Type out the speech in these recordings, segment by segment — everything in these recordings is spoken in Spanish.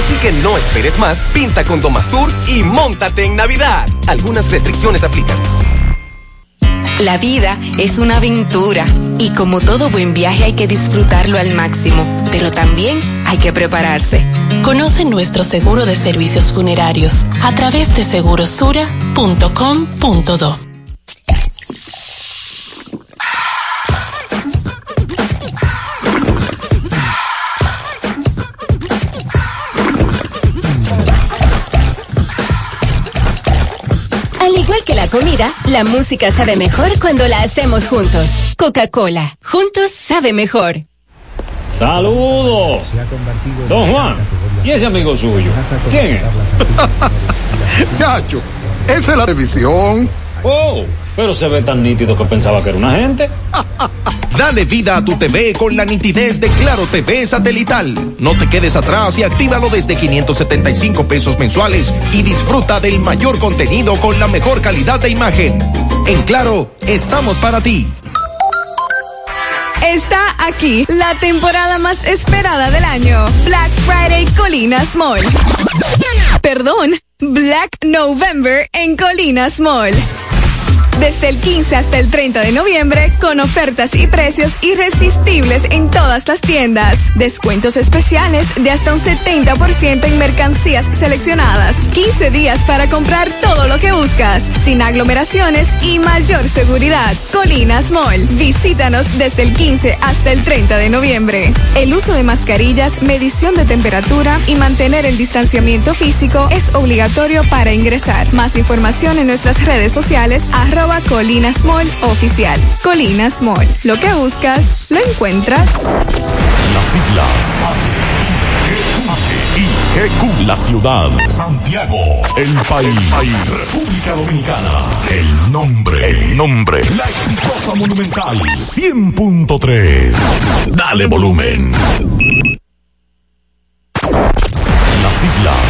Así que no esperes más, pinta con Domastur y montate en Navidad. Algunas restricciones aplican. La vida es una aventura y como todo buen viaje hay que disfrutarlo al máximo, pero también hay que prepararse. Conoce nuestro seguro de servicios funerarios a través de segurosura.com.do. comida, la música sabe mejor cuando la hacemos juntos. Coca-Cola, juntos sabe mejor. Saludos. Don Juan, ¿y ese amigo suyo? ¿Quién es? Nacho, esa es la revisión. Oh, pero se ve tan nítido que pensaba que era una gente. Dale vida a tu TV con la nitidez de Claro TV satelital. No te quedes atrás y actívalo desde 575 pesos mensuales y disfruta del mayor contenido con la mejor calidad de imagen. En Claro, estamos para ti. Está aquí la temporada más esperada del año. Black Friday Colinas Mall. Perdón, Black November en Colinas Mall. Desde el 15 hasta el 30 de noviembre, con ofertas y precios irresistibles en todas las tiendas. Descuentos especiales de hasta un 70% en mercancías seleccionadas. 15 días para comprar todo lo que buscas, sin aglomeraciones y mayor seguridad. Colinas Mall. Visítanos desde el 15 hasta el 30 de noviembre. El uso de mascarillas, medición de temperatura y mantener el distanciamiento físico es obligatorio para ingresar. Más información en nuestras redes sociales, arroba Colinas Mall Oficial. Colinas Mall. Lo que buscas, lo encuentras. Las siglas GQ, la ciudad. Santiago, el país. República Dominicana. El nombre, el nombre. La exitosa monumental. 100.3. Dale volumen. Las siglas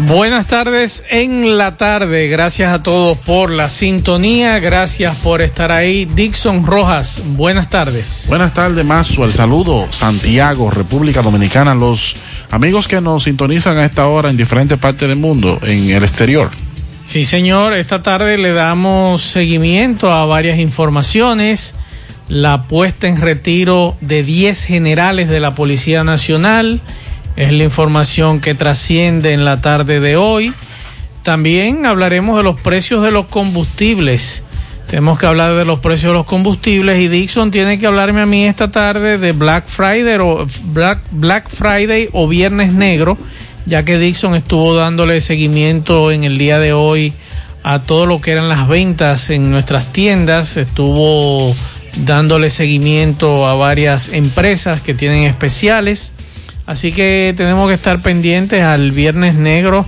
Buenas tardes en la tarde. Gracias a todos por la sintonía. Gracias por estar ahí. Dixon Rojas, buenas tardes. Buenas tardes, Mazo. El saludo, Santiago, República Dominicana. Los amigos que nos sintonizan a esta hora en diferentes partes del mundo, en el exterior. Sí, señor. Esta tarde le damos seguimiento a varias informaciones. La puesta en retiro de 10 generales de la Policía Nacional es la información que trasciende en la tarde de hoy. También hablaremos de los precios de los combustibles. Tenemos que hablar de los precios de los combustibles y Dixon tiene que hablarme a mí esta tarde de Black Friday o Black, Black Friday o Viernes Negro, ya que Dixon estuvo dándole seguimiento en el día de hoy a todo lo que eran las ventas en nuestras tiendas, estuvo dándole seguimiento a varias empresas que tienen especiales Así que tenemos que estar pendientes al Viernes Negro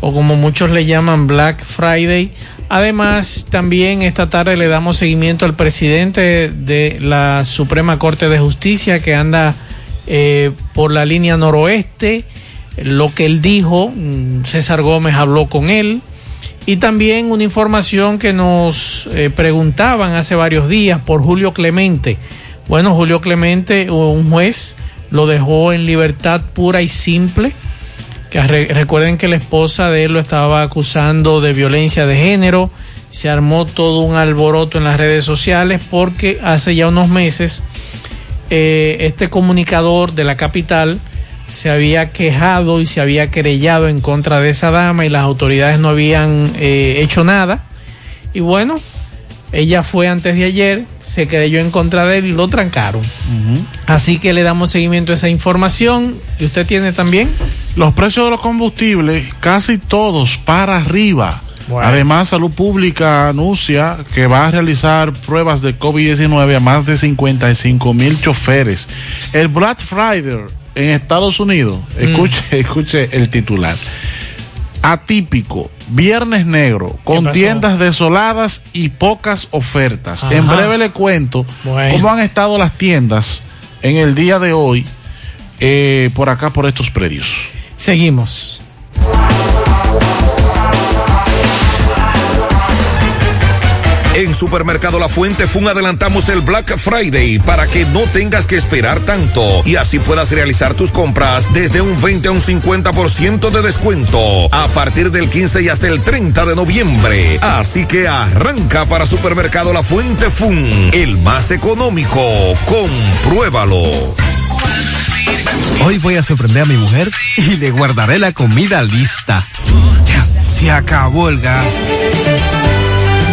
o como muchos le llaman Black Friday. Además, también esta tarde le damos seguimiento al presidente de la Suprema Corte de Justicia que anda eh, por la línea noroeste. Lo que él dijo, mm, César Gómez habló con él. Y también una información que nos eh, preguntaban hace varios días por Julio Clemente. Bueno, Julio Clemente, un juez lo dejó en libertad pura y simple. Que recuerden que la esposa de él lo estaba acusando de violencia de género. Se armó todo un alboroto en las redes sociales porque hace ya unos meses eh, este comunicador de la capital se había quejado y se había querellado en contra de esa dama y las autoridades no habían eh, hecho nada. Y bueno, ella fue antes de ayer, se creyó en contra de él y lo trancaron. Así que le damos seguimiento a esa información. ¿Y usted tiene también? Los precios de los combustibles, casi todos para arriba. Además, Salud Pública anuncia que va a realizar pruebas de COVID-19 a más de 55 mil choferes. El Black Friday en Estados Unidos, escuche, escuche el titular. Atípico, Viernes Negro, con tiendas desoladas y pocas ofertas. Ajá. En breve le cuento Bueno. cómo han estado las tiendas en el día de hoy eh, por acá, por estos predios. Seguimos. En Supermercado La Fuente Fun adelantamos el Black Friday para que no tengas que esperar tanto y así puedas realizar tus compras desde un 20 a un 50% de descuento a partir del 15 y hasta el 30 de noviembre. Así que arranca para Supermercado La Fuente Fun, el más económico. Compruébalo. Hoy voy a sorprender a mi mujer y le guardaré la comida lista. Ya, se acabó el gas.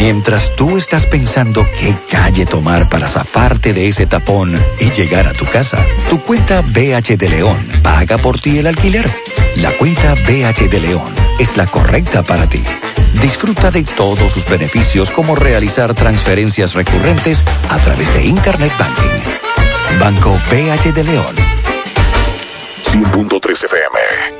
Mientras tú estás pensando qué calle tomar para zafarte de ese tapón y llegar a tu casa, tu cuenta BH de León paga por ti el alquiler. La cuenta BH de León es la correcta para ti. Disfruta de todos sus beneficios como realizar transferencias recurrentes a través de Internet Banking. Banco BH de León. 100.3 FM.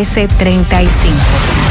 1335.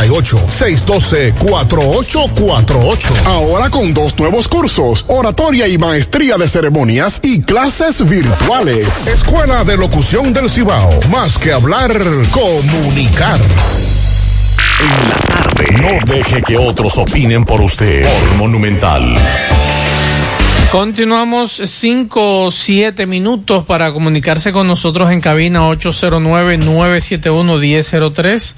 612-4848. Ahora con dos nuevos cursos, oratoria y maestría de ceremonias y clases virtuales. Escuela de Locución del Cibao. Más que hablar, comunicar. En la tarde. No deje que otros opinen por usted. Por Monumental. Continuamos 5 o 7 minutos para comunicarse con nosotros en cabina 809-971-1003.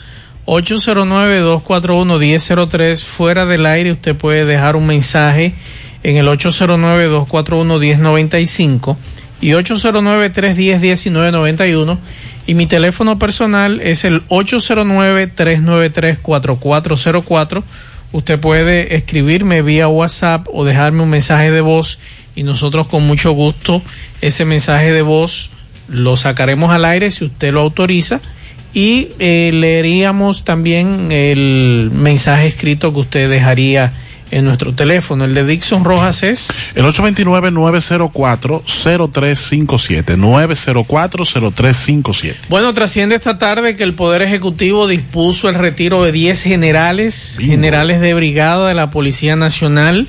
809-241-1003. Fuera del aire usted puede dejar un mensaje en el 809-241-1095 y 809-310-1991 y mi teléfono personal es el 809-393-4404. Usted puede escribirme vía WhatsApp o dejarme un mensaje de voz y nosotros con mucho gusto ese mensaje de voz lo sacaremos al aire si usted lo autoriza y eh, leeríamos también el mensaje escrito que usted dejaría en nuestro teléfono. El de Dixon Rojas es... El 829-904-0357. 904-0357. Bueno, trasciende esta tarde que el Poder Ejecutivo dispuso el retiro de 10 generales, generales de brigada de la Policía Nacional,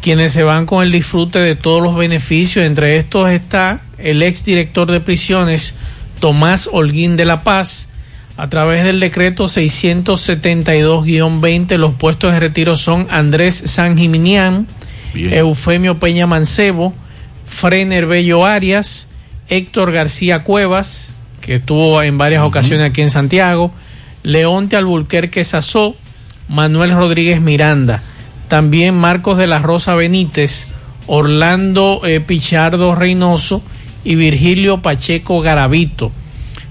quienes se van con el disfrute de todos los beneficios. Entre estos está el exdirector de prisiones, Tomás Holguín de la Paz, a través del decreto 672-20, los puestos de retiro son Andrés San Jiminián, Eufemio Peña Mancebo, Frener Bello Arias, Héctor García Cuevas, que estuvo en varias ocasiones aquí en Santiago, Leonte Alburquerque Sazó, Manuel Rodríguez Miranda, también Marcos de la Rosa Benítez, Orlando eh, Pichardo Reynoso y Virgilio Pacheco Garavito.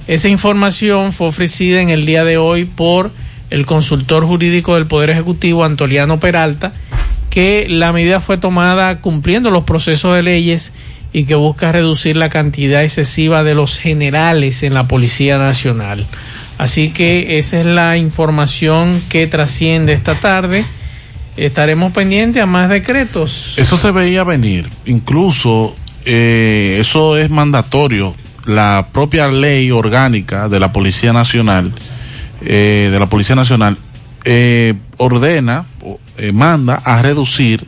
Esa información fue ofrecida en el día de hoy por el consultor jurídico del Poder Ejecutivo, Antoliano Peralta, que la medida fue tomada cumpliendo los procesos de leyes y que busca reducir la cantidad excesiva de los generales en la Policía Nacional. Así que esa es la información que trasciende esta tarde. Estaremos pendientes a más decretos. Eso se veía venir. Incluso eh, eso es mandatorio la propia ley orgánica de la Policía Nacional, eh, de la Policía Nacional, eh, ordena, eh, manda a reducir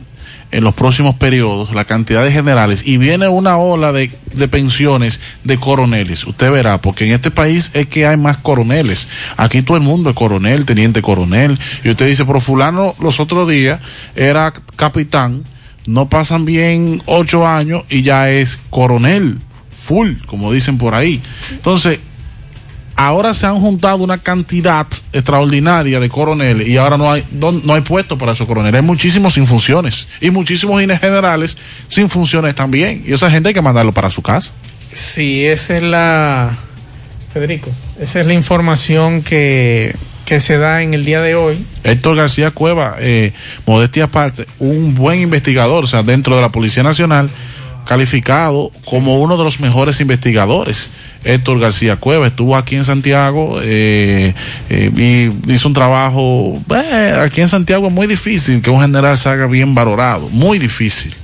en los próximos periodos la cantidad de generales y viene una ola de, de, pensiones de coroneles. Usted verá, porque en este país es que hay más coroneles. Aquí todo el mundo es coronel, teniente coronel. Y usted dice, pero fulano los otros días era capitán, no pasan bien ocho años y ya es coronel full, como dicen por ahí. Entonces, ahora se han juntado una cantidad extraordinaria de coroneles y ahora no hay no, no hay puesto para esos coroneles. Hay muchísimos sin funciones y muchísimos generales sin funciones también. Y esa gente hay que mandarlo para su casa. Sí, esa es la... Federico, esa es la información que, que se da en el día de hoy. Héctor García Cueva, eh, modestia aparte, un buen investigador, o sea, dentro de la Policía Nacional, calificado como uno de los mejores investigadores. Héctor García Cueva estuvo aquí en Santiago eh, eh, y hizo un trabajo eh, aquí en Santiago es muy difícil que un general se haga bien valorado, muy difícil,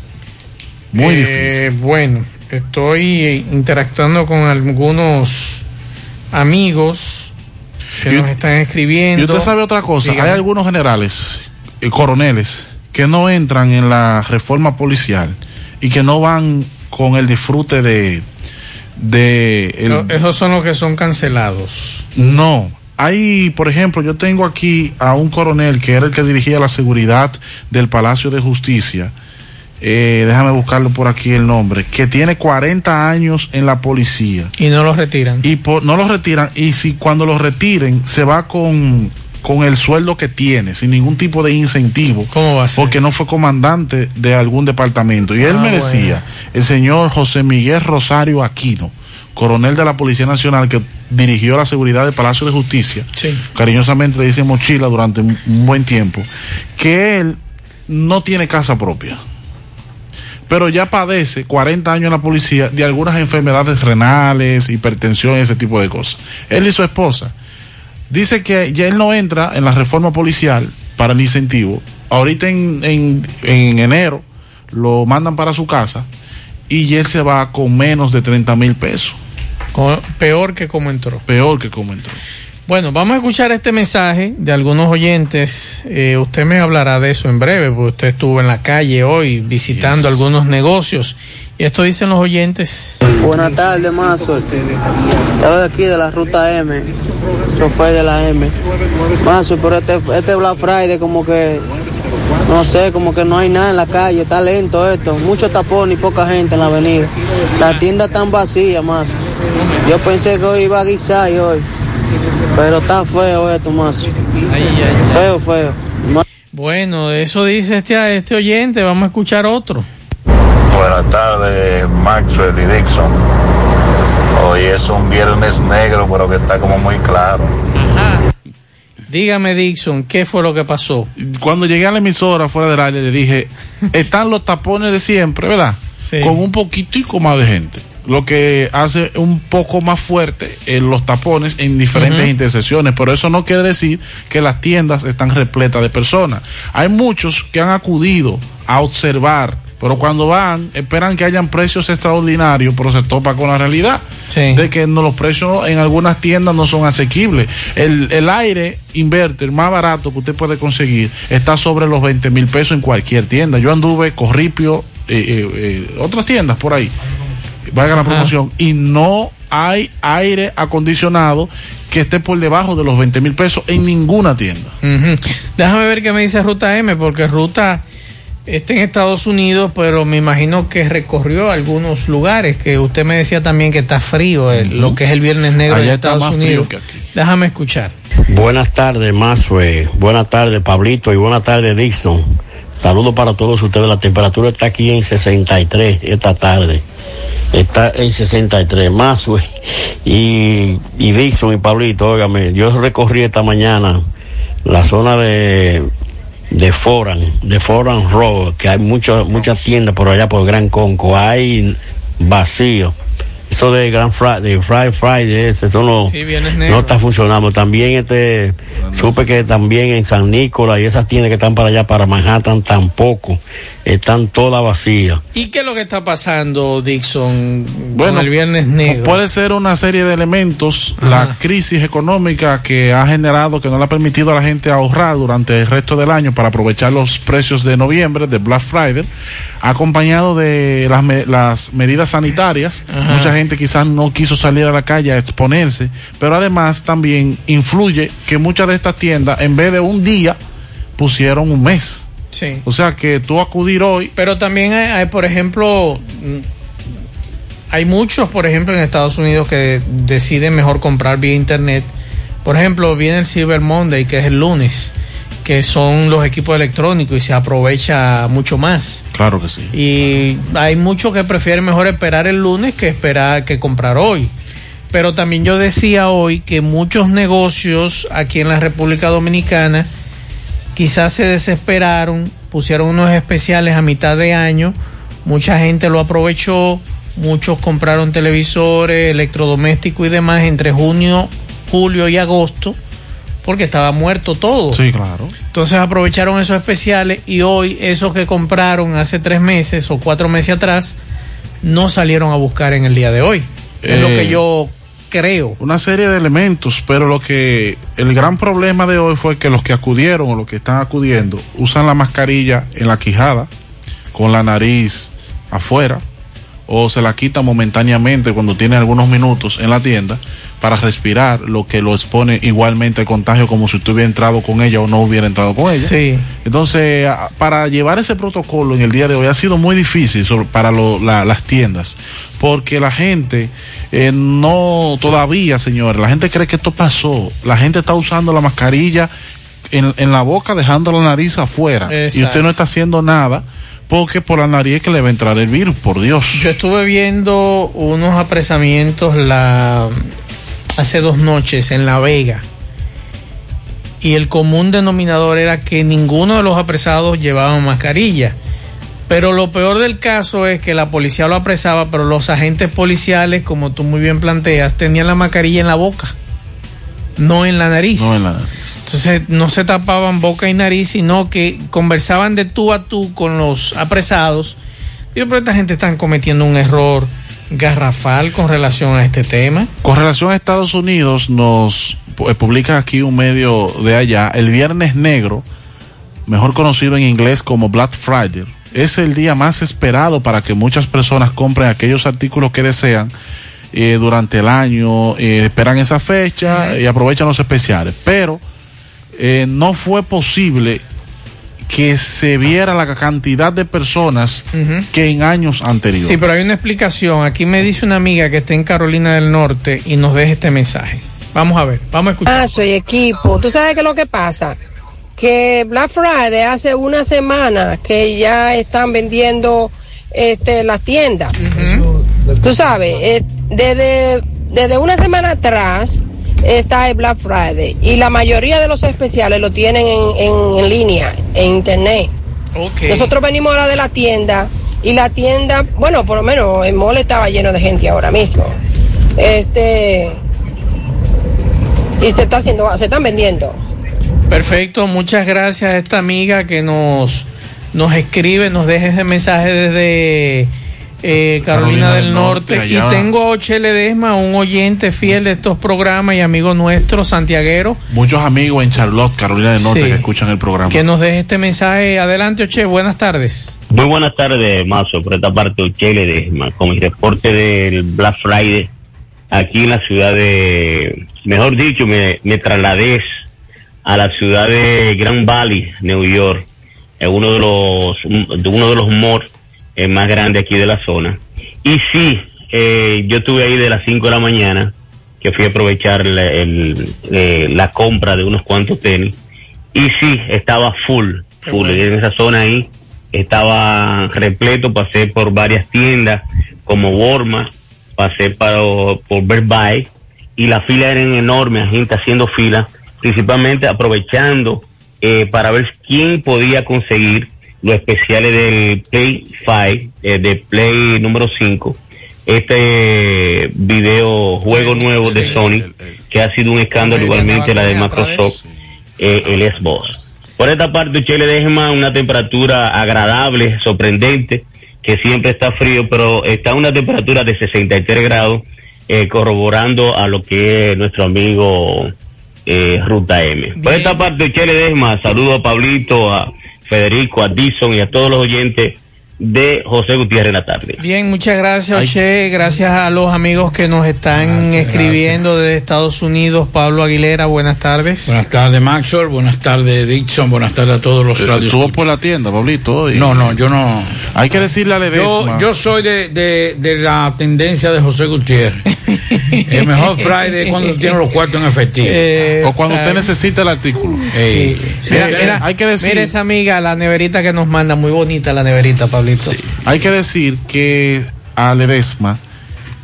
muy difícil. Bueno, estoy interactuando con algunos amigos que y, nos están escribiendo. Y usted sabe otra cosa, Dígame. hay algunos generales, coroneles, que no entran en la reforma policial y que no van con el disfrute de... de el... esos son los que son cancelados. No, hay, por ejemplo, yo tengo aquí a un coronel que era el que dirigía la seguridad del Palacio de Justicia. Eh, déjame buscarlo por aquí el nombre, que tiene 40 años en la policía. Y no lo retiran. Y por, no lo retiran, y si cuando lo retiren se va con con el sueldo que tiene, sin ningún tipo de incentivo. ¿Cómo va a ser? Porque no fue comandante de algún departamento. Y ah, él me decía, bueno. el señor José Miguel Rosario Aquino, coronel de la Policía Nacional que dirigió la seguridad del Palacio de Justicia, sí. cariñosamente le dice mochila durante un buen tiempo, que él no tiene casa propia pero ya padece 40 años en la policía de algunas enfermedades renales, hipertensión, ese tipo de cosas. Él y su esposa dice que ya él no entra en la reforma policial para el incentivo. Ahorita en, en, en enero lo mandan para su casa y él se va con menos de 30 mil pesos. Peor que como entró. Peor que como entró. Bueno, vamos a escuchar este mensaje de algunos oyentes. Eh, usted me hablará de eso en breve, porque usted estuvo en la calle hoy visitando yes. algunos negocios. Y esto dicen los oyentes. Buenas tardes, Mazo. Te hablo de aquí de la ruta M, chofer de la M. Mazo, pero este, este Black Friday como que, no sé, como que no hay nada en la calle, está lento esto. Mucho tapón y poca gente en la avenida. Las tiendas están vacías, Mazo. Yo pensé que hoy iba a guisar y hoy. Pero está feo esto, Mazo. Feo, feo. Bueno, eso dice este, este oyente, vamos a escuchar otro. Buenas tardes, Maxwell y Dixon. Hoy es un viernes negro, pero que está como muy claro. Dígame, Dixon, ¿qué fue lo que pasó? Cuando llegué a la emisora fuera del aire, le dije, están los tapones de siempre, ¿verdad? Sí. Con un poquitico más de gente. Lo que hace un poco más fuerte en los tapones en diferentes intersecciones. Pero eso no quiere decir que las tiendas están repletas de personas. Hay muchos que han acudido a observar. Pero cuando van, esperan que hayan precios extraordinarios, pero se topa con la realidad de que no, los precios en algunas tiendas no son asequibles. El, el aire inverter más barato que usted puede conseguir está sobre los 20 mil pesos en cualquier tienda. Yo anduve Corripio, eh, eh, eh, otras tiendas por ahí, valga la promoción, y no hay aire acondicionado que esté por debajo de los 20 mil pesos en ninguna tienda. Déjame ver qué me dice Ruta M, porque Ruta está en Estados Unidos, pero me imagino que recorrió algunos lugares, que usted me decía también que está frío, el- lo que es el Viernes Negro Allá de está Estados más frío Unidos. que aquí. Déjame escuchar. Buenas tardes, Mazue. Buenas tardes, Pablito. Y buenas tardes, Dixon. Saludos para todos ustedes. La temperatura está aquí en 63 esta tarde. Está en 63, Mazue. Y, y Dixon y Pablito, óigame, yo recorrí esta mañana la zona de de Foran, de Foran Road, que hay muchas muchas tiendas por allá por Gran Conco, hay vacío. Eso de Gran Friday, Friday, Friday, ese, eso no, Sí, no está funcionando. También este, supe que también en San Nicolás y esas tiendas que están para allá, para Manhattan, tampoco, están todas vacías. ¿Y qué es lo que está pasando, Dixon, Bueno, con el Viernes Negro? Puede ser una serie de elementos, la crisis económica que ha generado, que no le ha permitido a la gente ahorrar durante el resto del año para aprovechar los precios de noviembre, de Black Friday, acompañado de las, me- las medidas sanitarias. Ajá. Mucha gente quizás no quiso salir a la calle a exponerse, pero además también influye que muchas de estas tiendas, en vez de un día, pusieron un mes. Sí. O sea que tú acudir hoy. Pero también hay, hay, por ejemplo, hay muchos, por ejemplo, en Estados Unidos que deciden mejor comprar vía internet. Por ejemplo, viene el Cyber Monday, que es el lunes, que son los equipos electrónicos y se aprovecha mucho más. Claro que sí. Y hay muchos que prefieren mejor esperar el lunes que esperar que comprar hoy. Pero también yo decía hoy que muchos negocios aquí en la República Dominicana quizás se desesperaron, pusieron unos especiales a mitad de año, mucha gente lo aprovechó, muchos compraron televisores, electrodomésticos y demás entre junio, julio y agosto, porque estaba muerto todo. Sí, claro. Entonces aprovecharon esos especiales y hoy esos que compraron hace tres meses o cuatro meses atrás no salieron a buscar en el día de hoy. Es lo Eh, que yo creo. Una serie de elementos, pero lo que el gran problema de hoy fue que los que acudieron o los que están acudiendo usan la mascarilla en la quijada, con la nariz afuera, o se la quitan momentáneamente cuando tiene algunos minutos en la tienda para respirar, lo que lo expone igualmente al contagio como si usted hubiera entrado con ella o no hubiera entrado con ella. Sí. Entonces, para llevar ese protocolo en el día de hoy ha sido muy difícil para lo- la- las tiendas, porque la gente eh, no todavía, señores, la gente cree que esto pasó. La gente está usando la mascarilla en, en la boca, dejando la nariz afuera, y usted no está haciendo nada. Porque por la nariz que le va a entrar el virus, por Dios. Yo estuve viendo unos apresamientos la hace dos noches en La Vega. Y el común denominador era que ninguno de los apresados llevaba mascarilla. Pero lo peor del caso es que la policía lo apresaba, pero los agentes policiales, como tú muy bien planteas, tenían la mascarilla en la boca, no en la nariz. No en la nariz. Entonces no se tapaban boca y nariz, sino que conversaban de tú a tú con los apresados. Digo, pero esta gente están cometiendo un error garrafal con relación a este tema. Con relación a Estados Unidos, nos pu- publica aquí un medio de allá, el Viernes Negro, mejor conocido en inglés como Black Friday, es el día más esperado para que muchas personas compren aquellos artículos que desean eh, durante el año, eh, esperan esa fecha y aprovechan los especiales. Pero eh, no fue posible que se viera la cantidad de personas que en años anteriores. Sí, pero hay una explicación. Aquí me dice una amiga que está en Carolina del Norte y nos deja este mensaje. Vamos a ver, vamos a escuchar. Ah, soy equipo. ¿Tú sabes qué es lo que pasa? que Black Friday hace una semana que ya están vendiendo este las tiendas. Tú sabes, eh, desde, desde una semana atrás está el Black Friday y la mayoría de los especiales lo tienen en, en- en línea, en internet. Nosotros venimos ahora de la tienda y la tienda, bueno, por lo menos el mall estaba lleno de gente ahora mismo. Este y se está haciendo, se están vendiendo. Perfecto, muchas gracias a esta amiga que nos, nos escribe, nos deja ese mensaje desde eh, Carolina, del Norte. y tengo a Oche Ledesma, un oyente fiel de estos programas y amigo nuestro, santiaguero, Muchos amigos en Charlotte, Carolina del Norte, Sí. que escuchan el programa. que nos deje este mensaje. Adelante, Oche, buenas tardes. Muy buenas tardes, Mazo. Por esta parte, Uchele de con mi reporte del Black Friday aquí en la ciudad de, mejor dicho, me, me trasladé a la ciudad de Grand Valley, New York, en uno de los, de uno de los malls eh, más grandes aquí de la zona. Y sí, eh, yo estuve ahí de las 5 de la mañana, que fui a aprovechar la, el, eh, la compra de unos cuantos tenis. Y sí, estaba full, full. En esa zona ahí estaba repleto, pasé por varias tiendas como Walmart, pasé para, por Best Buy y la fila era enorme, la gente haciendo fila, principalmente aprovechando eh, para ver quién podía conseguir los especiales del Play 5, eh, de Play número 5, este video juego nuevo de Sony, que ha sido un escándalo igualmente la de Microsoft, eh, el Xbox. Por esta parte, usted le deja una temperatura agradable, sorprendente, que siempre está frío, pero está a una temperatura de 63 grados, eh, corroborando a lo que es nuestro amigo eh, Ruta M. Por esta parte, usted le deja saludo a Pablito, a Federico, a Dison y a todos los oyentes de José Gutiérrez en la tarde. Bien, muchas gracias, Oche. Gracias a los amigos que nos están escribiendo desde Estados Unidos. Pablo Aguilera, buenas tardes. Buenas tardes, Maxwell. Buenas tardes, Dixon. Buenas tardes a todos los radios. Estuvo por la tienda, Pablito. hoy. No, no, yo no. Hay que decirle a Yo, Ledesma. yo soy de, de, de la tendencia de José Gutiérrez. El mejor Friday es cuando tiene los cuartos en efectivo. o cuando usted necesita el artículo. Ey. Mira, mira, hay que decir. mira esa amiga, la neverita que nos manda, muy bonita la neverita, Pablito. Hay que decir que a Ledesma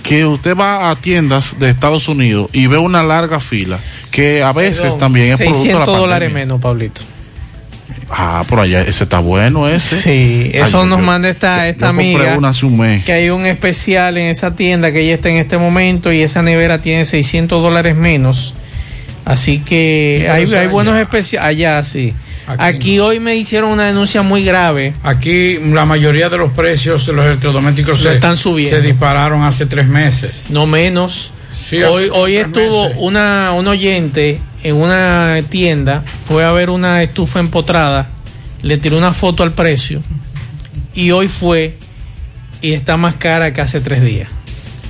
que usted va a tiendas de Estados Unidos y ve una larga fila que a veces Perdón, también es producto de la 600 dólares pandemia. menos, Pablito. Ah, por allá, ese está bueno ese. Sí, eso Ay, nos yo- manda esta, esta yo compré amiga. una hace un mes. Que hay un especial en esa tienda que ella está en este momento y esa nevera tiene 600 dólares menos. Así que Pero hay, eso hay allá. buenos especiales. Allá sí. Aquí, Aquí hoy me hicieron una denuncia muy grave. Aquí la mayoría de los precios de los electrodomésticos Lo se, están subiendo. se dispararon hace tres meses. No menos. Sí, hoy hoy estuvo meses. una, un oyente en una tienda, fue a ver una estufa empotrada, le tiró una foto al precio y hoy fue y está más cara que hace tres días.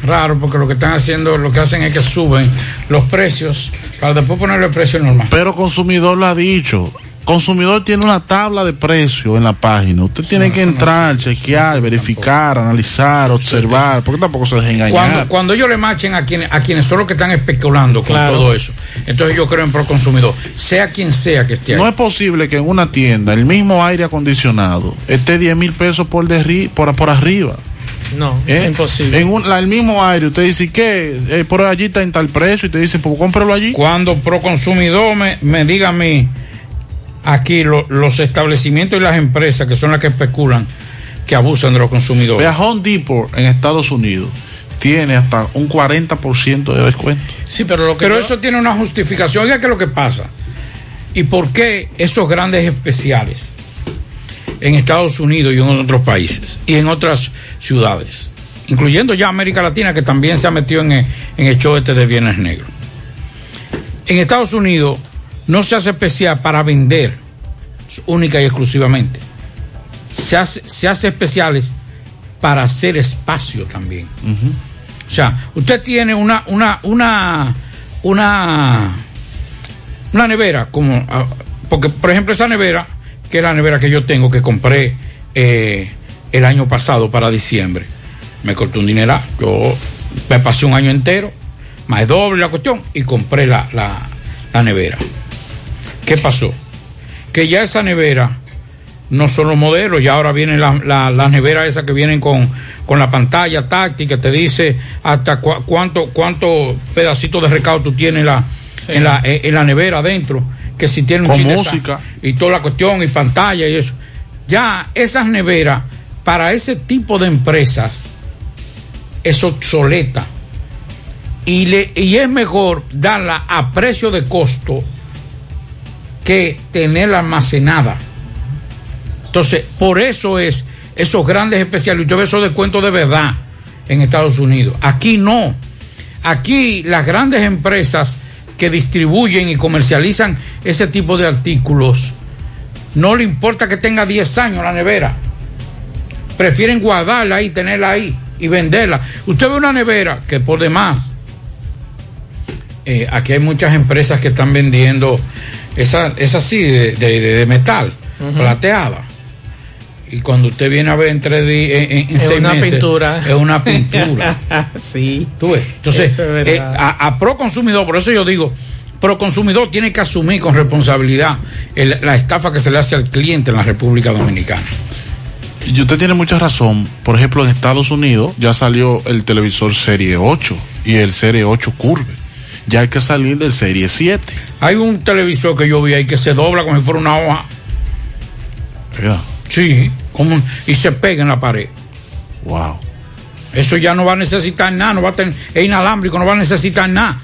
Raro, porque lo que están haciendo, lo que hacen es que suben los precios para después ponerle el precio normal. Pero consumidor lo ha dicho. Consumidor tiene una tabla de precios en la página. Usted tiene que entrar, chequear, verificar, analizar, observar, porque tampoco se deje engañar. Cuando, cuando ellos le machen a quienes, a quienes son los que están especulando con Claro. todo eso, entonces yo creo en pro consumidor, sea quien sea que esté ahí. No es posible que en una tienda el mismo aire acondicionado esté 10 mil pesos por, derri- por, por arriba. No, ¿Eh? es imposible. En un- la- el mismo aire, usted dice que eh, por allí está en tal precio y te dice, pues cómpralo allí. Cuando pro consumidor me, me diga a mí, aquí lo- los establecimientos y las empresas que son las que especulan, que abusan de los consumidores. Vea, Home Depot en Estados Unidos tiene hasta un 40% de descuento. Sí, pero lo que Pero yo- eso tiene una justificación. Oiga, ¿qué es lo que pasa? ¿Y por qué esos grandes especiales en Estados Unidos y en otros países y en otras ciudades, incluyendo ya América Latina, que también se ha metido en el, en el show este de Viernes Negro? En Estados Unidos no se hace especial para vender única y exclusivamente. Se hace, se hace especiales para hacer espacio también. O sea, usted tiene una, una, una, una, una nevera, como, ah, porque por ejemplo esa nevera, que es la nevera que yo tengo, que compré eh, el año pasado para diciembre, me cortó un dineral, yo me pasé un año entero, más doble la cuestión, y compré la, la, la nevera. ¿Qué pasó? que ya esa nevera no son los modelos, ya ahora vienen las la, las neveras esas que vienen con, con la pantalla táctica, te dice hasta cua- cuánto, cuánto pedacitos de recado tú tienes en la, en la, en la nevera adentro, que si tiene un música. y toda la cuestión y pantalla y eso. Ya esas neveras, para ese tipo de empresas, es obsoleta. Y, le, y es mejor darla a precio de costo que tenerla almacenada. Entonces, por eso es esos grandes especiales. Usted ve esos descuentos de verdad en Estados Unidos. Aquí no. Aquí las grandes empresas que distribuyen y comercializan ese tipo de artículos, no le importa que tenga 10 años la nevera. Prefieren guardarla ahí, tenerla ahí y venderla. Usted ve una nevera que por demás, eh, aquí hay muchas empresas que están vendiendo esa, esa así de, de- de- de metal, plateada. Y cuando usted viene a ver en, tres di- en, en- en Es seis una meses, pintura. Es una pintura. sí. ¿Tú ves? Entonces, es eh, a pro consumidor, por eso yo digo, pro consumidor tiene que asumir con responsabilidad el- la estafa que se le hace al cliente en la República Dominicana. Y usted tiene mucha razón. Por ejemplo, en Estados Unidos ya salió el televisor Serie 8 y el Serie 8 Curve. Ya hay que salir del Serie 7. Hay un televisor que yo vi ahí que se dobla como si fuera una hoja. ¿Verdad? Sí, como y se pega en la pared. Wow. Eso ya no va a necesitar nada, no va a tener, es inalámbrico, no va a necesitar nada.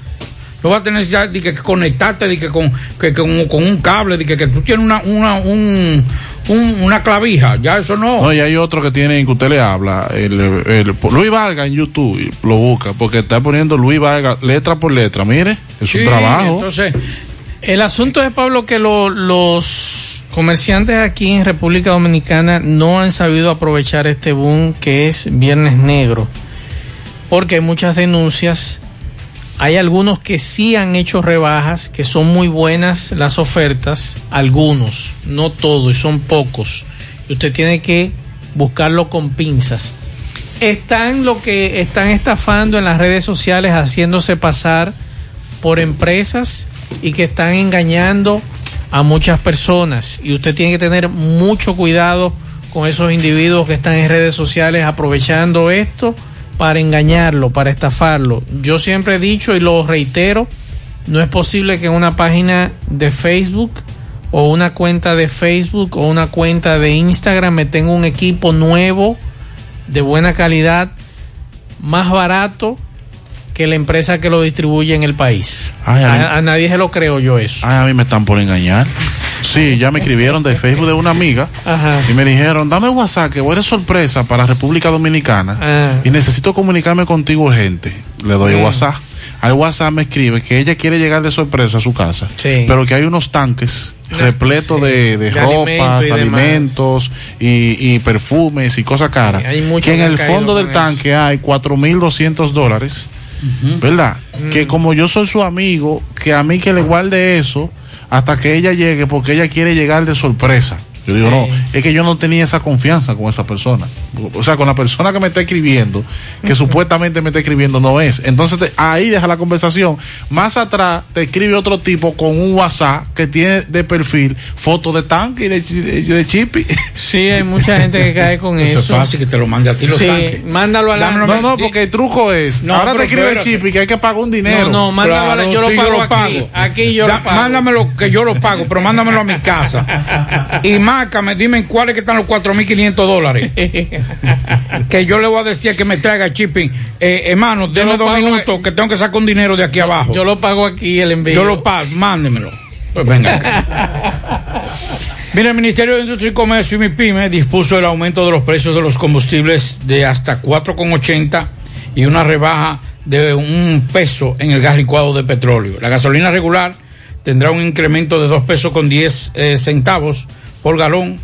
No va a tener necesidad de que, que conectarte de que con, que, con, con un cable, de que, que tú tienes una, una, un, un- una clavija, ya eso no. No, y hay otro que tiene que usted le habla, el, el- Luis Vargas en YouTube, lo busca, porque está poniendo Luis Vargas letra por letra. Mire, es Sí, un trabajo. Entonces, El asunto es, Pablo, que lo- los comerciantes aquí en República Dominicana no han sabido aprovechar este boom que es Viernes Negro, porque hay muchas denuncias. Hay algunos que sí han hecho rebajas, que son muy buenas las ofertas, algunos, no todos, y son pocos. Usted tiene que buscarlo con pinzas. Están lo que están estafando en las redes sociales, haciéndose pasar por empresas y que están engañando a muchas personas. Y usted tiene que tener mucho cuidado con esos individuos que están en redes sociales aprovechando esto para engañarlo, para estafarlo. Yo siempre he dicho y lo reitero, no es posible que en una página de Facebook o una cuenta de Facebook o una cuenta de Instagram me tenga un equipo nuevo de buena calidad, más barato que la empresa que lo distribuye en el país. Ay, a mí- a, a nadie se lo creo yo eso. Ay, a mí me están por engañar. Sí, ya me escribieron de Facebook de una amiga Ajá. y me dijeron, dame WhatsApp que voy de sorpresa para República Dominicana Ah. y necesito comunicarme contigo urgente. Le doy Mm. WhatsApp. Al WhatsApp me escribe que ella quiere llegar de sorpresa a su casa, Sí. pero que hay unos tanques repletos de, de De ropas, alimento y demás. alimentos y, y perfumes y cosas caras. que en el fondo del tanque hay 4.200 dólares. ¿verdad? Mm. Que como yo soy su amigo, que a mí que le guarde eso hasta que ella llegue, porque ella quiere llegar de sorpresa. Yo digo, no, es que yo no tenía esa confianza con esa persona. O sea, con la persona que me está escribiendo, que supuestamente me está escribiendo, no es. Entonces, te- ahí deja la conversación. Más atrás te escribe otro tipo con un WhatsApp que tiene de perfil fotos de tanque y de, de, de chipi. Sí, hay mucha gente que cae con eso. Eso es fácil que te lo mande a ti los Sí, tanques. mándalo a la... No, no, porque el truco es, No, ahora te escribe el chipi que hay que pagar un dinero. No, no, mándalo a la- yo lo sí, pago aquí. Aquí yo lo pago. Mándamelo, que yo lo pago, pero mándamelo a mi casa. Y márcame, dime en cuáles que están los 4.500 dólares. que yo le voy a decir que me traiga shipping. Eh, hermano, lo dos minutos que tengo que sacar un dinero de aquí abajo. Yo lo pago aquí el envío. Yo lo pago, mándemelo. Pues venga acá. Mira, el Ministerio de Industria y Comercio y MIPYME dispuso el aumento de los precios de los combustibles de hasta 4,80 y una rebaja de un peso en el gas licuado de petróleo. La gasolina regular tendrá un incremento de 2 pesos con 10 eh, centavos por galón,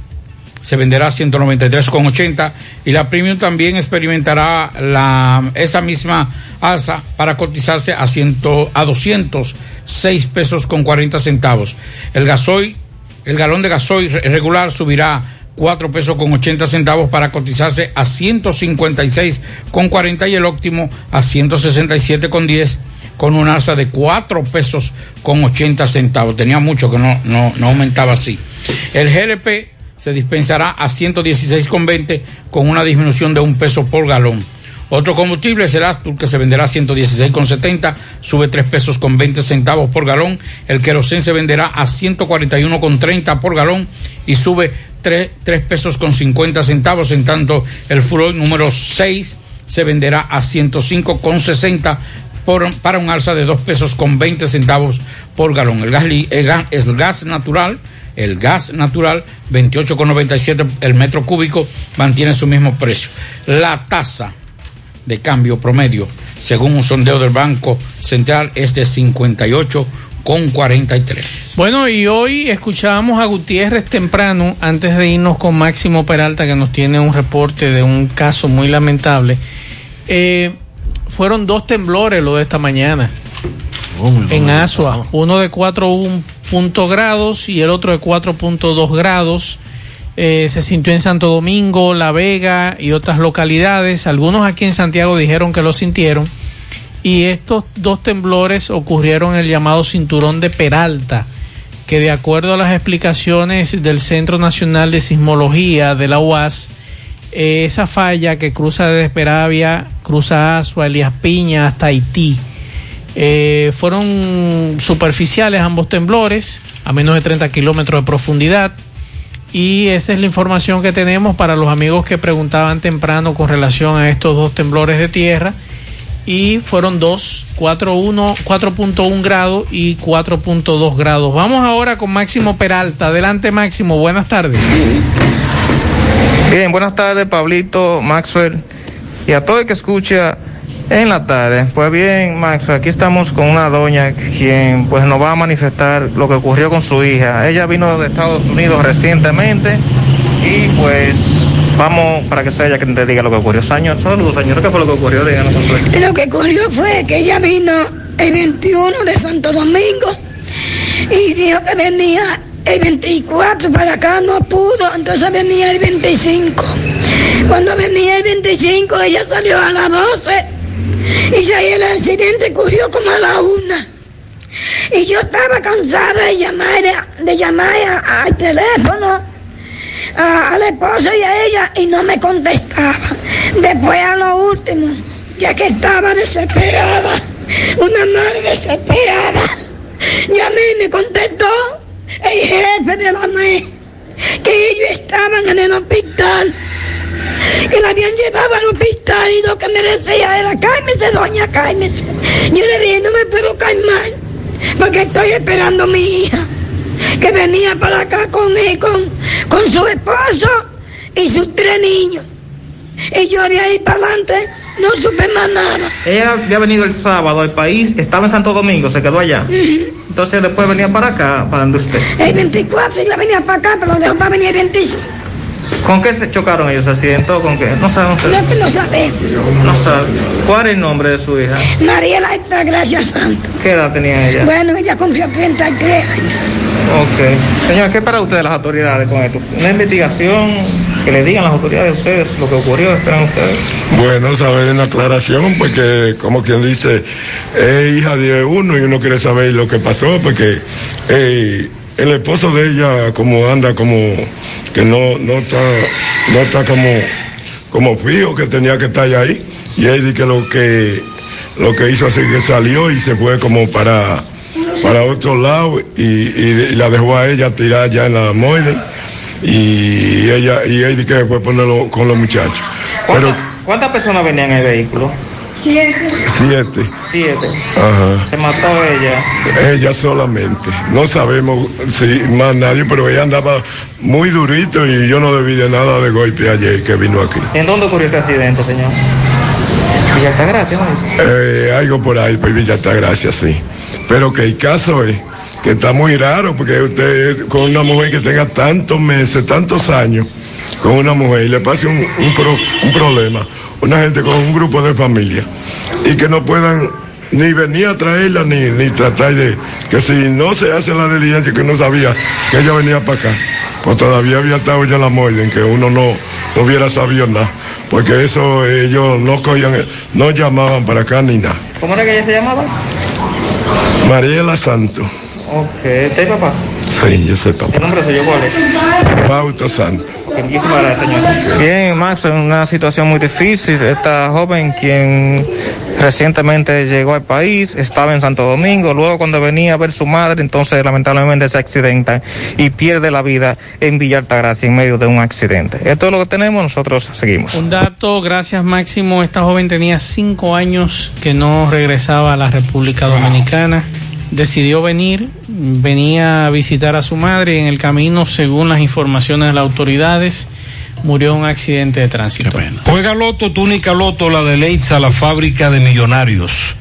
se venderá a 193,80 y la premium también experimentará la, esa misma alza para cotizarse a, 100, a 206 pesos con 40 centavos. El gasoil, el galón de gasoil re- regular subirá 4 pesos con 80 centavos para cotizarse a 156 con 40 y el óptimo a 167 con 10 con una alza de 4 pesos con 80 centavos. Tenía mucho que no, no, no aumentaba así. El GLP se dispensará a 116,20 con una disminución de un peso por galón. Otro combustible será Astur, que se venderá a 116,70, sube 3 pesos con 20 centavos por galón. El querosén se venderá a 141,30 por galón y sube 3, 3 pesos con 50 centavos. En tanto, el furor número 6 se venderá a 105,60 por, para un alza de 2 pesos con 20 centavos por galón. El gas, el gas, el gas natural, el gas natural, 28,97 el metro cúbico, mantiene su mismo precio. La tasa de cambio promedio, según un sondeo del Banco Central, es de 58,43. Bueno, y hoy escuchábamos a Gutiérrez temprano, antes de irnos con Máximo Peralta, que nos tiene un reporte de un caso muy lamentable. Eh, fueron dos temblores lo de esta mañana en Asua, uno de 4.1 grados y el otro de 4.2 grados. Eh, se sintió en Santo Domingo, La Vega y otras localidades. Algunos aquí en Santiago dijeron que lo sintieron. Y estos dos temblores ocurrieron en el llamado cinturón de Peralta, que de acuerdo a las explicaciones del Centro Nacional de Sismología de la UAS, eh, esa falla que cruza desde Esperavia, cruza Asua, Elías Piña hasta Haití. Eh, fueron superficiales ambos temblores, a menos de 30 kilómetros de profundidad. Y esa es la información que tenemos para los amigos que preguntaban temprano con relación a estos dos temblores de tierra. Y fueron dos, 4.1 4.1 grados y 4.2 grados. Vamos ahora con Máximo Peralta. Adelante Máximo, buenas tardes. Bien, buenas tardes, Pablito, Maxwell, y a todo el que escucha en la tarde. Pues bien, Maxwell, aquí estamos con una doña quien pues nos va a manifestar lo que ocurrió con su hija. Ella vino de Estados Unidos recientemente y pues vamos para que sea ella quien te diga lo que ocurrió. Señor, saludos, señor, ¿qué fue lo que ocurrió? Díganos. Lo que ocurrió fue que ella vino el 21 de Santo Domingo y dijo que venía el 24 para acá, no pudo, entonces venía el 25. Cuando venía el 25 ella salió a las 12 y ya el accidente ocurrió como a la 1. Y yo estaba cansada de llamar, de llamar a- al teléfono a, al esposo y a ella y no me contestaba. Después a lo último, ya que estaba desesperada, una madre desesperada, llamé y me contestó el jefe de la ME que ellos estaban en el hospital. Que la habían llevado al hospital y lo que me decía era, cálmese, doña, cálmese. Yo le dije, no me puedo calmar, porque estoy esperando a mi hija, que venía para acá con él, con, con su esposo y sus tres niños. Y yo de ahí para adelante no supe más nada. Ella había venido el sábado al país, estaba en Santo Domingo, se quedó allá. Entonces después venía para acá, para donde usted. El 24 ella venía para acá, pero dejó para venir el 25. ¿Con qué se chocaron ellos? ¿Se accidentó? ¿Con qué? No saben ustedes. No, no sabemos. No saben. ¿Cuál es el nombre de su hija? Mariela está gracias santo. ¿Qué edad tenía ella? Bueno, ella cumplió 33 años. Ok. Señor, ¿qué para ustedes las autoridades con esto? Una investigación, que le digan las autoridades a ustedes lo que ocurrió, esperan ustedes. Bueno, saber una aclaración, porque como quien dice, es hija de uno y uno quiere saber lo que pasó, porque eh, el esposo de ella como anda como que no, no está, no está como, como fijo, que tenía que estar ahí, y él dice que lo que lo que hizo así que salió y se fue como para para otro lado y, y- y la dejó a ella tirar ya en la moile y ella y él dice que fue ponerlo con los muchachos. Pero ¿Cuántas personas venían en el vehículo? Siete. siete. Siete. Ajá. Se mató ella. Ella solamente. No sabemos si más nadie, pero ella andaba muy durito y yo no debí de nada de golpe ayer que vino aquí. ¿En dónde ocurrió ese accidente, señor? Villa Altagracia, ¿no es? Eh, algo por ahí, pues Villa está gracias, sí. Pero que el caso es que está muy raro porque usted con una mujer que tenga tantos meses, tantos años, con una mujer y le pase un, un pro- un problema, una gente con un grupo de familia y que no puedan ni venir a traerla ni, ni tratar de que si no se hace la diligencia que uno sabía que ella venía para acá, pues todavía había estado ya la muerte en que uno no, no hubiera sabido nada, porque eso ellos no cogían, no llamaban para acá ni nada. ¿Cómo era que ella se llamaba? Mariela Santo. Ok, ¿está ahí, papá? Sí, yo soy papá. ¿El nombre suyo cuál es? Bauto Santo. Muchísimas gracias, señor. Bien, Max, en una situación muy difícil. Esta joven, quien recientemente llegó al país, estaba en Santo Domingo. Luego, cuando venía a ver su madre, entonces lamentablemente se accidenta y pierde la vida en Villa Altagracia en medio de un accidente. Esto es lo que tenemos, nosotros seguimos. Un dato, gracias Máximo. Esta joven tenía cinco años que no regresaba a la República Dominicana. Decidió venir, venía a visitar a su madre y en el camino, según las informaciones de las autoridades, murió en un accidente de tránsito. Juega Loto, túnica Loto, la de Leitza, la fábrica de millonarios.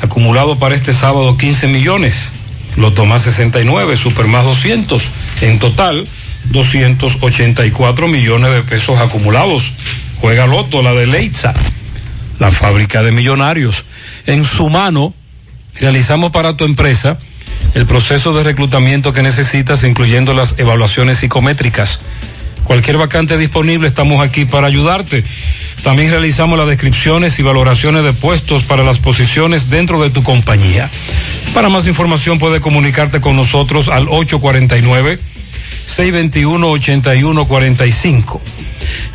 Acumulado para este sábado 15 millones. Loto más 69, Super más 200. En total, 284 millones de pesos acumulados. Juega Loto, la de Leitza, la fábrica de millonarios. En su mano, realizamos para tu empresa el proceso de reclutamiento que necesitas, incluyendo las evaluaciones psicométricas. Cualquier vacante disponible, estamos aquí para ayudarte. También realizamos las descripciones y valoraciones de puestos para las posiciones dentro de tu compañía. Para más información puede comunicarte con nosotros al 849-621-8145.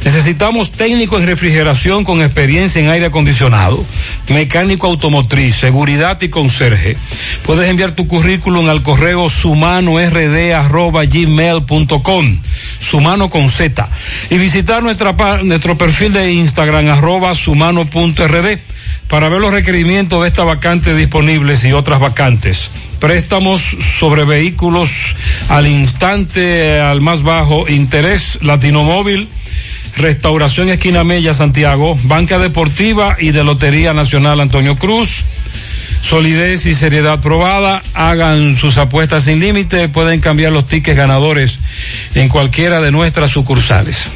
Necesitamos técnico en refrigeración con experiencia en aire acondicionado, mecánico automotriz, seguridad y conserje. Puedes enviar tu currículum al correo sumanord@gmail.com, sumano con Z, y visitar nuestro perfil de Instagram arroba sumano.rd para ver los requerimientos de esta vacante disponibles y otras vacantes. Préstamos sobre vehículos al instante, al más bajo interés, Latinomóvil Restauración Esquina Mella, Santiago, Banca Deportiva y de Lotería Nacional Antonio Cruz. Solidez y seriedad probada. Hagan sus apuestas sin límite. Pueden cambiar los tickets ganadores en cualquiera de nuestras sucursales.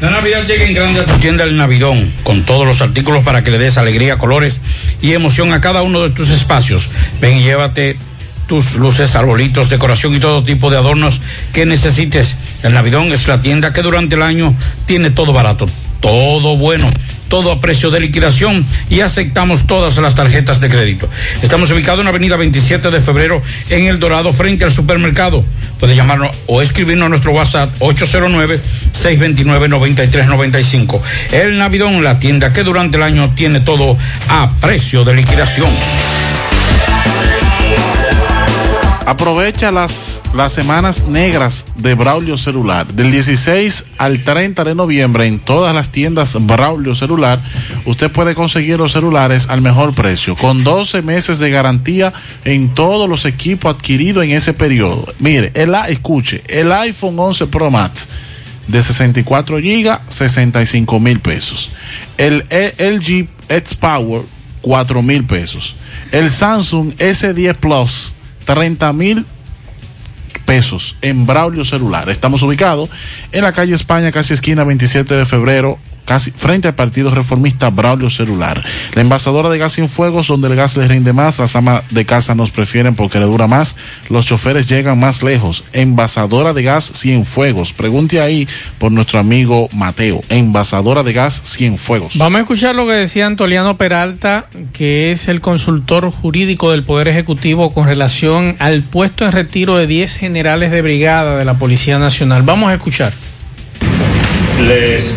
La Navidad llega en grande a tu tienda El Navidón, con todos los artículos para que le des alegría, colores y emoción a cada uno de tus espacios. Ven y llévate tus luces, arbolitos, decoración y todo tipo de adornos que necesites. El Navidón es la tienda que durante el año tiene todo barato, todo bueno, todo a precio de liquidación y aceptamos todas las tarjetas de crédito. Estamos ubicados en la avenida 27 de febrero en El Dorado frente al supermercado. Puede llamarnos o escribirnos a nuestro WhatsApp 809-629-9395. El Navidón, la tienda que durante el año tiene todo a precio de liquidación. Aprovecha las, las semanas negras de Braulio Celular. Del 16 al 30 de noviembre en todas las tiendas Braulio Celular, usted puede conseguir los celulares al mejor precio, con 12 meses de garantía en todos los equipos adquiridos en ese periodo. Mire, el, escuche, el iPhone 11 Pro Max de 64 GB, 65 mil pesos. El LG X Power, 4 mil pesos. El Samsung S10 Plus, 30 mil pesos en Braulio Celular. Estamos ubicados en la calle España, casi esquina 27 de febrero, casi frente al Partido Reformista Braulio Celular. La envasadora de gas sin fuegos, donde el gas les rinde más, las amas de casa nos prefieren porque le dura más, los choferes llegan más lejos. Envasadora de gas sin fuegos. Pregunte ahí por nuestro amigo Mateo. Envasadora de gas sin fuegos. Vamos a escuchar lo que decía Antoliano Peralta, que es el consultor jurídico del Poder Ejecutivo con relación al puesto en retiro de 10 generales de brigada de la Policía Nacional. Vamos a escuchar. Les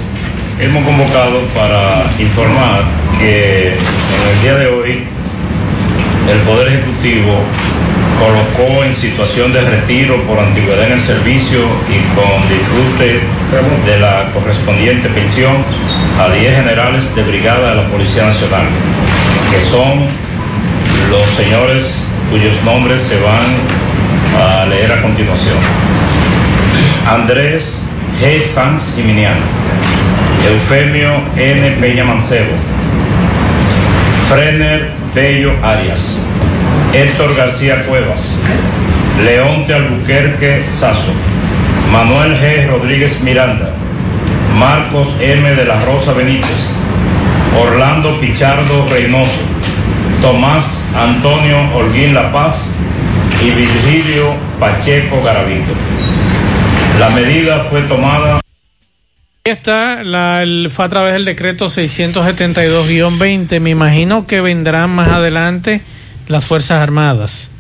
hemos convocado para informar que en el día de hoy el Poder Ejecutivo colocó en situación de retiro por antigüedad en el servicio y con disfrute de la correspondiente pensión a 10 generales de brigada de la Policía Nacional, que son los señores cuyos nombres se van a leer a continuación. Andrés G. Sanz Jiminiano. Eufemio N. Peña Mancebo, Frener Bello Arias, Héctor García Cuevas, Leonte Albuquerque Sazo, Manuel G. Rodríguez Miranda, Marcos M. de la Rosa Benítez, Orlando Pichardo Reynoso, Tomás Antonio Holguín La Paz y Virgilio Pacheco Garavito. La medida fue tomada está, el, fue a través del decreto 672-20. Me imagino que vendrán más adelante las Fuerzas Armadas.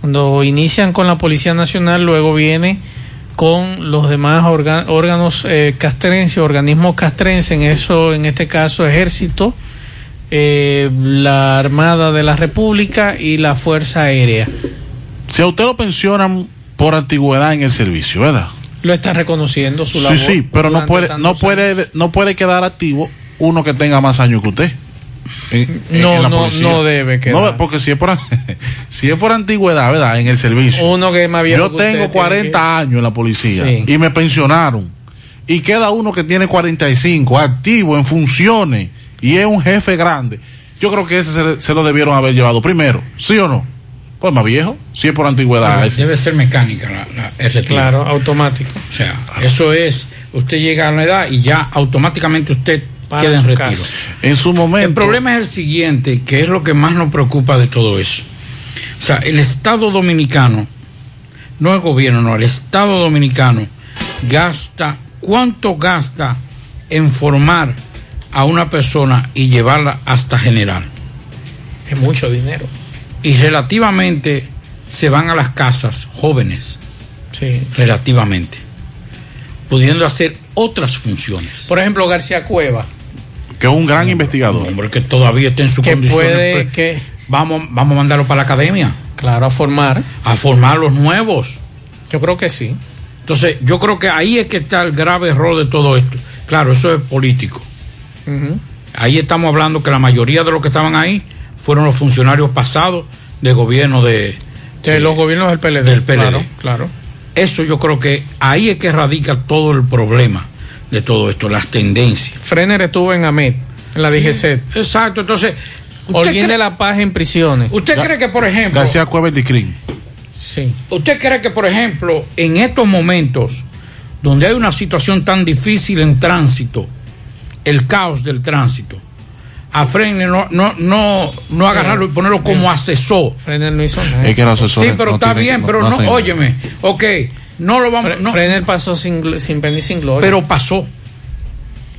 Cuando inician con la Policía Nacional, luego viene con los demás órganos eh, castrenses, organismos castrenses, en eso, en este caso, Ejército, eh, la Armada de la República y la Fuerza Aérea. Si a usted lo pensionan por antigüedad en el servicio, ¿verdad? Lo está reconociendo su Sí, labor. sí, pero no puede, no puede, no puede quedar activo uno que tenga más años que usted. En- No, en la no, no debe quedar. No, porque si es por si es por antigüedad, ¿verdad? En el servicio. Uno que es más viejo Yo tengo tiene 40 que- años en la policía Sí. y me pensionaron. Y queda uno que tiene 45, activo en funciones y es un jefe grande. Yo creo que ese se, se lo debieron haber llevado primero, ¿sí o no? Pues más viejo, si es por antigüedad. Debe, ser mecánica la, la- el retiro. Claro, automático. O sea, eso es, usted llega a la edad y ya automáticamente usted Para queda en su retiro. casa. En su momento. El problema es el siguiente, que es lo que más nos preocupa de todo eso. O sea, el Estado dominicano, no el gobierno, no, el Estado dominicano gasta, ¿cuánto gasta en formar a una persona y llevarla hasta general? Es mucho dinero. Y relativamente se van a las casas jóvenes, Sí. relativamente, pudiendo hacer otras funciones. Por ejemplo, García Cueva, que es un gran investigador. Hombre, que todavía está en sus que condiciones. puede, que, vamos, vamos a mandarlo para la academia. claro, a formar. a formar los nuevos. Yo creo que sí. Entonces, yo creo que ahí es que está el grave error de todo esto. Claro, eso es político. Ahí estamos hablando que la mayoría de los que estaban ahí fueron los funcionarios pasados de gobierno de, De los gobiernos del PLD. del PLD. Claro, claro. Eso yo creo que ahí es que radica todo el problema de todo esto, las tendencias. Frener estuvo en AMET, en la DGC. Exacto, entonces, ¿usted, Holguín cree, de la Paz en prisiones. usted cree que, por ejemplo, García Cueva el Dicrin. Sí. ¿Usted cree que, por ejemplo, en estos momentos, donde hay una situación tan difícil en tránsito, el caos del tránsito, a Freiner no, no, no, no agarrarlo y ponerlo como asesor? Frener no hizo nada. Es que los asesores Sí, pero no está tienen- bien, no- pero no no, hacen- óyeme, ok, no lo vamos, Fre- no, Frener pasó sin, gl- sin pena y sin gloria. pero pasó.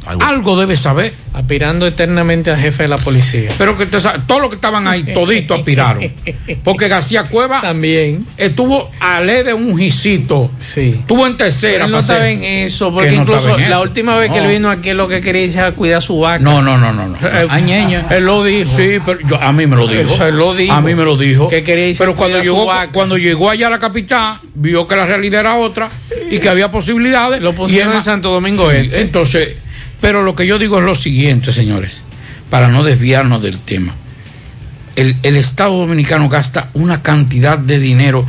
Ay, bueno. Algo debe saber. aspirando eternamente a jefe de la policía. Pero que todos los que estaban ahí, toditos aspiraron. Porque García Cueva También. estuvo a ley de un jisito. Sí. Estuvo en tercera. Pero no para ser- estaba en eso, Que porque no incluso la eso. última vez que No. él vino aquí lo que quería era cuidar su vaca. No, no, no, no, no. Eh, Ay, ñeña. Él lo dijo. Sí, pero yo, a mí me lo dijo. Eso él lo dijo. A mí me lo dijo. Que quería irse pero a cuando llegó, vaca. cuando llegó allá a la capital, vio que la realidad era otra y que había posibilidades. Lo pusieron Y en Santo Domingo Sí, Este. Entonces, pero lo que yo digo es lo siguiente, señores, para no desviarnos del tema. El, el Estado Dominicano gasta una cantidad de dinero.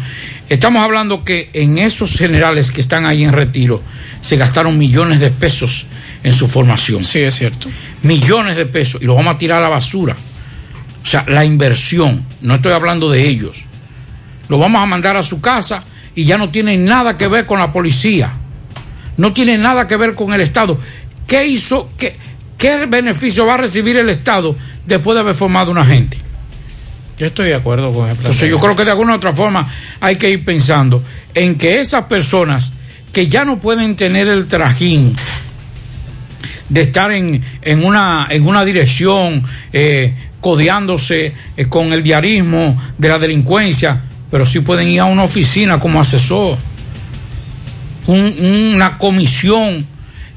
Estamos hablando que en esos generales que están ahí en retiro se gastaron millones de pesos en su formación Sí, es cierto. millones de pesos y los vamos a tirar a la basura. O sea, la inversión, no estoy hablando de ellos. Los vamos a mandar a su casa y ya no tienen nada que ver con la policía. No tienen nada que ver con el Estado. ¿Qué hizo? ¿Qué, qué beneficio va a recibir el Estado después de haber formado una gente? Yo estoy de acuerdo con el Entonces yo creo que de alguna u otra forma hay que ir pensando en que esas personas que ya no pueden tener el trajín de estar en, en, una, en una dirección eh, codeándose eh, con el diarismo de la delincuencia, pero sí pueden ir a una oficina como asesor, Un- una comisión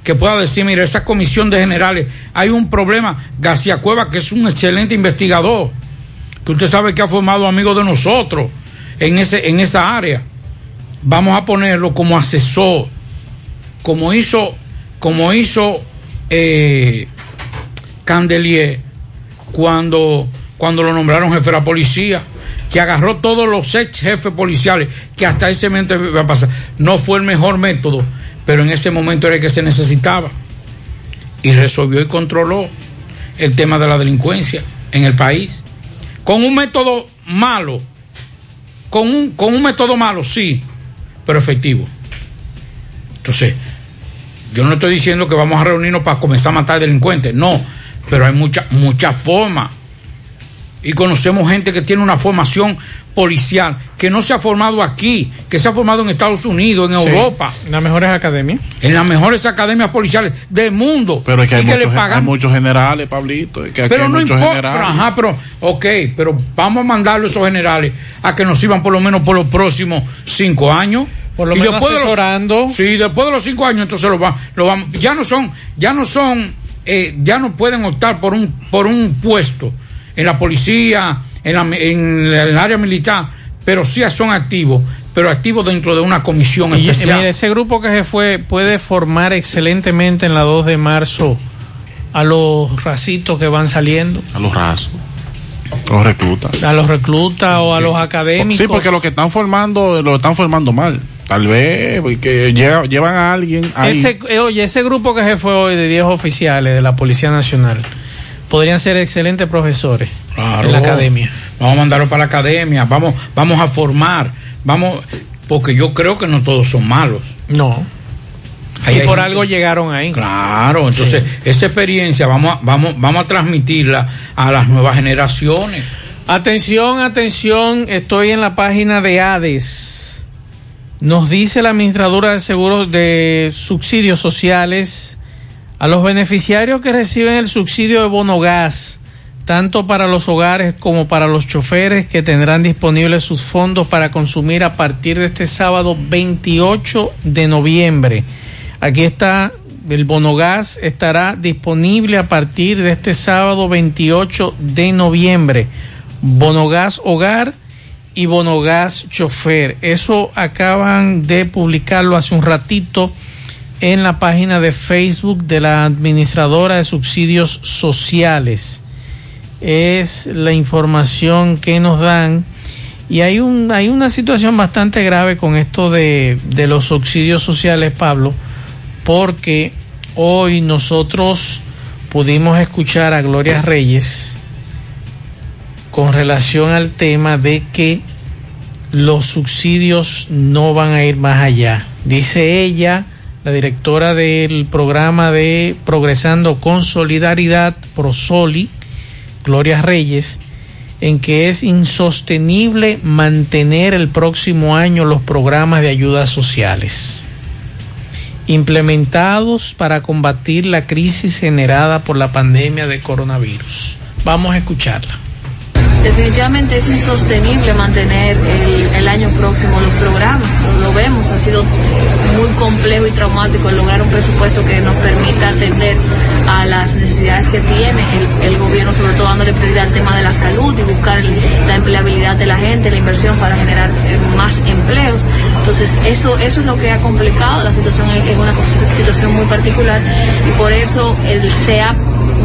que pueda decir, mira, esa comisión de generales, hay un problema, García Cueva, que es un excelente investigador, que usted sabe que ha formado amigos de nosotros en, ese, en esa área. Vamos a ponerlo como asesor, como hizo, como hizo eh, Candelier cuando, cuando lo nombraron jefe de la policía, que agarró todos los ex jefes policiales, que hasta ese momento iba a pasar. No fue el mejor método, pero en ese momento era el que se necesitaba. Y resolvió y controló el tema de la delincuencia en el país. Con un método malo, con un, con un método malo, sí, pero efectivo. Entonces, yo no estoy diciendo que vamos a reunirnos para comenzar a matar delincuentes, no, pero hay muchas muchas formas Y conocemos gente que tiene una formación policial, que no se ha formado aquí, que se ha formado en Estados Unidos, en Sí. Europa, En las mejores academias. en las mejores academias policiales del mundo. Pero es que hay, le muchos, pagan hay muchos generales, Pablito. Es que aquí pero hay no muchos importa, generales. pero, ajá, pero, ok, pero vamos a mandarlo a esos generales a que nos sirvan por lo menos por los próximos cinco años. Por lo Y menos después de los- asesorando. sí, después de los cinco años, entonces lo va, lo vamos, ya no son, ya no son, eh, ya no pueden optar por un, por un puesto en la policía, en, la, en el área militar, pero sí son activos, pero activos dentro de una comisión Y, y especial. mire, ese grupo que se fue puede formar excelentemente en la 2 de marzo a los racitos que van saliendo, A los rasos. Los reclutas. a los reclutas o a los académicos. Sí, porque lo que están formando, lo están formando mal. Tal vez porque lleva- llevan a alguien ahí. Ese, eh, oye, ese grupo que se fue hoy de 10 oficiales de la Policía Nacional podrían ser excelentes profesores Claro. en la academia. Vamos a mandarlo para la academia, vamos, vamos a formar, vamos, porque yo creo que no todos son malos. No. Ahí y por gente- algo llegaron ahí. Claro, entonces esa experiencia vamos a, vamos, vamos a transmitirla a las nuevas generaciones. Atención, atención, estoy en la página de ADES. Nos dice la administradora de seguros de subsidios sociales a los beneficiarios que reciben el subsidio de bono gas, tanto para los hogares como para los choferes que tendrán disponibles sus fondos para consumir a partir de este sábado 28 de noviembre. Aquí está, el bono gas estará disponible a partir de este sábado 28 de noviembre. Bonogas Hogar y Bonogas Chofer. Eso acaban de publicarlo hace un ratito en la página de Facebook de la Administradora de Subsidios Sociales. Es la información que nos dan. Y hay, un, hay una situación bastante grave con esto de, de los subsidios sociales, Pablo, porque hoy nosotros pudimos escuchar a Gloria Reyes con relación al tema de que los subsidios no van a ir más allá. Dice ella, la directora del programa de Progresando con Solidaridad, Prosoli, Gloria Reyes, en que es insostenible mantener el próximo año los programas de ayudas sociales implementados para combatir la crisis generada por la pandemia de coronavirus. Vamos a escucharla. Definitivamente es insostenible mantener el, el año próximo los programas, lo, vemos, ha sido muy complejo y traumático lograr un presupuesto que nos permita atender a las necesidades que tiene el, gobierno, sobre todo dándole prioridad al tema de la salud y buscar la empleabilidad de la gente, la inversión para generar eh, más empleos. Entonces eso, eso es lo que ha complicado la situación, es una situación muy particular y por eso el ha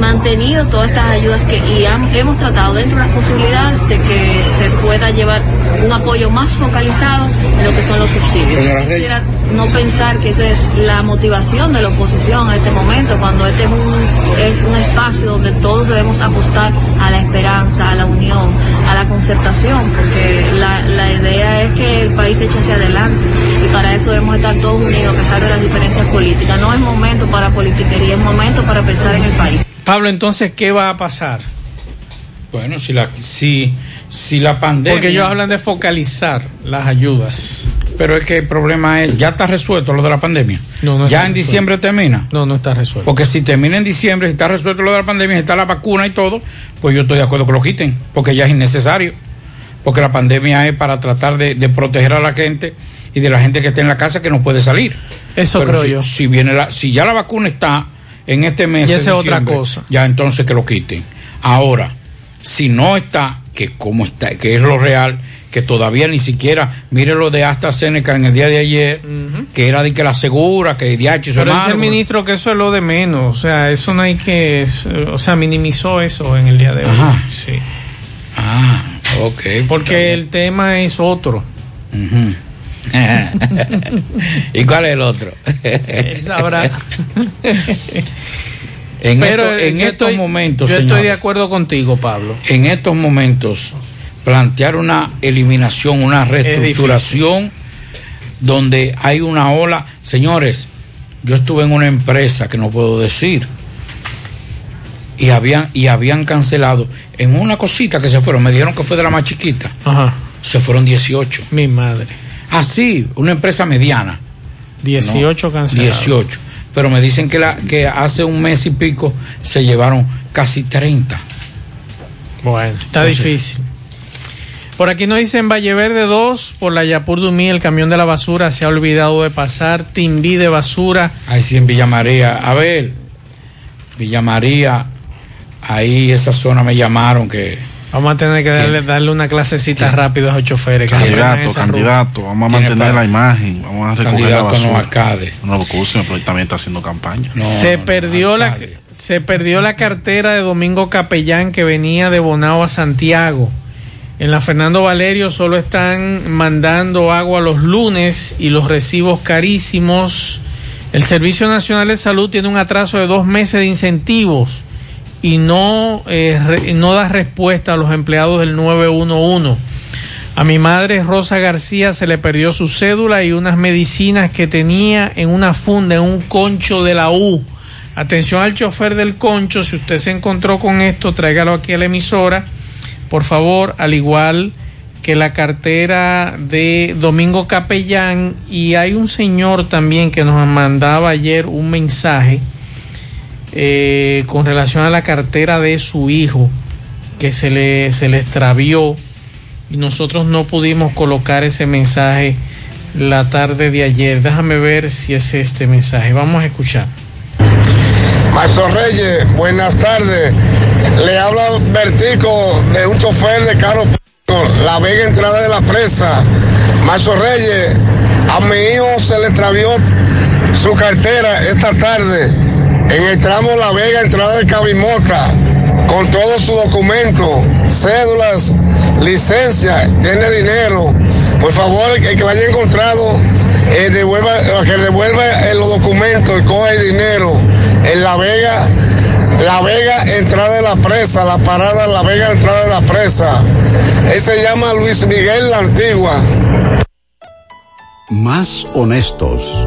mantenido todas estas ayudas que y ham- hemos tratado dentro de las posibilidades de que se pueda llevar un apoyo más focalizado en lo que son los subsidios. Quisiera no pensar que esa es la motivación de la oposición a este momento, cuando este es un, es un espacio donde todos debemos apostar a la esperanza, a la unión, a la concertación, porque la, la idea es que el país se eche hacia adelante y para eso debemos estar todos unidos a pesar de las diferencias políticas. No es momento para politiquería, es momento para pensar en el país. Pablo, entonces, ¿qué va a pasar? Bueno, si la, si, si la pandemia... Porque ellos hablan de focalizar las ayudas. Pero es que el problema es, ya está resuelto lo de la pandemia. No, no ya en resuelto. diciembre termina. No, no está resuelto. Porque si termina en diciembre, si está resuelto lo de la pandemia, si está la vacuna y todo, pues yo estoy de acuerdo que lo quiten, porque ya es innecesario. Porque la pandemia es para tratar de, de proteger a la gente y de la gente que está en la casa que no puede salir. Eso Pero creo si, yo. Si, viene la, si ya la vacuna está en este mes, Y esa es otra cosa. ya entonces que lo quiten. Ahora, si no está, que como está, que es lo real, que todavía ni siquiera, mire lo de AstraZeneca en el día de ayer, que era de que la asegura, que DH Pero dice el ministro que eso es lo de menos. O sea, eso no hay que. O sea, minimizó eso en el día de hoy. Ajá. Sí. Ah, ok. Porque el tema es otro. Ujú. ¿Y cuál es el otro? Él sabrá. En, Pero, esto- en estos estoy- momentos, Yo estoy de acuerdo contigo, Pablo. en estos momentos, plantear una eliminación, una reestructuración donde hay una ola. Señores, yo estuve en una empresa que no puedo decir y habían, y habían cancelado en una cosita que se fueron, me dijeron que fue de la más chiquita, Ajá. se fueron 18. Mi madre. Así, una empresa mediana. 18 No, cancelados. 18. Pero me dicen que, la, que hace un mes y pico se llevaron casi 30. Bueno, está Entonces- difícil. Por aquí nos dicen Valle Verde 2, por la Yapur Dumí, el camión de la basura se ha olvidado de pasar, Timbí de basura. Ahí sí, en Villa María. A ver, Villa María, ahí esa zona me llamaron que... Vamos a tener que darle, darle una clasecita rápido a esos choferes. que Candidato, candidato, vamos a mantener la imagen, vamos a recoger la basura. no. No, pero también está haciendo campaña. se perdió la se perdió la cartera de Domingo Capellán que venía de Bonao a Santiago. En la Fernando Valerio solo están mandando agua los lunes y los recibos carísimos. El Servicio Nacional de Salud tiene un atraso de dos meses de incentivos y no, eh, no da respuesta a los empleados del 911. A mi madre Rosa García se le perdió su cédula y unas medicinas que tenía en una funda, en un concho de la U. Atención al chofer del concho, si usted se encontró con esto, tráigalo aquí a la emisora. Por favor, al igual que la cartera de Domingo Capellán. Y hay un señor también que nos mandaba ayer un mensaje eh, con relación a la cartera de su hijo que se le, se le extravió y nosotros no pudimos colocar ese mensaje la tarde de ayer. Déjame ver si es este mensaje. Vamos a escuchar. Maestro Reyes, buenas tardes. Le habla Bertico de un chofer de carro La Vega entrada de la presa. Maestro Reyes, a mi hijo se le extravió su cartera esta tarde en el tramo La Vega entrada de Cabimota con todos sus documentos, cédulas, licencia, tiene dinero. Por favor, el que lo haya encontrado, eh, devuelva, que devuelva eh, los documentos y coja el dinero. En La Vega, La Vega, entrada de la presa, la parada La Vega, entrada de la presa. Él se llama Luis Miguel La Antigua. Más honestos.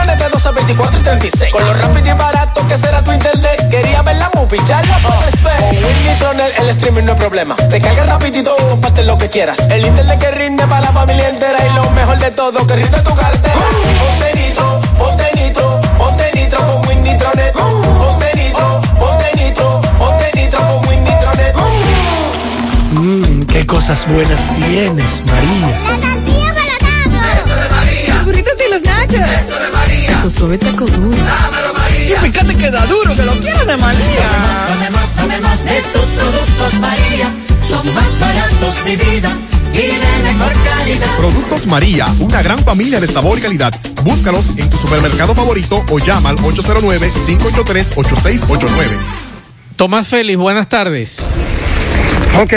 24 y 36. Con lo rápido y barato que será tu internet. Quería ver la movie, ya la puedes ver. Con Win Nitronet el streaming no es problema. Te cargas rapidito, comparte lo que quieras. El internet que rinde para la familia entera. Y lo mejor de todo, que rinde tu cartera. Ponte nitro, ponte nitro, ponte nitro con Win Nitronet. Ponte nitro, ponte nitro, ponte nitro con Win Nitronet. Mmm, qué cosas buenas tienes, María. Eso de María. Los burritos y los nachos. Eso de María. Taco suave, taco duro. Dámelo, María. Y fíjate que da duro, que lo quiero de María. Tomemos, tomemos de tus productos, María. Son más baratos de vida. Y de mejor calidad. Productos María, una gran familia de sabor y calidad. Búscalos en tu supermercado favorito o llama al 809-583-8689. Tomás Félix, buenas tardes. Ok,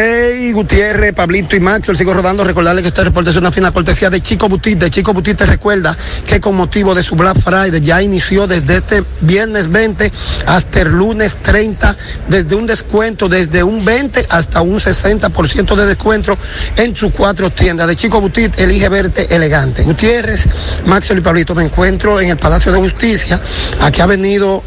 Gutiérrez, Pablito y Macho, sigo rodando. Recordarle que este reporte es una fina cortesía de Chico Butit. De Chico Butit te recuerda que con motivo de su Black Friday ya inició desde este viernes 20 hasta el lunes 30, desde un descuento desde un 20 hasta un 60% de descuento en sus cuatro tiendas. De Chico Butit, elige verte elegante. Gutiérrez, Maxwell y Pablito, me encuentro en el Palacio de Justicia. Aquí ha venido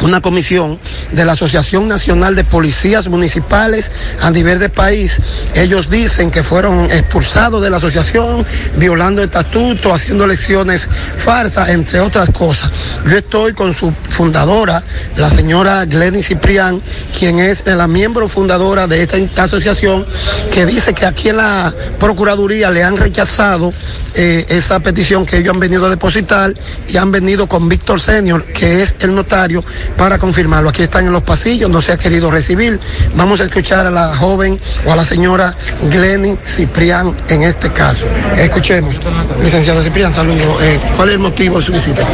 una comisión de la Asociación Nacional de Policías Municipales a nivel de país. Ellos dicen que fueron expulsados de la asociación, violando estatutos, haciendo elecciones farsas, entre otras cosas. Yo estoy con su fundadora, la señora Glenny Ciprián, quien es la miembro fundadora de esta asociación, que dice que aquí en la Procuraduría le han rechazado eh, esa petición que ellos han venido a depositar y han venido con Víctor Senior, que es el notario, para confirmarlo. Aquí están en los pasillos, no se ha querido recibir. Vamos a escuchar a la joven o a la señora Glenny Ciprián en este caso. Escuchemos. Licenciada Ciprián, saludo. Eh, ¿Cuál es el motivo de su visita?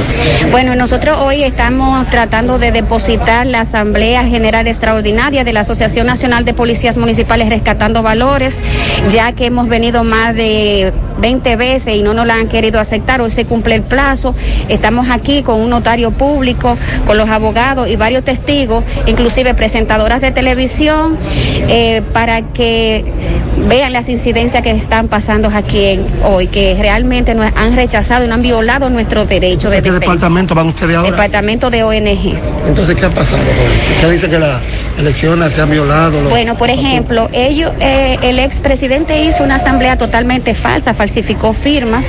Bueno, nosotros hoy estamos tratando de depositar la Asamblea General Extraordinaria de la Asociación Nacional de Policías Municipales Rescatando Valores, ya que hemos venido más de 20 veces y no nos la han querido aceptar. Hoy se cumple el plazo. Estamos aquí con un notario público, con los abogados y varios testigos, inclusive presentadoras de televisión, eh, para que vean las incidencias que están pasando aquí en- hoy, que realmente nos han rechazado y no han violado nuestros derechos de ¿A qué defensa. departamento van ustedes ahora? Departamento de ONG. Entonces, ¿qué ha pasado? Usted dice que las elecciones se han violado. los- Bueno, por ejemplo, ellos, eh, el expresidente hizo una asamblea totalmente falsa, falsificó firmas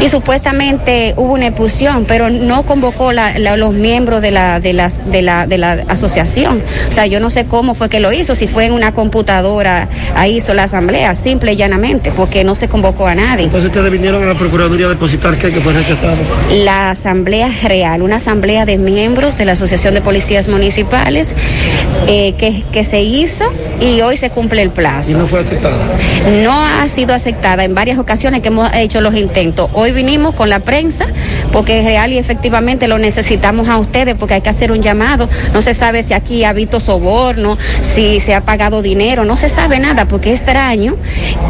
y supuestamente hubo una expulsión, pero no convocó la- la- los miembros de la, de, la, de, la, de la asociación. O sea, yo no sé cómo fue que lo hizo, si fue en una computadora, ahí hizo la asamblea, simple y llanamente, porque no se convocó a nadie. Entonces, ustedes vinieron a la Procuraduría a depositar qué, que fue rechazado. la asamblea real, una asamblea de miembros de la Asociación de Policías Municipales eh, que, que se hizo y hoy se cumple el plazo. Y no fue aceptada. No ha sido aceptada en varias ocasiones que hemos hecho los intentos. Hoy vinimos con la prensa porque real y efectivamente lo necesitamos a ustedes porque hay que hacer un llamado. No se sabe si aquí ha habido soborno, si se ha pagado dinero, no se sabe nada porque es extraño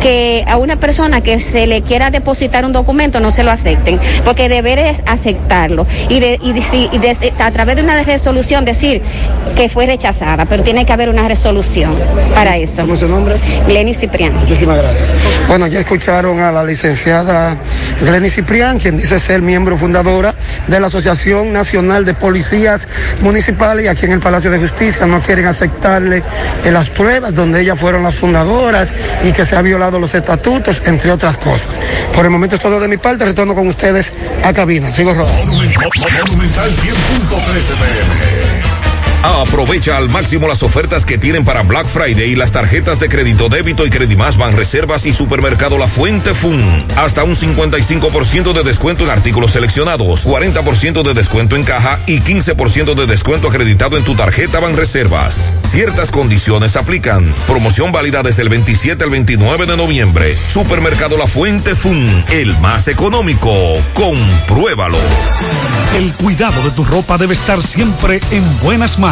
que a una persona que se le quiera depositar un documento no se lo acepten porque deber es aceptarlo y, de, y, de- si- y de- a través de una resolución decir que fue rechazada, pero tiene que haber una resolución para eso. ¿Cómo es su nombre? Glenny Cipriano. Muchísimas gracias. Bueno, ya escucharon a la licenciada Glenny Ciprián, quien dice ser miembro fundadora de la Asociación Nacional de Policías Municipales y aquí en el Palacio de Justicia no quieren aceptarle las pruebas donde ellas fueron las fundadoras y que se ha violado los estatutos, entre otras cosas. Por el momento es todo de mi parte, retorno con ustedes a cabina. Sigo rodando. Monumental 100.13 pm. Aprovecha al máximo las ofertas que tienen para Black Friday y las tarjetas de crédito débito y Credimás Ban Reservas y Supermercado La Fuente Fun. Hasta un 55% de descuento en artículos seleccionados, 40% de descuento en caja y 15% de descuento acreditado en tu tarjeta Ban Reservas. Ciertas condiciones aplican. Promoción válida desde el 27 al 29 de noviembre. Supermercado La Fuente Fun, el más económico. Compruébalo. El cuidado de tu ropa debe estar siempre en buenas manos.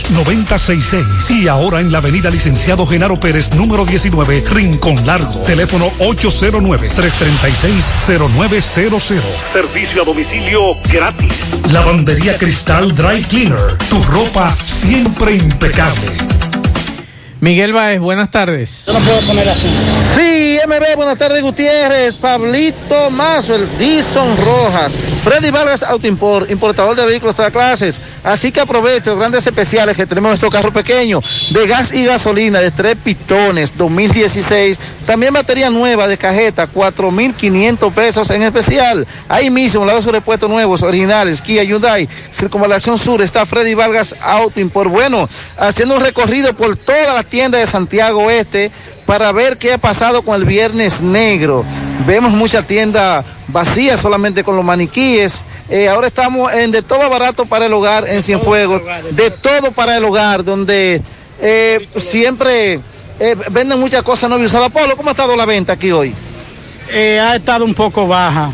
809-582-9066. Y ahora en la Avenida Licenciado Genaro Pérez, número 19, Rincón Largo. Teléfono 809-336-0900. Servicio a domicilio gratis. Lavandería Cristal Dry Cleaner. Tu ropa siempre impecable. Miguel Baez, buenas tardes. Yo no puedo poner así. Sí, MB, buenas tardes, Gutiérrez, Pablito Mazo, el Dison Rojas, Freddy Vargas Auto Import, importador de vehículos de todas clases. Así que aproveche los grandes especiales que tenemos en nuestro carro pequeño, de gas y gasolina, de tres pistones, 2016. También batería nueva de cajeta, 4,500 pesos en especial. Ahí mismo, lados de repuestos nuevos, originales, Kia Hyundai, Circunvalación Sur, está Freddy Vargas Auto Import. Bueno, haciendo un recorrido por toda la tienda de Santiago Este para ver qué ha pasado con el Viernes Negro. Vemos mucha tienda vacía solamente con los maniquíes. Eh, ahora estamos en de todo barato para el hogar en Cienfuegos, de todo para el hogar, donde eh, siempre eh, venden muchas cosas no usadas. Pablo, ¿cómo ha estado la venta aquí hoy? Eh, ha estado un poco baja,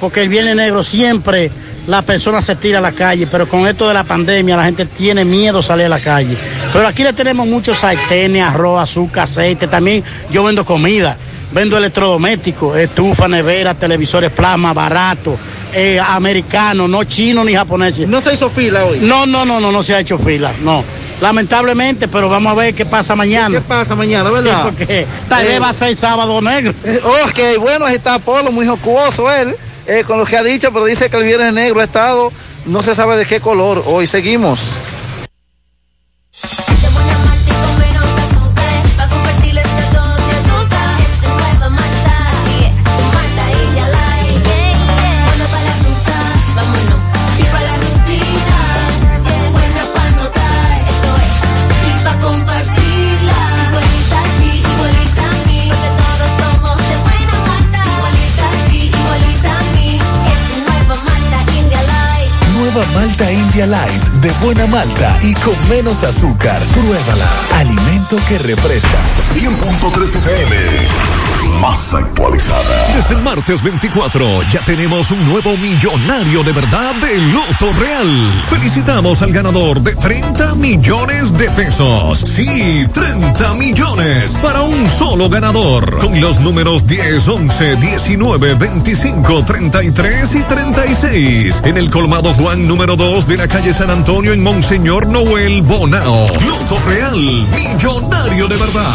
porque el Viernes Negro siempre la persona se tira a la calle, pero con esto de la pandemia la gente tiene miedo salir a la calle. Pero aquí le tenemos muchos sartenes, arroz, azúcar, aceite, también yo vendo comida, vendo electrodomésticos, estufa, nevera, televisores plasma, barato, eh, americano, no chino ni japonés. ¿No se hizo fila hoy? No, no, no, no, no se ha hecho fila, no. Lamentablemente, pero vamos a ver qué pasa mañana. ¿Qué pasa mañana, Sí, verdad? porque tal vez Eh, va a ser sábado negro. Ok, bueno, ahí está Polo, muy jocuoso él, eh, con lo que ha dicho, pero dice que el viernes negro ha estado, no se sabe de qué color. Hoy seguimos. Malta India Light de buena malta y con menos azúcar. Pruébala. Alimento que refresca. 100.3 FM. Más actualizada. Desde el martes 24 ya tenemos un nuevo millonario de verdad de Loto Real. Felicitamos al ganador de 30 millones de pesos. Sí, 30 millones para un solo ganador. Con los números 10, 11, 19, 25, 33 y 36. En el colmado Juan número 2 de la calle San Antonio en Monseñor Noel Bonao. Loto Real, millonario de verdad.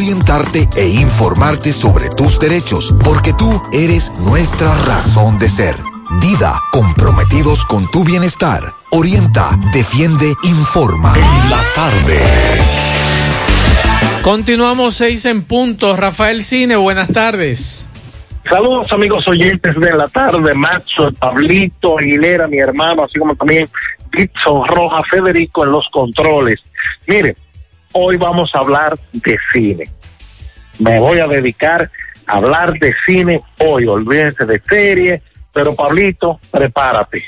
orientarte e informarte sobre tus derechos, porque tú eres nuestra razón de ser. Dida, comprometidos con tu bienestar. Orienta, defiende, informa. En la tarde. Continuamos seis en punto. Rafael Cine, buenas tardes. Saludos amigos oyentes de la tarde, Macho, Pablito, Aguilera, mi hermano, así como también Gibson Roja, Federico en los controles. Mire, hoy vamos a hablar de cine. Me voy a dedicar a hablar de cine hoy, olvídense de serie, pero Pablito, prepárate,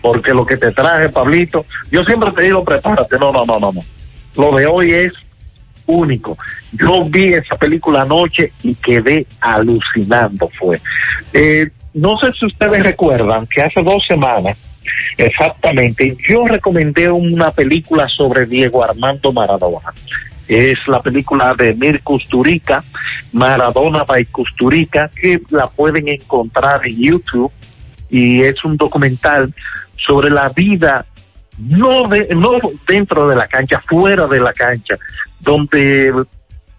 porque lo que te traje, Pablito, yo siempre te digo prepárate, no, no, no, no, no. Lo de hoy es único. Yo vi esa película anoche y quedé alucinando, fue. Eh, no sé si ustedes recuerdan que hace dos semanas, exactamente, yo recomendé una película sobre Diego Armando Maradona. Es la película de Mir Kusturica, Maradona by Kusturica, que la pueden encontrar en YouTube y es un documental sobre la vida no de, no dentro de la cancha, fuera de la cancha, donde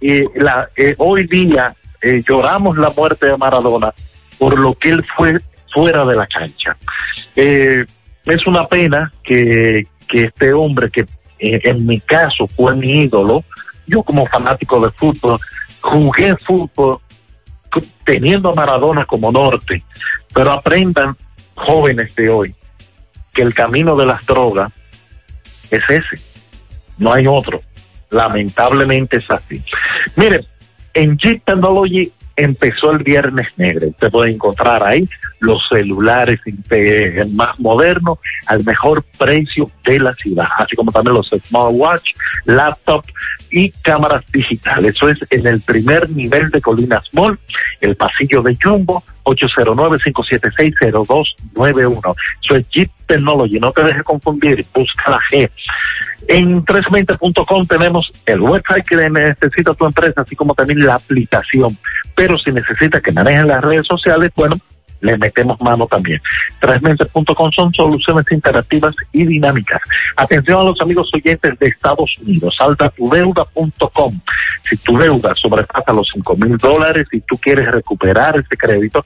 eh, la, eh, hoy día eh, lloramos la muerte de Maradona por lo que él fue fuera de la cancha. Eh, es una pena que, que este hombre, que eh, en mi caso fue mi ídolo, yo como fanático de fútbol, jugué fútbol teniendo a Maradona como norte, pero aprendan jóvenes de hoy que el camino de las drogas es ese, no hay otro. Lamentablemente es así. Mire, en Jeep Technology empezó el Viernes Negro. Usted puede encontrar ahí los celulares más modernos al mejor precio de la ciudad, así como también los smartwatch, laptop y cámaras digitales. Eso es en el primer nivel de Colinas Mall, el pasillo de Jumbo, 809-576-0291. Eso es Jeep Technology, no te dejes confundir, busca la G. En 320.com tenemos el website que necesita tu empresa, así como también la aplicación. Pero si necesita que manejen las redes sociales, bueno, le metemos mano también. 320.com son soluciones interactivas y dinámicas. Atención a los amigos oyentes de Estados Unidos, saldatudeuda.com. Si tu deuda sobrepasa los 5 mil dólares y tú quieres recuperar ese crédito,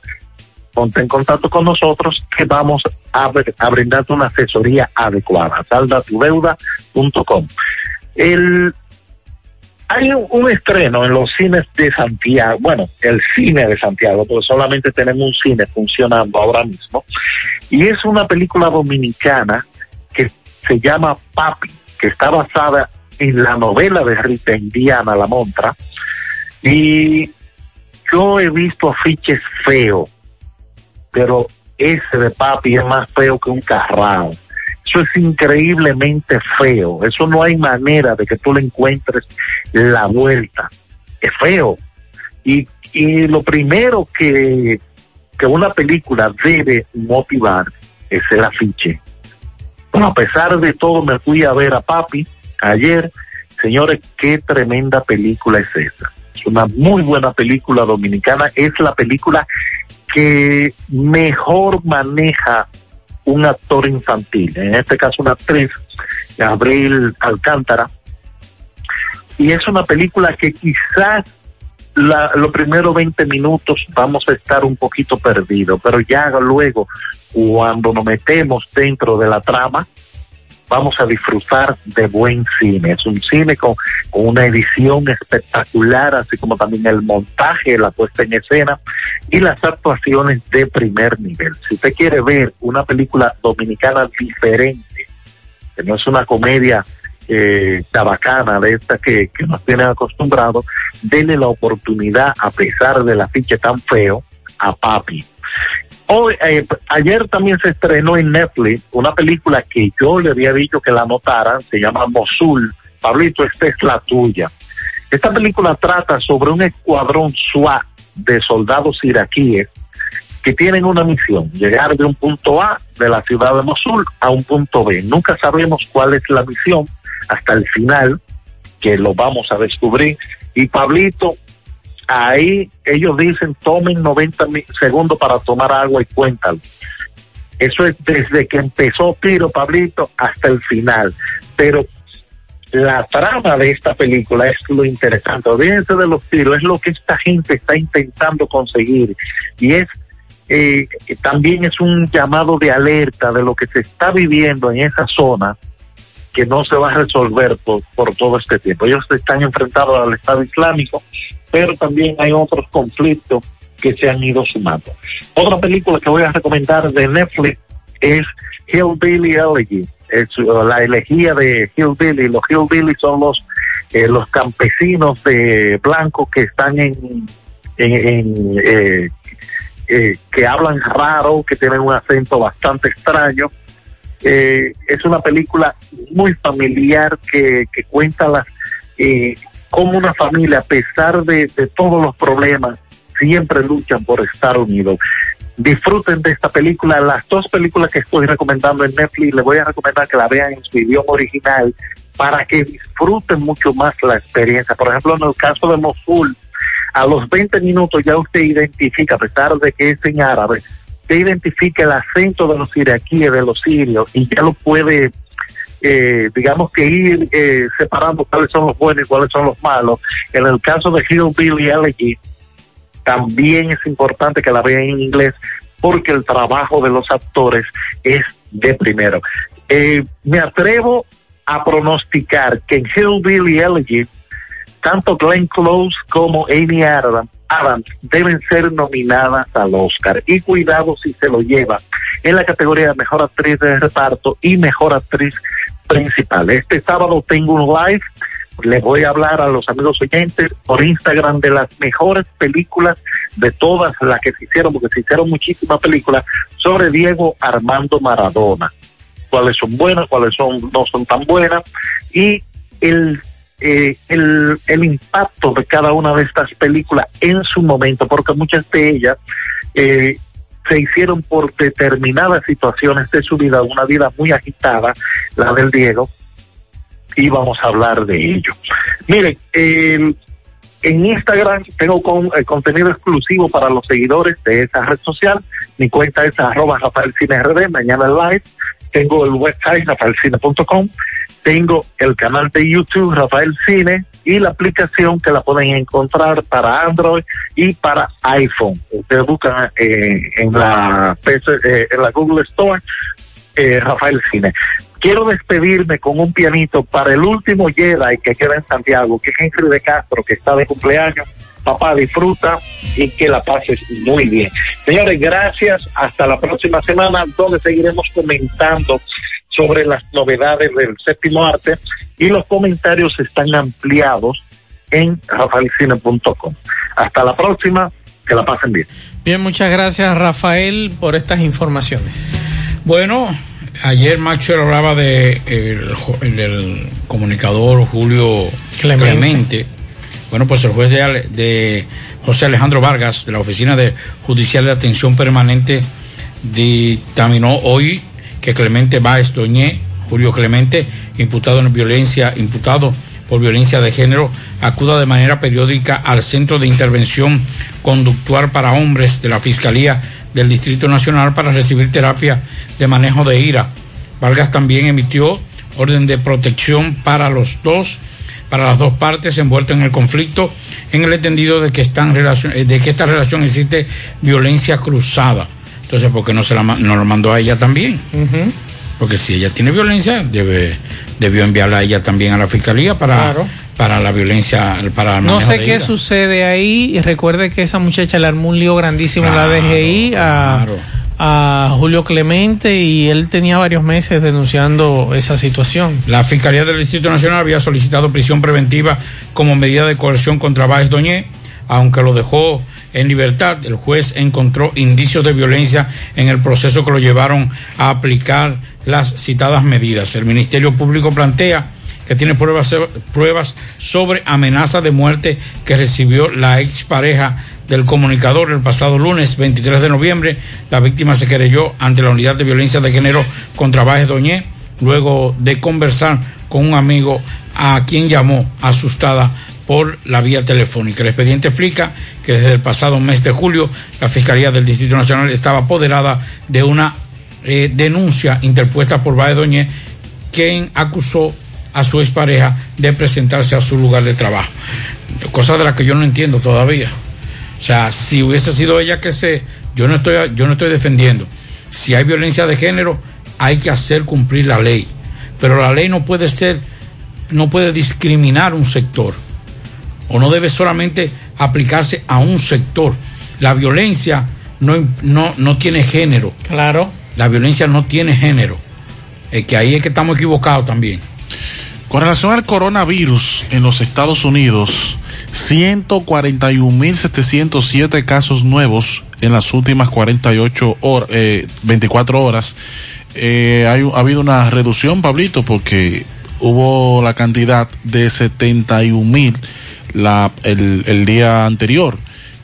ponte en contacto con nosotros que vamos a, a brindarte una asesoría adecuada. Saldatudeuda.com. El hay un, estreno en los cines de Santiago, bueno, el cine de Santiago, porque solamente tenemos un cine funcionando ahora mismo, y es una película dominicana que se llama Papi, que está basada en la novela de Rita Indiana La Montra, y yo he visto afiches feos, pero ese de Papi es más feo que un carrao. Eso es increíblemente feo. Eso no hay manera de que tú le encuentres la vuelta. Es feo. Y, y lo primero que, que una película debe motivar es el afiche. Bueno, a pesar de todo, me fui a ver a Papi ayer. Señores, qué tremenda película es esa. Es una muy buena película dominicana. Es la película que mejor maneja un actor infantil, en este caso una actriz, Gabriel Alcántara, y es una película que quizás la, los primeros 20 minutos vamos a estar un poquito perdidos, pero ya luego, cuando nos metemos dentro de la trama, vamos a disfrutar de buen cine. Es un cine con, una edición espectacular, así como también el montaje, la puesta en escena y las actuaciones de primer nivel. Si usted quiere ver una película dominicana diferente, que no es una comedia eh, tabacana de esta que, que nos tienen acostumbrados, denle la oportunidad, a pesar del afiche tan feo, a Papi. Hoy, eh, ayer también se estrenó en Netflix una película que yo le había dicho que la notaran, se llama Mosul. Pablito, esta es la tuya. Esta película trata sobre un escuadrón SWAT de soldados iraquíes que tienen una misión, llegar de un punto A de la ciudad de Mosul a un punto B. Nunca sabemos cuál es la misión hasta el final, que lo vamos a descubrir. Y Pablito, ahí ellos dicen tomen 90 mi- segundos para tomar agua y cuéntalo. Eso es desde que empezó Tiro, Pablito, hasta el final. Pero la trama de esta película es lo interesante. Olvídense de los tiros, es lo que esta gente está intentando conseguir. Y es eh, también es un llamado de alerta de lo que se está viviendo en esa zona que no se va a resolver por, por todo este tiempo. Ellos están enfrentados al Estado Islámico, pero también hay otros conflictos que se han ido sumando. Otra película que voy a recomendar de Netflix es Hillbilly Elegy, uh, la elegía de Hillbilly. Los Hillbilly son los eh, los campesinos de blanco que están en, en, eh, eh, que hablan raro, que tienen un acento bastante extraño. Eh, es una película muy familiar que, que cuenta las eh, cómo una familia, a pesar de, todos los problemas, siempre luchan por estar unidos. Disfruten de esta película. Las dos películas que estoy recomendando en Netflix, les voy a recomendar que la vean en su idioma original para que disfruten mucho más la experiencia. Por ejemplo, en el caso de Mosul, a los 20 minutos ya usted identifica, a pesar de que es en árabe, usted identifica el acento de los iraquíes, de los sirios, y ya lo puede, eh, digamos que ir eh, separando cuáles son los buenos y cuáles son los malos. En el caso de Hillbilly Elegy, también es importante que la vean en inglés porque el trabajo de los actores es de primero. Eh, me atrevo a pronosticar que en Hillbilly Elegy tanto Glenn Close como Amy Adams, Adams deben ser nominadas al Oscar. Y cuidado si se lo lleva en la categoría de mejor actriz de reparto y mejor actriz principal. Este sábado tengo un live les voy a hablar a los amigos oyentes por Instagram de las mejores películas de todas las que se hicieron, porque se hicieron muchísimas películas sobre Diego Armando Maradona. Cuáles son buenas, cuáles son no son tan buenas y el eh, el, el impacto de cada una de estas películas en su momento, porque muchas de ellas eh, se hicieron por determinadas situaciones de su vida, una vida muy agitada, la del Diego, y vamos a hablar de ello. Miren, en Instagram tengo eh, contenido exclusivo para los seguidores de esa red social. Mi cuenta es arroba Rafael Cine RD, mañana live. Tengo el website rafaelcine.com. Tengo el canal de YouTube Rafael Cine y la aplicación que la pueden encontrar para Android y para iPhone. Ustedes buscan eh, en la PC, eh, en la Google Store eh, Rafael Cine. Quiero despedirme con un pianito para el último Jedi que queda en Santiago, que es Henry de Castro, que está de cumpleaños. Papá, disfruta y que la pases muy bien. Señores, gracias. Hasta la próxima semana, donde seguiremos comentando sobre las novedades del séptimo arte y los comentarios están ampliados en rafaelcine.com. Hasta la próxima, que la pasen bien. Bien, muchas gracias Rafael por estas informaciones. Bueno, ayer Macho hablaba de el, comunicador Julio Clemente. Clemente. Bueno, pues el juez de, de José Alejandro Vargas de la Oficina de Judicial de Atención Permanente dictaminó hoy que Clemente Báez Doñé, Julio Clemente, imputado en violencia, imputado por violencia de género, acuda de manera periódica al Centro de Intervención Conductual para Hombres de la Fiscalía del Distrito Nacional para recibir terapia de manejo de ira. Vargas también emitió orden de protección para los dos, para las dos partes envueltas en el conflicto, en el entendido de que, están de que esta relación existe violencia cruzada. Entonces, ¿por qué no se la, no lo mandó a ella también? Porque si ella tiene violencia, debe, debió enviarla a ella también a la fiscalía para, Claro. para la violencia, para el No sé de qué sucede ahí y recuerde que esa muchacha le armó un lío grandísimo en la Claro, DGI a, a Julio Clemente y él tenía varios meses denunciando esa situación. La Fiscalía del Distrito Nacional había solicitado prisión preventiva como medida de coerción contra Báez Doñé, aunque lo dejó en libertad. El juez encontró indicios de violencia en el proceso que lo llevaron a aplicar las citadas medidas. El Ministerio Público plantea que tiene pruebas, pruebas sobre amenaza de muerte que recibió la expareja del comunicador el pasado lunes 23 de noviembre. La víctima se querelló ante la unidad de violencia de género contra Báez Doñé luego de conversar con un amigo a quien llamó asustada por la vía telefónica. El expediente explica que desde el pasado mes de julio la Fiscalía del Distrito Nacional estaba apoderada de una eh, denuncia interpuesta por Báez Doñé, quien acusó a su expareja de presentarse a su lugar de trabajo. Cosa de la que yo no entiendo todavía. O sea, si hubiese sido ella que se, yo no estoy, yo no estoy defendiendo. Si hay violencia de género, hay que hacer cumplir la ley. Pero la ley no puede ser, no puede discriminar un sector. O no debe solamente aplicarse a un sector. La violencia no, no, no tiene género. Claro. La violencia no tiene género. Es que ahí es que estamos equivocados también. Con relación al coronavirus en los Estados Unidos, 141.707 casos nuevos en las últimas 48 horas, eh, 24 horas. Eh, hay, ha habido una reducción, Pablito, porque hubo la cantidad de 71.000 el día anterior.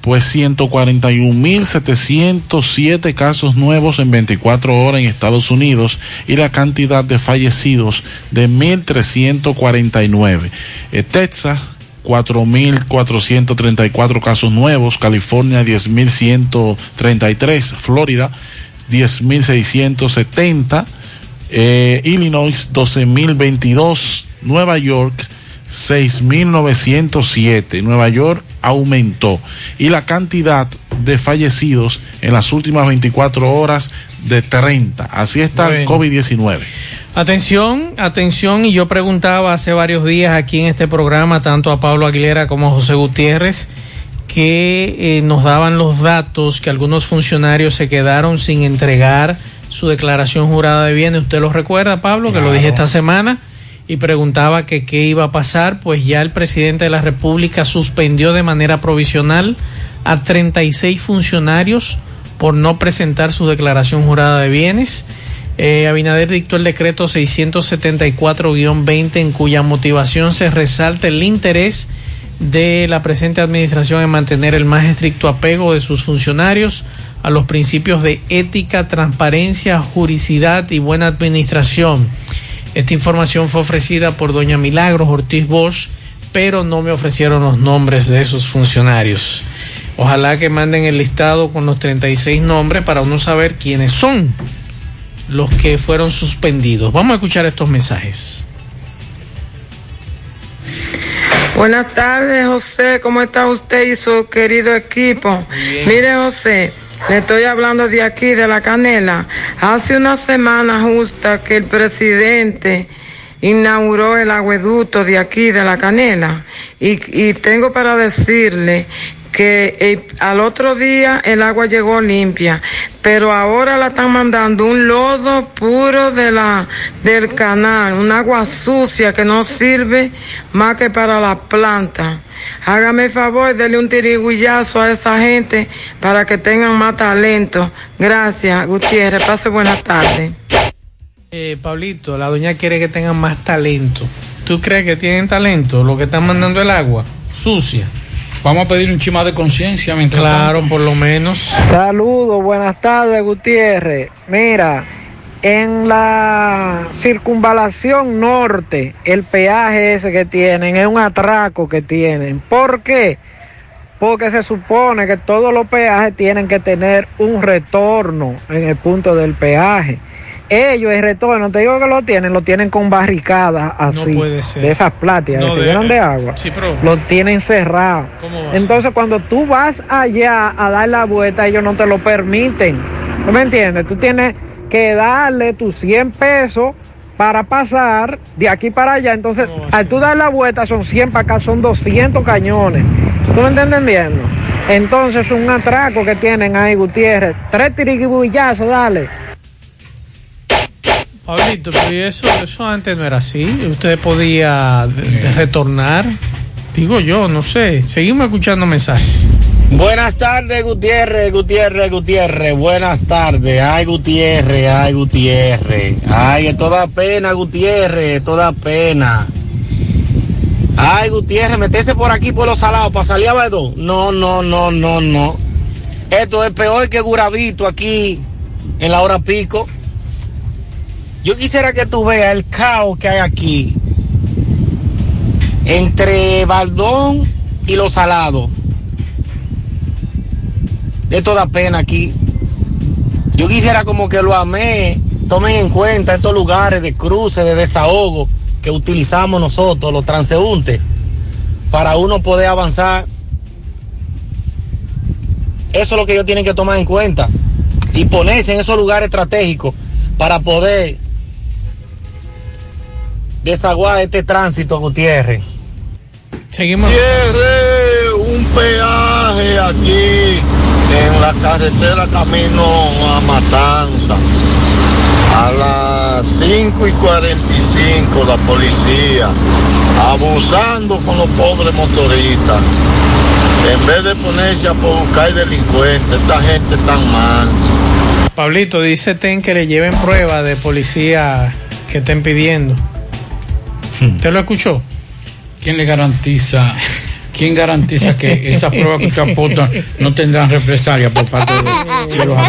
Pues 141.707 casos nuevos en 24 horas en Estados Unidos y la cantidad de fallecidos de 1.349. Eh, Texas, 4.434 casos nuevos. California, 10.133. Florida, 10.670. Eh, Illinois, 12.022. Nueva York, 6.907. Nueva York aumentó. Y la cantidad de fallecidos en las últimas 24 horas de 30. Así está el Bueno. COVID-19. Atención, atención, y yo preguntaba hace varios días aquí en este programa, tanto a Pablo Aguilera como a José Gutiérrez, que eh, nos daban los datos que algunos funcionarios se quedaron sin entregar su declaración jurada de bienes. ¿Usted lo recuerda, Pablo? Que lo dije esta semana. Y preguntaba que qué iba a pasar, pues ya el presidente de la República suspendió de manera provisional a 36 funcionarios por no presentar su declaración jurada de bienes. Eh, Abinader dictó el decreto 674-20 en cuya motivación se resalta el interés de la presente administración en mantener el más estricto apego de sus funcionarios a los principios de ética, transparencia, juricidad y buena administración. Esta información fue ofrecida por doña Milagros Ortiz Bosch, pero no me ofrecieron los nombres de esos funcionarios. Ojalá que manden el listado con los 36 nombres para uno saber quiénes son los que fueron suspendidos. Vamos a escuchar estos mensajes. Buenas tardes, José. ¿Cómo está usted y su querido equipo? Mire, José, le estoy hablando de aquí, de la canela. Hace una semana justa que el presidente inauguró el agueducto de aquí, de la canela. Y, y tengo para decirle que eh, al otro día el agua llegó limpia, pero ahora la están mandando un lodo puro de la del canal, un agua sucia que no sirve más que para la planta. Hágame el favor, dele un tirigullazo a esa gente para que tengan más talento. Gracias, Gutiérrez. Pase buenas tardes. Eh, Pablito, la doña quiere que tengan más talento. ¿Tú crees que tienen talento? Lo que están mandando el agua sucia. Vamos a pedir un chima de conciencia mientras Claro, tanto. por lo menos. Saludos, buenas tardes, Gutiérrez. Mira, en la circunvalación norte, el peaje ese que tienen es un atraco que tienen. ¿Por qué? Porque se supone que todos los peajes tienen que tener un retorno en el punto del peaje. Ellos el retorno, te digo que lo tienen, lo tienen con barricadas así, puede ser. de esas pláticas, No que de agua. Sí, pero- Lo tienen cerrado. Entonces cuando tú vas allá a dar la vuelta, ellos no te lo permiten. ¿Tú me entiendes? Tú tienes que darle tus 100 pesos para pasar de aquí para allá. Entonces, al tú dar la vuelta son 100 para acá, son 200 cañones. ¿Tú me estás entendiendo? Entonces es un atraco que tienen ahí, Gutiérrez. Tres tiriguillazos, dale. Pablito, pero ¿y eso, eso antes no era así. Usted podía de- de retornar. Digo yo, no sé. Seguimos escuchando mensajes. Buenas tardes, Gutiérrez, Gutiérrez, Gutiérrez. Buenas tardes. Ay, Gutiérrez, ay, Gutiérrez. Ay, es toda pena, Gutiérrez, es toda pena. Ay, Gutiérrez, metese por aquí por los salados para salir a Badó. No, no, no, no, no. Esto es peor que Guravito aquí en la hora pico. Yo quisiera que tú veas el caos que hay aquí entre Baldón y los salados. De toda pena aquí. Yo quisiera como que lo amé, tomen en cuenta estos lugares de cruce, de desahogo que utilizamos nosotros, los transeúntes, para uno poder avanzar. Eso es lo que ellos tienen que tomar en cuenta y ponerse en esos lugares estratégicos para poder desaguar este tránsito, Gutiérrez. Seguimos. Cierre un peaje aquí en la carretera camino a Matanza. A las 5 y 45 la policía abusando con los pobres motoristas. En vez de ponerse a buscar delincuentes, esta gente tan mal. Pablito, dice Ten que le lleven prueba de policía que estén pidiendo. ¿Usted lo escuchó? ¿Quién le garantiza? ¿Quién garantiza que esas pruebas que usted aporta no tendrán represalia por parte de, de los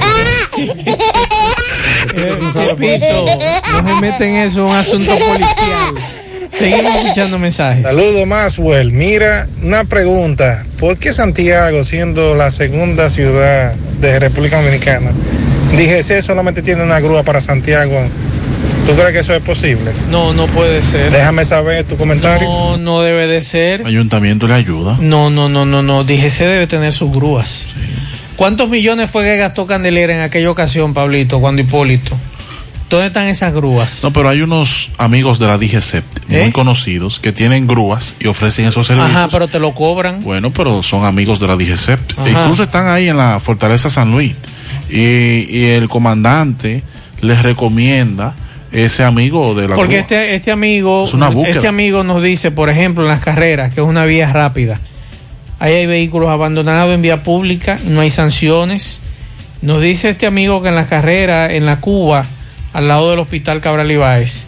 Repito, no se meten en eso, es un asunto policial. Seguimos escuchando mensajes. Saludos, Maxwell. Mira, una pregunta. ¿Por qué Santiago, siendo la segunda ciudad de República Dominicana, DGC solamente tiene una grúa para Santiago? ¿Tú crees que eso es posible? No, no puede ser. Déjame saber tu comentario. No, no debe de ser. Ayuntamiento le ayuda. No, no, no, no, no. DGC debe tener sus grúas. ¿Cuántos millones fue que gastó Candelera en aquella ocasión, Pablito, cuando Hipólito? ¿Dónde están esas grúas? No, pero hay unos amigos de la DGCEP muy ¿Eh? conocidos que tienen grúas y ofrecen esos servicios. Ajá, pero te lo cobran. Bueno, pero son amigos de la DGCEP. Ajá. Incluso están ahí en la Fortaleza San Luis. Y, y el comandante les recomienda ese amigo de la Porque este, este amigo, Es una búsqueda. este amigo nos dice, por ejemplo, en las carreras, que es una vía rápida. Ahí hay vehículos abandonados en vía pública, no hay sanciones. Nos dice este amigo que en las carreras, en la Cuba, al lado del hospital Cabral Ibáez,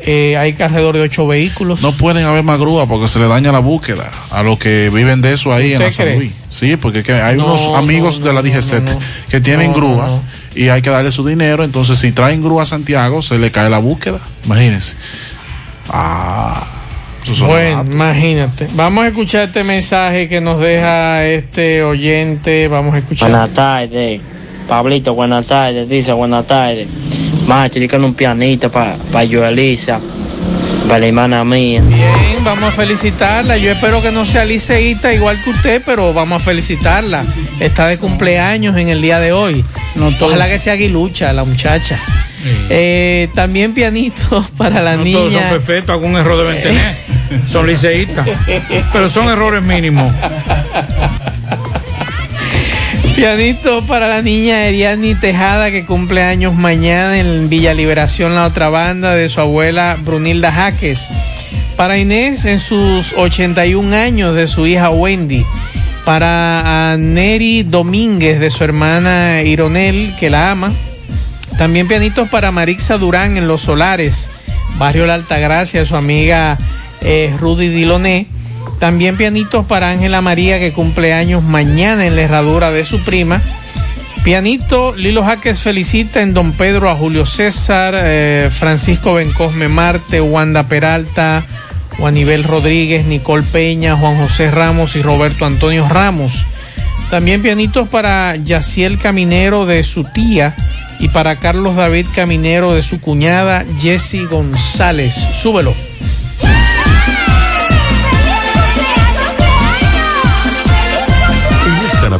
eh, hay alrededor de ocho vehículos. No pueden haber más grúas porque se le daña la búsqueda a los que viven de eso ahí en ¿Usted la San? Luis. Sí, porque hay No, unos no, amigos de la DGCET que tienen grúas. Y hay que darle su dinero. Entonces, si traen grúa a Santiago, se le cae la búsqueda. Imagínense. Ah, Bueno, datos. imagínate. Vamos a escuchar este mensaje que nos deja este oyente. Vamos a escuchar. Buenas tardes, Pablito, buenas tardes, dice buenas tardes. Macho, dígale un pianito para pa Joelisa, para la hermana mía. Bien, vamos a felicitarla. Yo espero que no sea liceísta igual que usted, pero vamos a felicitarla. Está de cumpleaños en el día de hoy. Ojalá que sea aguilucha la muchacha. Eh, también pianito para la No niña. todos son perfectos, algún error deben tener. Son liceístas. Pero son errores mínimos. Pianito para la niña Eriani Tejada que cumple años mañana en Villa Liberación, la otra banda de su abuela Brunilda Jaques. Para Inés en sus 81 años de su hija Wendy. Para Neri Domínguez de su hermana Ironel que la ama. También pianitos para Marixa Durán en Los Solares, Barrio La Altagracia, su amiga eh, Rudy Diloné. También pianitos para Ángela María que cumple años mañana en la herradura de su prima. Pianito, Lilo Jaques felicita en Don Pedro a Julio César, eh, Francisco Bencosme Marte, Wanda Peralta, Juanibel Rodríguez, Nicole Peña, Juan José Ramos y Roberto Antonio Ramos. También pianitos para Yaciel Caminero de su tía y para Carlos David Caminero de su cuñada Jessie González. Súbelo.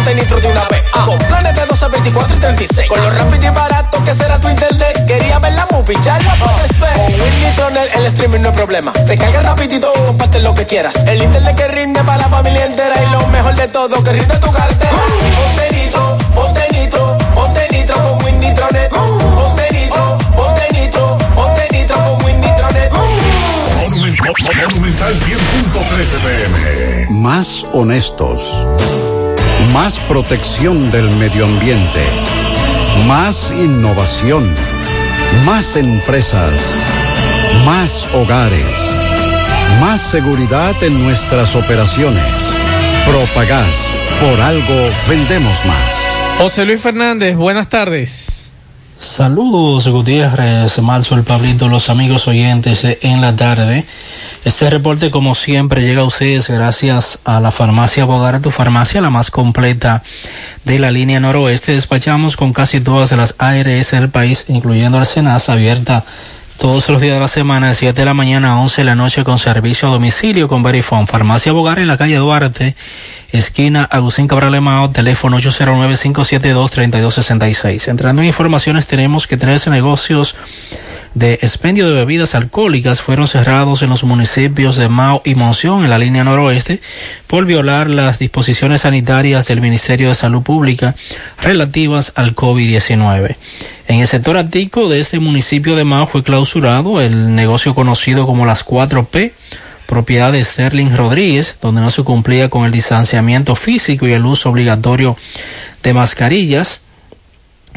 ponte nitro de una vez. Con planes de 12, 24 y 36. Con lo rápido y barato que será tu internet. Quería ver la movie, ya la puedes ver. Con Win Nitronet el streaming no es problema. Te cargas rapidito y compartes lo que quieras. El internet que rinde para la familia entera. Y lo mejor de todo, que rinde tu cartera. Ponte nitro, ponte nitro, ponte nitro con Win Nitronet. Ponte nitro, ponte nitro, ponte nitro con Win Nitronet. Monumental 100.13 pm. Más honestos. Más protección del medio ambiente. Más innovación. Más empresas. Más hogares. Más seguridad en nuestras operaciones. Propagás. Por algo vendemos más. José Luis Fernández, buenas tardes. Saludos Gutiérrez, Marzo, el Pablito, los amigos oyentes de En la Tarde. Este reporte como siempre llega a ustedes gracias a la farmacia Bogar, tu farmacia la más completa de la línea noroeste. Despachamos con casi todas las ARS del país, incluyendo la Senasa abierta todos los días de la semana de 7 de la mañana a 11 de la noche con servicio a domicilio con Verifone. Farmacia Bogar en la calle Duarte, esquina Agustín Cabral Emao, teléfono 809-572-3266. Entrando en informaciones, tenemos que 13 negocios de expendio de bebidas alcohólicas fueron cerrados en los municipios de Mao y Monción en la línea noroeste por violar las disposiciones sanitarias del Ministerio de Salud Pública relativas al COVID-19. En el sector ático de este municipio de Mao fue clausurado el negocio conocido como las 4P, propiedad de Sterling Rodríguez, donde no se cumplía con el distanciamiento físico y el uso obligatorio de mascarillas.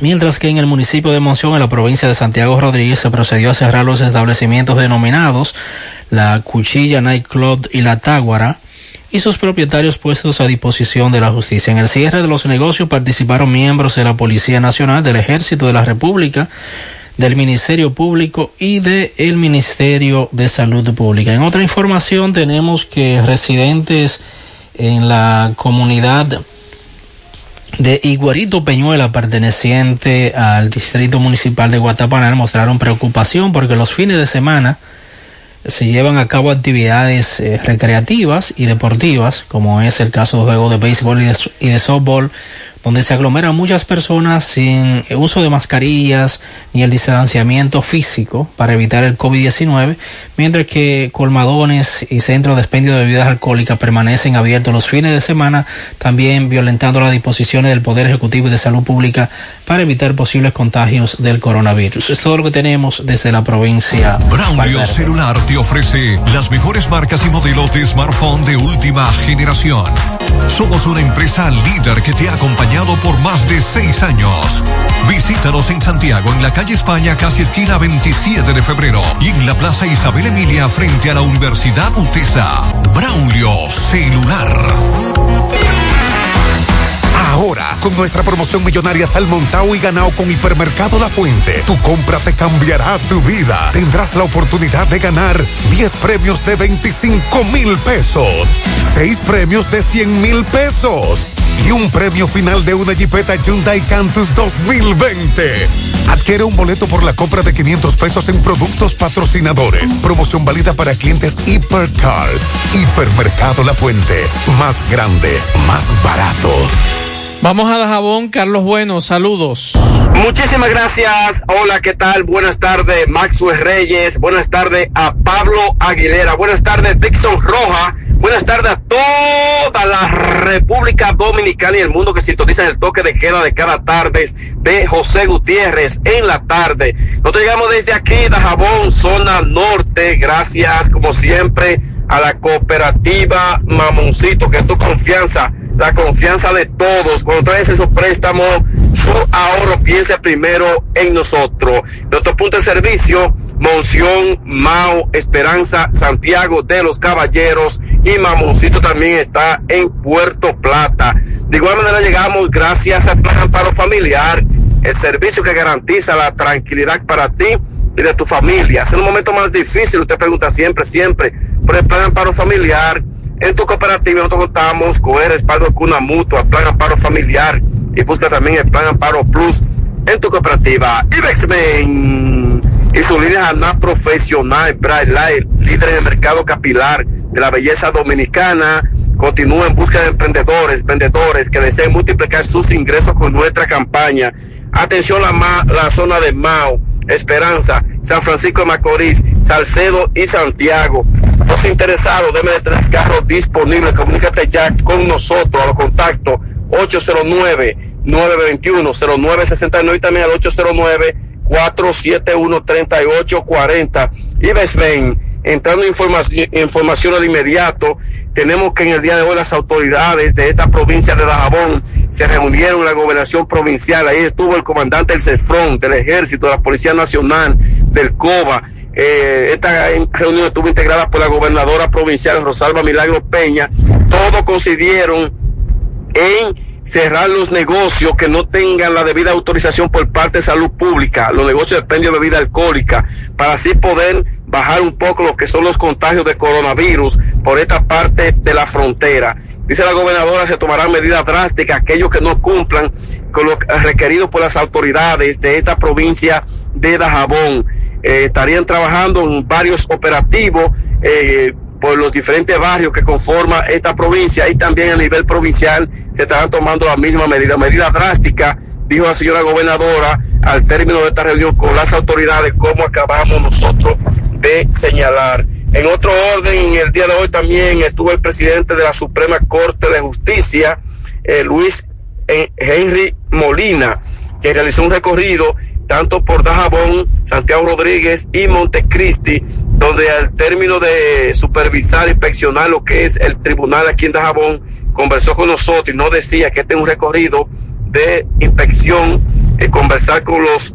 Mientras que en el municipio de Monción, en la provincia de Santiago Rodríguez, se procedió a cerrar los establecimientos denominados la Cuchilla Night Club y la Táguara y sus propietarios puestos a disposición de la justicia. En el cierre de los negocios participaron miembros de la Policía Nacional, del Ejército de la República, del Ministerio Público y del Ministerio de Salud Pública. En otra información tenemos que residentes en la comunidad de Iguarito Peñuela, perteneciente al Distrito Municipal de Guatapanal, mostraron preocupación porque los fines de semana se llevan a cabo actividades eh, recreativas y deportivas, como es el caso de juegos de béisbol y de, y de softball, donde se aglomeran muchas personas sin uso de mascarillas ni el distanciamiento físico para evitar el COVID-19, mientras que colmadones y centros de expendio de bebidas alcohólicas permanecen abiertos los fines de semana, también violentando las disposiciones del Poder Ejecutivo y de Salud Pública para evitar posibles contagios del coronavirus. Es todo lo que tenemos desde la provincia. Braulio Celular te ofrece las mejores marcas y modelos de smartphone de última generación. Somos una empresa líder que te ha acompañado por más de seis años. Visítanos en Santiago, en la calle España, casi esquina 27 de febrero, y en la Plaza Isabel Emilia, frente a la Universidad UTESA. Braulio Celular. Ahora, con nuestra promoción millonaria Salmontao y Ganao con Hipermercado La Fuente, tu compra te cambiará tu vida. Tendrás la oportunidad de ganar 10 premios de 25 mil pesos, 6 premios de 100 mil pesos y un premio final de una Jeepeta Hyundai Cantus 2020. Adquiere un boleto por la compra de 500 pesos en productos patrocinadores. Promoción válida para clientes Hipercar. Hipermercado La Fuente. Más grande, más barato. Vamos a Dajabón, Carlos Bueno, saludos. Muchísimas gracias. Hola, ¿qué tal? Buenas tardes, Maxwell Reyes. Buenas tardes a Pablo Aguilera. Buenas tardes, Dixon Roja. Buenas tardes a toda la República Dominicana y el mundo que sintoniza el toque de queda de cada tarde de José Gutiérrez en la tarde. Nosotros llegamos desde aquí, Dajabón, zona norte. Gracias, como siempre, a la cooperativa Mamoncito, que es tu confianza, la confianza de todos. Cuando traes esos préstamos, su ahorro, piense primero en nosotros. Nuestro punto de servicio, Monción, Mao, Esperanza, Santiago de los Caballeros y Mamoncito también está en Puerto Plata. De igual manera llegamos gracias al Plan Amparo Familiar, el servicio que garantiza la tranquilidad para ti y de tu familia. Es un momento más difícil, usted pregunta siempre, siempre, por el Plan Amparo Familiar. En tu cooperativa nosotros contamos con el respaldo Cuna Mutua, Plan Amparo Familiar y busca también el Plan Amparo Plus en tu cooperativa. Ibexmen y su línea ANA profesional, Bright Light, líder en el mercado capilar de la belleza dominicana. Continúa en busca de emprendedores, vendedores que deseen multiplicar sus ingresos con nuestra campaña. Atención la, Ma- la zona de Mao, Esperanza, San Francisco de Macorís, Salcedo y Santiago. Los interesados deben de tener carros disponibles. Comunícate ya con nosotros a los contactos 809-921-0969 y también al 809-471-3840. Y Besben, entrando en información, información al inmediato, tenemos que en el día de hoy las autoridades de esta provincia de Dajabón se reunieron en la gobernación provincial. Ahí estuvo el comandante del CEFRON, del Ejército, de la Policía Nacional, del COBA. Eh, esta reunión estuvo integrada por la gobernadora provincial Rosalba Milagro Peña. Todos coincidieron en cerrar los negocios que no tengan la debida autorización por parte de salud pública, los negocios de expendio de bebida alcohólica, para así poder bajar un poco lo que son los contagios de coronavirus por esta parte de la frontera. Dice la gobernadora, se tomarán medidas drásticas aquellos que no cumplan con lo requerido por las autoridades de esta provincia de Dajabón. Eh, estarían trabajando en varios operativos eh, por los diferentes barrios que conforma esta provincia y también a nivel provincial se estarán tomando la misma medida, medida drástica, dijo la señora gobernadora al término de esta reunión con las autoridades, como acabamos nosotros de señalar. En otro orden, en el día de hoy también estuvo el presidente de la Suprema Corte de Justicia, eh, Luis eh, Henry Molina, que realizó un recorrido tanto por Dajabón, Santiago Rodríguez y Montecristi, donde al término de supervisar, inspeccionar lo que es el tribunal aquí en Dajabón, conversó con nosotros y nos decía que este es un recorrido de inspección eh, conversar con los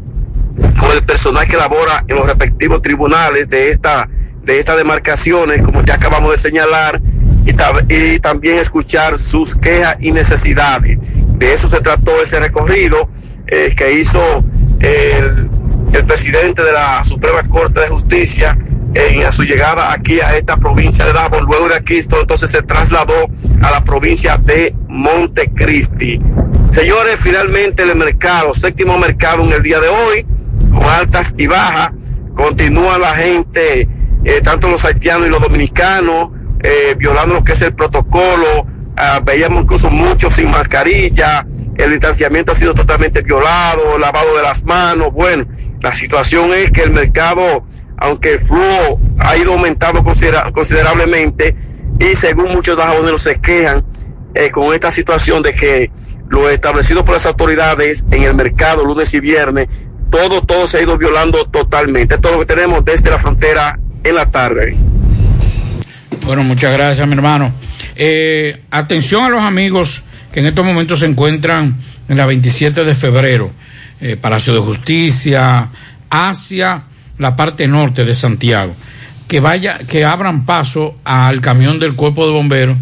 con el personal que labora en los respectivos tribunales de esta de estas demarcaciones, como ya acabamos de señalar, y, también escuchar sus quejas y necesidades. De eso se trató ese recorrido eh, que hizo el, el presidente de la Suprema Corte de Justicia en su llegada aquí a esta provincia de Davos. Luego de aquí, entonces se trasladó a la provincia de Montecristi. Señores, finalmente el mercado, séptimo mercado en el día de hoy, con altas y bajas, continúa la gente, eh, tanto los haitianos y los dominicanos, eh, violando lo que es el protocolo. Ah, veíamos incluso muchos sin mascarilla, el distanciamiento ha sido totalmente violado, lavado de las manos. Bueno, la situación es que el mercado aunque el flujo ha ido aumentando considerablemente y según muchos dajoneros se quejan eh, con esta situación de que lo establecido por las autoridades en el mercado lunes y viernes, todo, todo se ha ido violando totalmente. Es lo que tenemos desde la frontera en la tarde. Bueno, muchas gracias, mi hermano. Eh, atención a los amigos que en estos momentos se encuentran en la 27 de febrero, eh, Palacio de Justicia, hacia la parte norte de Santiago, que vaya, que abran paso al camión del cuerpo de bomberos,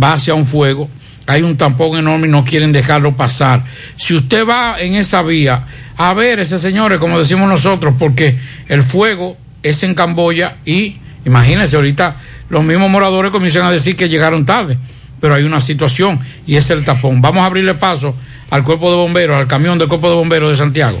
va hacia un fuego, hay un tampón enorme y no quieren dejarlo pasar. Si usted va en esa vía, a ver ese señores, como decimos nosotros, porque el fuego es en Camboya y imagínense, ahorita los mismos moradores comienzan a decir que llegaron tarde, pero hay una situación y es el tapón. Vamos a abrirle paso al cuerpo de bomberos, al camión del cuerpo de bomberos de Santiago.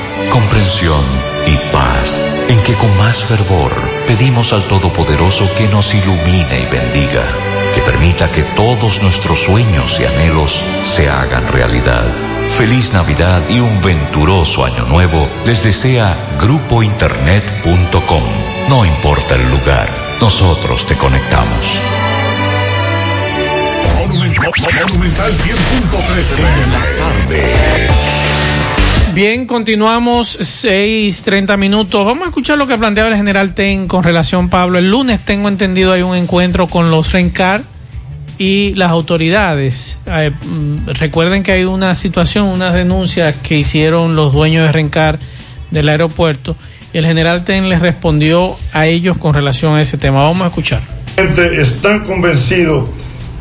comprensión y paz, en que con más fervor pedimos al Todopoderoso que nos ilumine y bendiga, que permita que todos nuestros sueños y anhelos se hagan realidad. Feliz Navidad y un venturoso año nuevo les desea grupointernet.com. No importa el lugar, nosotros te conectamos. Monumental 100.13 en la tarde. Bien, continuamos 6:30 minutos. Vamos a escuchar lo que planteaba el general Ten con relación, Pablo. El lunes tengo entendido hay un encuentro con los Rencar y las autoridades. Eh, mm, recuerden que hay una situación, unas denuncias que hicieron los dueños de Rencar del aeropuerto y el general Ten les respondió a ellos con relación a ese tema. Vamos a escuchar. Están convencidos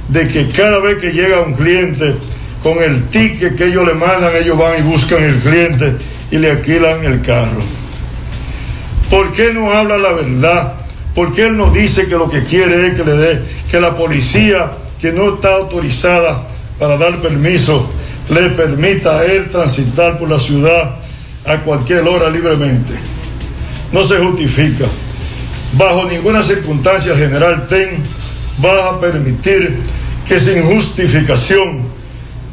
de que cada vez que llega un cliente con el ticket que ellos le mandan, ellos van y buscan el cliente y le alquilan el carro. ¿Por qué no habla la verdad? ¿Por qué él no dice que lo que quiere es que le dé, que la policía que no está autorizada para dar permiso le permita a él transitar por la ciudad a cualquier hora libremente? No se justifica. Bajo ninguna circunstancia general Ten va a permitir que sin justificación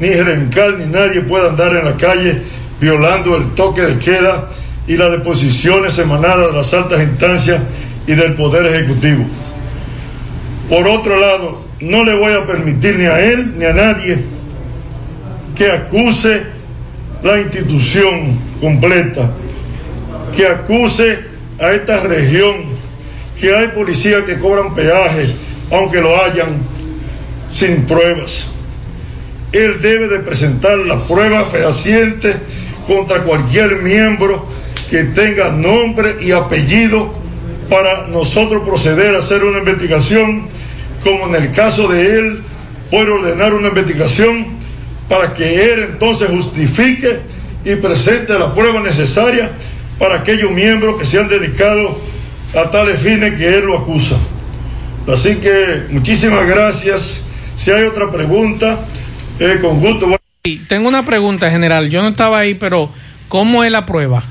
ni Rencal ni nadie pueda andar en la calle violando el toque de queda y las deposiciones emanadas de las altas instancias y del Poder Ejecutivo. Por otro lado, no le voy a permitir ni a él ni a nadie que acuse la institución completa que acuse a esta región que hay policías que cobran peaje, aunque lo hayan, sin pruebas. Él debe de presentar la prueba fehaciente contra cualquier miembro que tenga nombre y apellido para nosotros proceder a hacer una investigación, como en el caso de él, puede ordenar una investigación para que él entonces justifique y presente la prueba necesaria para aquellos miembros que se han dedicado a tales fines que él lo acusa. Así que muchísimas gracias. Si hay otra pregunta, eh, con gusto. Tengo una pregunta general. Yo no estaba ahí, pero ¿cómo es la prueba?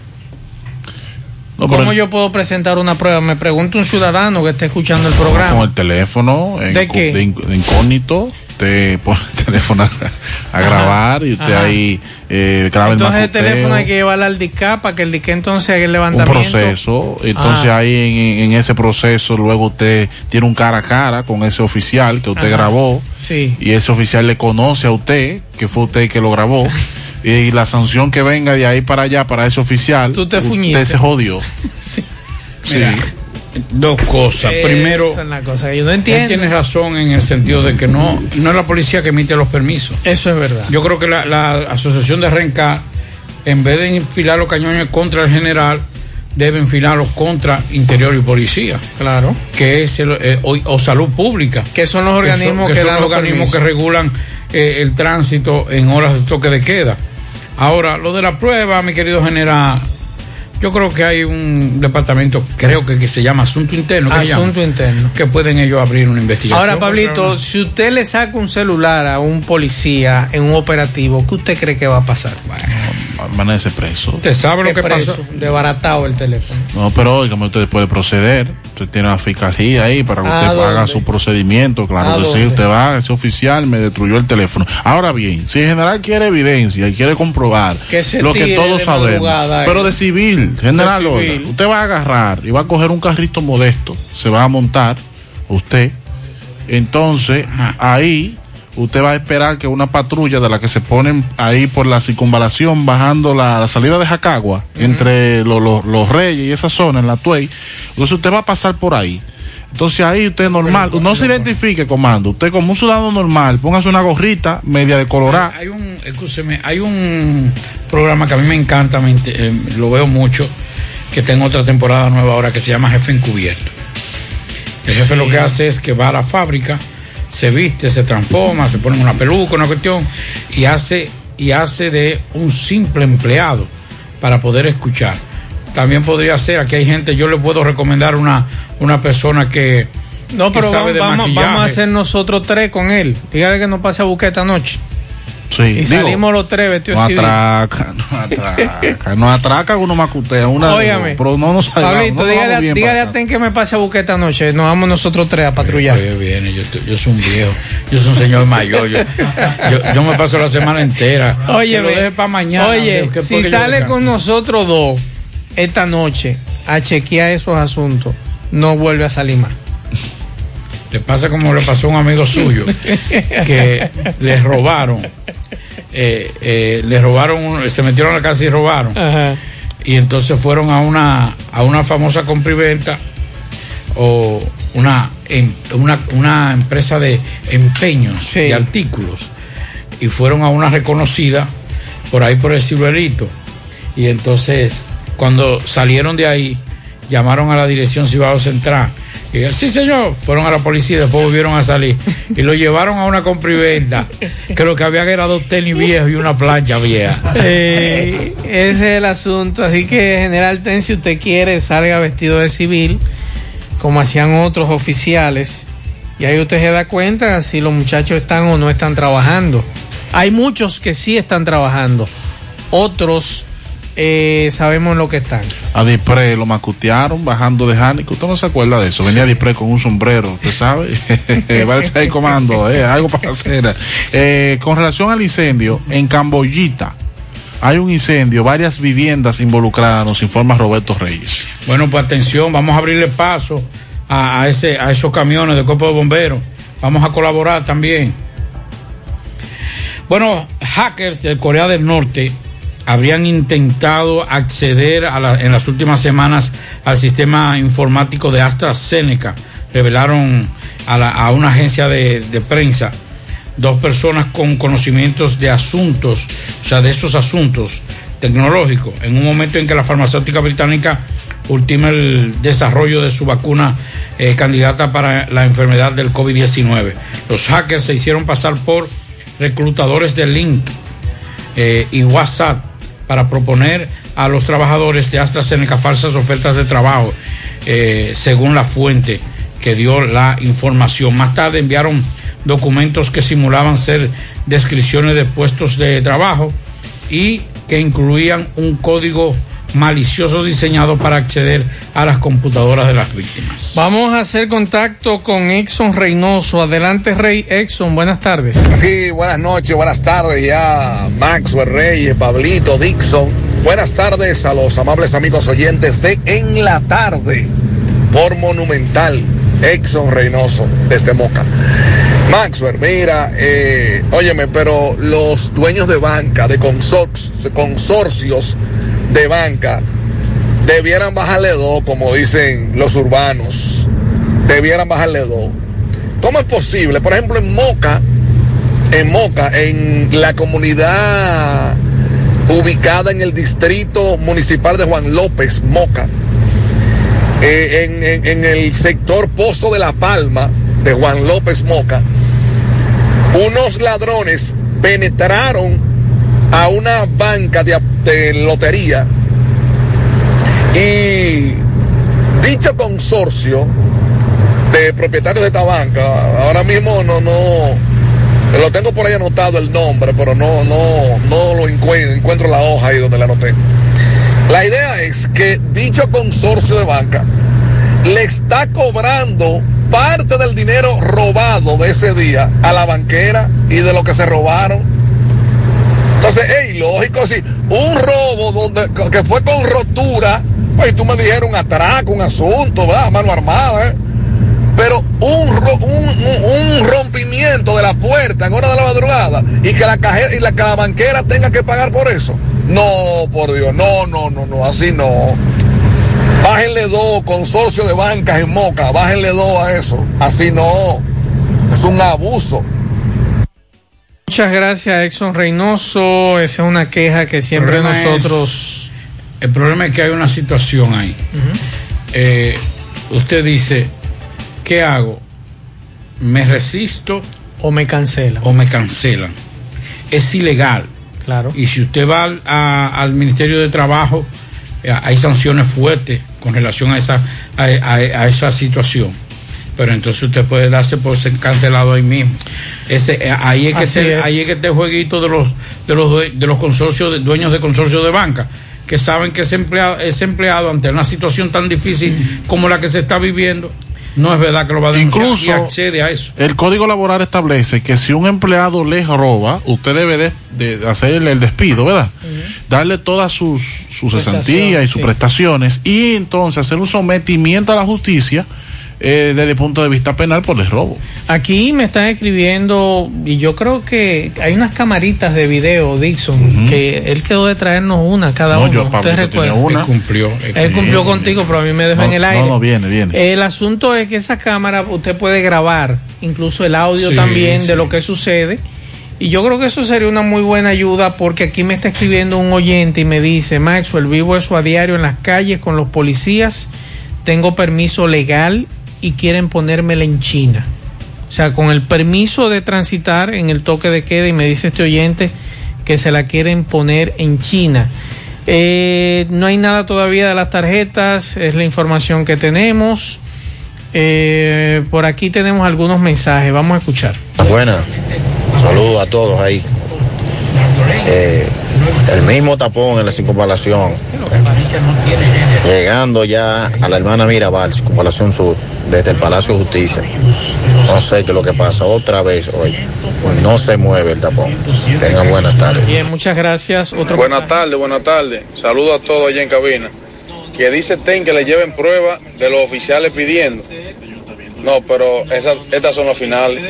No, ¿Cómo yo puedo presentar una prueba? Me pregunta un ciudadano que esté escuchando el Con programa. el teléfono en- ¿De qué? de inc- de incógnito, te pone el teléfono a, a grabar y usted Ajá. ahí eh, graba Entonces el el teléfono hay que llevarlo al DICA para que el DICA entonces haga el un levantamiento. proceso. Entonces Ah. ahí en, en ese proceso luego usted tiene un cara a cara con ese oficial que usted Ajá. grabó Sí. y ese oficial le conoce a usted, que fue usted que lo grabó. Y la sanción que venga de ahí para allá para ese oficial, Tú te usted se jodió. Mira, dos cosas. Primero, es la cosa que yo no él entiendo. tiene razón en el sentido de que no, no es la policía que emite los permisos. Eso es verdad. Yo creo que la, la asociación de Rencar, en vez de enfilar los cañones contra el general, debe enfilarlos contra interior y policía. Claro. Que es el, eh, o, o salud pública. Que son los organismos que, son dan los los organismos que regulan eh, el tránsito en horas de toque de queda. Ahora, lo de la prueba, mi querido general, yo creo que hay un departamento, creo que, que se llama Asunto Interno, que se llama, Asunto interno. que pueden ellos abrir una investigación. Ahora, Pablito, si usted le saca un celular a un policía en un operativo, ¿qué usted cree que va a pasar? Amanece preso. ¿Usted sabe lo ¿Qué que preso? pasó? Desbaratado el teléfono. No, pero oígame, usted puede proceder. Usted tiene la fiscalía ahí para que ¿A usted haga dónde? su procedimiento. Claro ¿A que sí, usted va, ese oficial me destruyó el teléfono. Ahora bien, si el general quiere evidencia y quiere comprobar Que lo que todos sabemos, pero de civil, general, De oiga, usted va a agarrar y va a coger un carrito modesto, se va a montar usted. Entonces, ahí usted va a esperar que una patrulla de la que se ponen ahí por la circunvalación bajando la, la salida de Jacagua, entre lo- lo- los Reyes y esa zona, en la Tuey, entonces usted va a pasar por ahí. Entonces ahí usted normal, no se identifique comando, usted como un ciudadano normal, póngase una gorrita media de colorada. Hay un, escúcheme, hay un programa que a mí me encanta, me eh, lo veo mucho, que está en otra temporada nueva ahora que se llama Jefe Encubierto. El jefe lo que hace es que va a la fábrica, se viste, se transforma, se pone una peluca, una cuestión, y hace, y hace de un simple empleado para poder escuchar. También podría ser, aquí hay gente, yo le puedo recomendar una, una persona que, No, que pero sabe vamos, de vamos, a hacer nosotros tres con él. Dígale que nos pase a buscar esta noche. Sí, Y digo, salimos los tres vestidos no atraca, no atraca, no atraca uno macutea, una Óigame, pero no nos Pablito, no dígale, dígale a Ten que me pase a buscar esta noche. Nos vamos nosotros tres a patrullar. Oye, viene, yo, yo soy un viejo, yo soy un señor mayor, yo, yo, yo me paso la semana entera. Oye, Que lo ve, deje para mañana. Oye, que- que si sale con nosotros dos esta noche a chequear esos asuntos, no vuelve a salir más. Le pasa como le pasó a un amigo suyo, que le robaron, eh, eh, le robaron, se metieron a la casa y robaron. Y entonces fueron a una, a una famosa compriventa o una, em- una, una empresa de empeños de artículos. Y fueron a una reconocida por ahí por el ciruelito. Y entonces, cuando salieron de ahí, llamaron a la dirección Cibao Central. Y sí, señor, fueron a la policía y después volvieron a salir. Y lo llevaron a una compriventa, que lo que había era dos tenis viejos y una plancha vieja. Eh, ese es el asunto. Así que, General Ten, si usted quiere, salga vestido de civil, como hacían otros oficiales. Y ahí usted se da cuenta si los muchachos están o no están trabajando. Hay muchos que sí están trabajando. Otros eh, sabemos en lo que están. A Dispre lo macutearon bajando de Jánico. ¿Usted no se acuerda de eso? Venía Dispre con un sombrero, ¿usted sabe? Parece ahí comando, eh, algo para hacer. Eh, con relación al incendio, en Camboyita hay un incendio, varias viviendas involucradas, nos informa Roberto Reyes. Bueno, pues atención, vamos a abrirle paso a, a ese, a esos camiones del cuerpo de bomberos. Vamos a colaborar también. Bueno, hackers de Corea del Norte habrían intentado acceder a la- en las últimas semanas al sistema informático de AstraZeneca. Revelaron a, una agencia de, de prensa dos personas con conocimientos de asuntos, o sea, de esos asuntos tecnológicos, en un momento en que la farmacéutica británica ultima el desarrollo de su vacuna eh, candidata para la enfermedad del COVID-19. Los hackers se hicieron pasar por reclutadores de Link eh, y WhatsApp para proponer a los trabajadores de AstraZeneca falsas ofertas de trabajo, eh, según la fuente que dio la información. Más tarde enviaron documentos que simulaban ser descripciones de puestos de trabajo y que incluían un código malicioso diseñado para acceder a las computadoras de las víctimas. Vamos a hacer contacto con Exxon Reynoso. Adelante, Rey Exxon. Buenas tardes. Sí, buenas noches, buenas tardes ya, Maxwell Reyes, Pablito, Dixon. Buenas tardes a los amables amigos oyentes de En la Tarde por Monumental, Exxon Reynoso, desde Moca. Maxwell, mira, eh, óyeme, pero los dueños de banca, de consor- consorcios de banca, debieran bajarle dos, como dicen los urbanos. Debieran bajarle dos. ¿Cómo es posible? Por ejemplo, en Moca, en Moca, en la comunidad ubicada en el distrito municipal de Juan López, Moca, eh, en, en- en el sector Pozo de la Palma de Juan López Moca, unos ladrones penetraron a una banca de, lotería y dicho consorcio de propietarios de esta banca, ahora mismo no, no, lo tengo por ahí anotado el nombre, pero no, no, no lo encuentro, encuentro la hoja ahí donde la anoté. La idea es que dicho consorcio de banca le está cobrando parte del dinero robado de ese día a la banquera y de lo que se robaron. Entonces, es ilógico, si un robo donde, que fue con rotura, pues tú me dijeron atraco, un asunto, ¿verdad? Mano armada, ¿eh? Pero un, ro- un, un- un rompimiento de la puerta en hora de la madrugada y que la cajera y la, que la banquera tenga que pagar por eso. No, por Dios, no, no, no, no, así no. Bájenle dos, consorcio de bancas en Moca, bájenle dos a eso. Así no. Es un abuso. Muchas gracias, Exxon Reynoso. Esa es una queja que siempre nosotros. es- el problema es que hay una situación ahí. Eh, usted dice, ¿qué hago? ¿Me resisto? O me cancelan. O me cancelan. Es ilegal. Claro. Y si usted va al, a- al Ministerio de Trabajo, eh, hay sanciones fuertes con relación a esa, a, a- a esa situación. Pero entonces usted puede darse por ser cancelado ahí mismo. Ese, eh, ahí, es que esté- es. ahí es que este jueguito de los, de los, de los consorcios, de, dueños de consorcios de banca, que saben que ese empleado, ese empleado ante una situación tan difícil como la que se está viviendo, no es verdad que lo va a denunciar y accede a eso. el código laboral establece que si un empleado le roba, usted debe de, de hacerle el despido, ¿verdad? Darle todas sus, sus cesantías y sus sí. prestaciones y entonces hacer un sometimiento a la justicia eh, desde el punto de vista penal por el robo. Aquí me están escribiendo, y yo creo que hay unas camaritas de video, Dixon, que él quedó de traernos una cada No, uno. yo, ¿Usted Pablito, recuerda? tenía una. Él cumplió. Él cumplió contigo, pero a mí me dejó No, en el no, aire. no, viene, viene. El asunto es que esa cámara usted puede grabar, incluso el audio Sí, también de lo que sucede. Y yo creo que eso sería una muy buena ayuda porque aquí me está escribiendo un oyente y me dice, Maxwell, vivo eso a diario en las calles con los policías, tengo permiso legal y quieren ponérmela en China. O sea, con el permiso de transitar en el toque de queda y me dice este oyente que se la quieren poner en China. Eh, no hay nada todavía de las tarjetas, es la información que tenemos. Eh, por aquí tenemos algunos mensajes, vamos a escuchar. Buenas, saludos a todos ahí. Eh, el mismo tapón en la circunvalación, llegando ya a la hermana Mirabal, circunvalación sur, desde el Palacio de Justicia. No sé qué es lo que pasa, otra vez hoy. No se mueve el tapón. Tengan buenas tardes. Bien, muchas gracias. Otro Buenas tardes, buenas tardes. Saludos a todos allá en cabina. Que dice TEN que le lleven prueba de los oficiales pidiendo. No, pero esas, estas son las finales.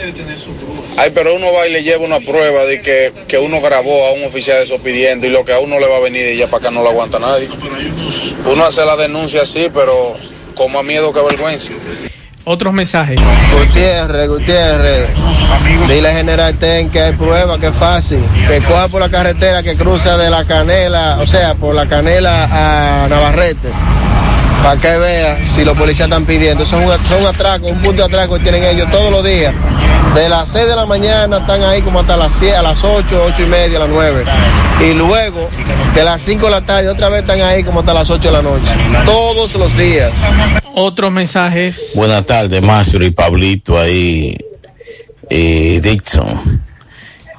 Ay, pero uno va y le lleva una prueba de que, que uno grabó a un oficial de eso pidiendo y lo que a uno le va a venir de allá para acá no lo aguanta nadie. Uno hace la denuncia así, pero con más miedo que vergüenza. Otros mensajes. Gutiérrez, Gutiérrez. Dile al general Ten que hay prueba, que es fácil. Que coja por la carretera que cruza de la canela, o sea, por la canela a Navarrete. Para que vea si los policías están pidiendo. Son un, son un atraco, un punto de atraco que tienen ellos todos los días. De las 6 de la mañana están ahí como hasta las 7, a las 8, 8 y media, a las 9. Y luego, de las 5 de la tarde, otra vez están ahí como hasta las 8 de la noche. Todos los días. Otros mensajes. Buenas tardes, Macio y Pablito ahí, y Dixon.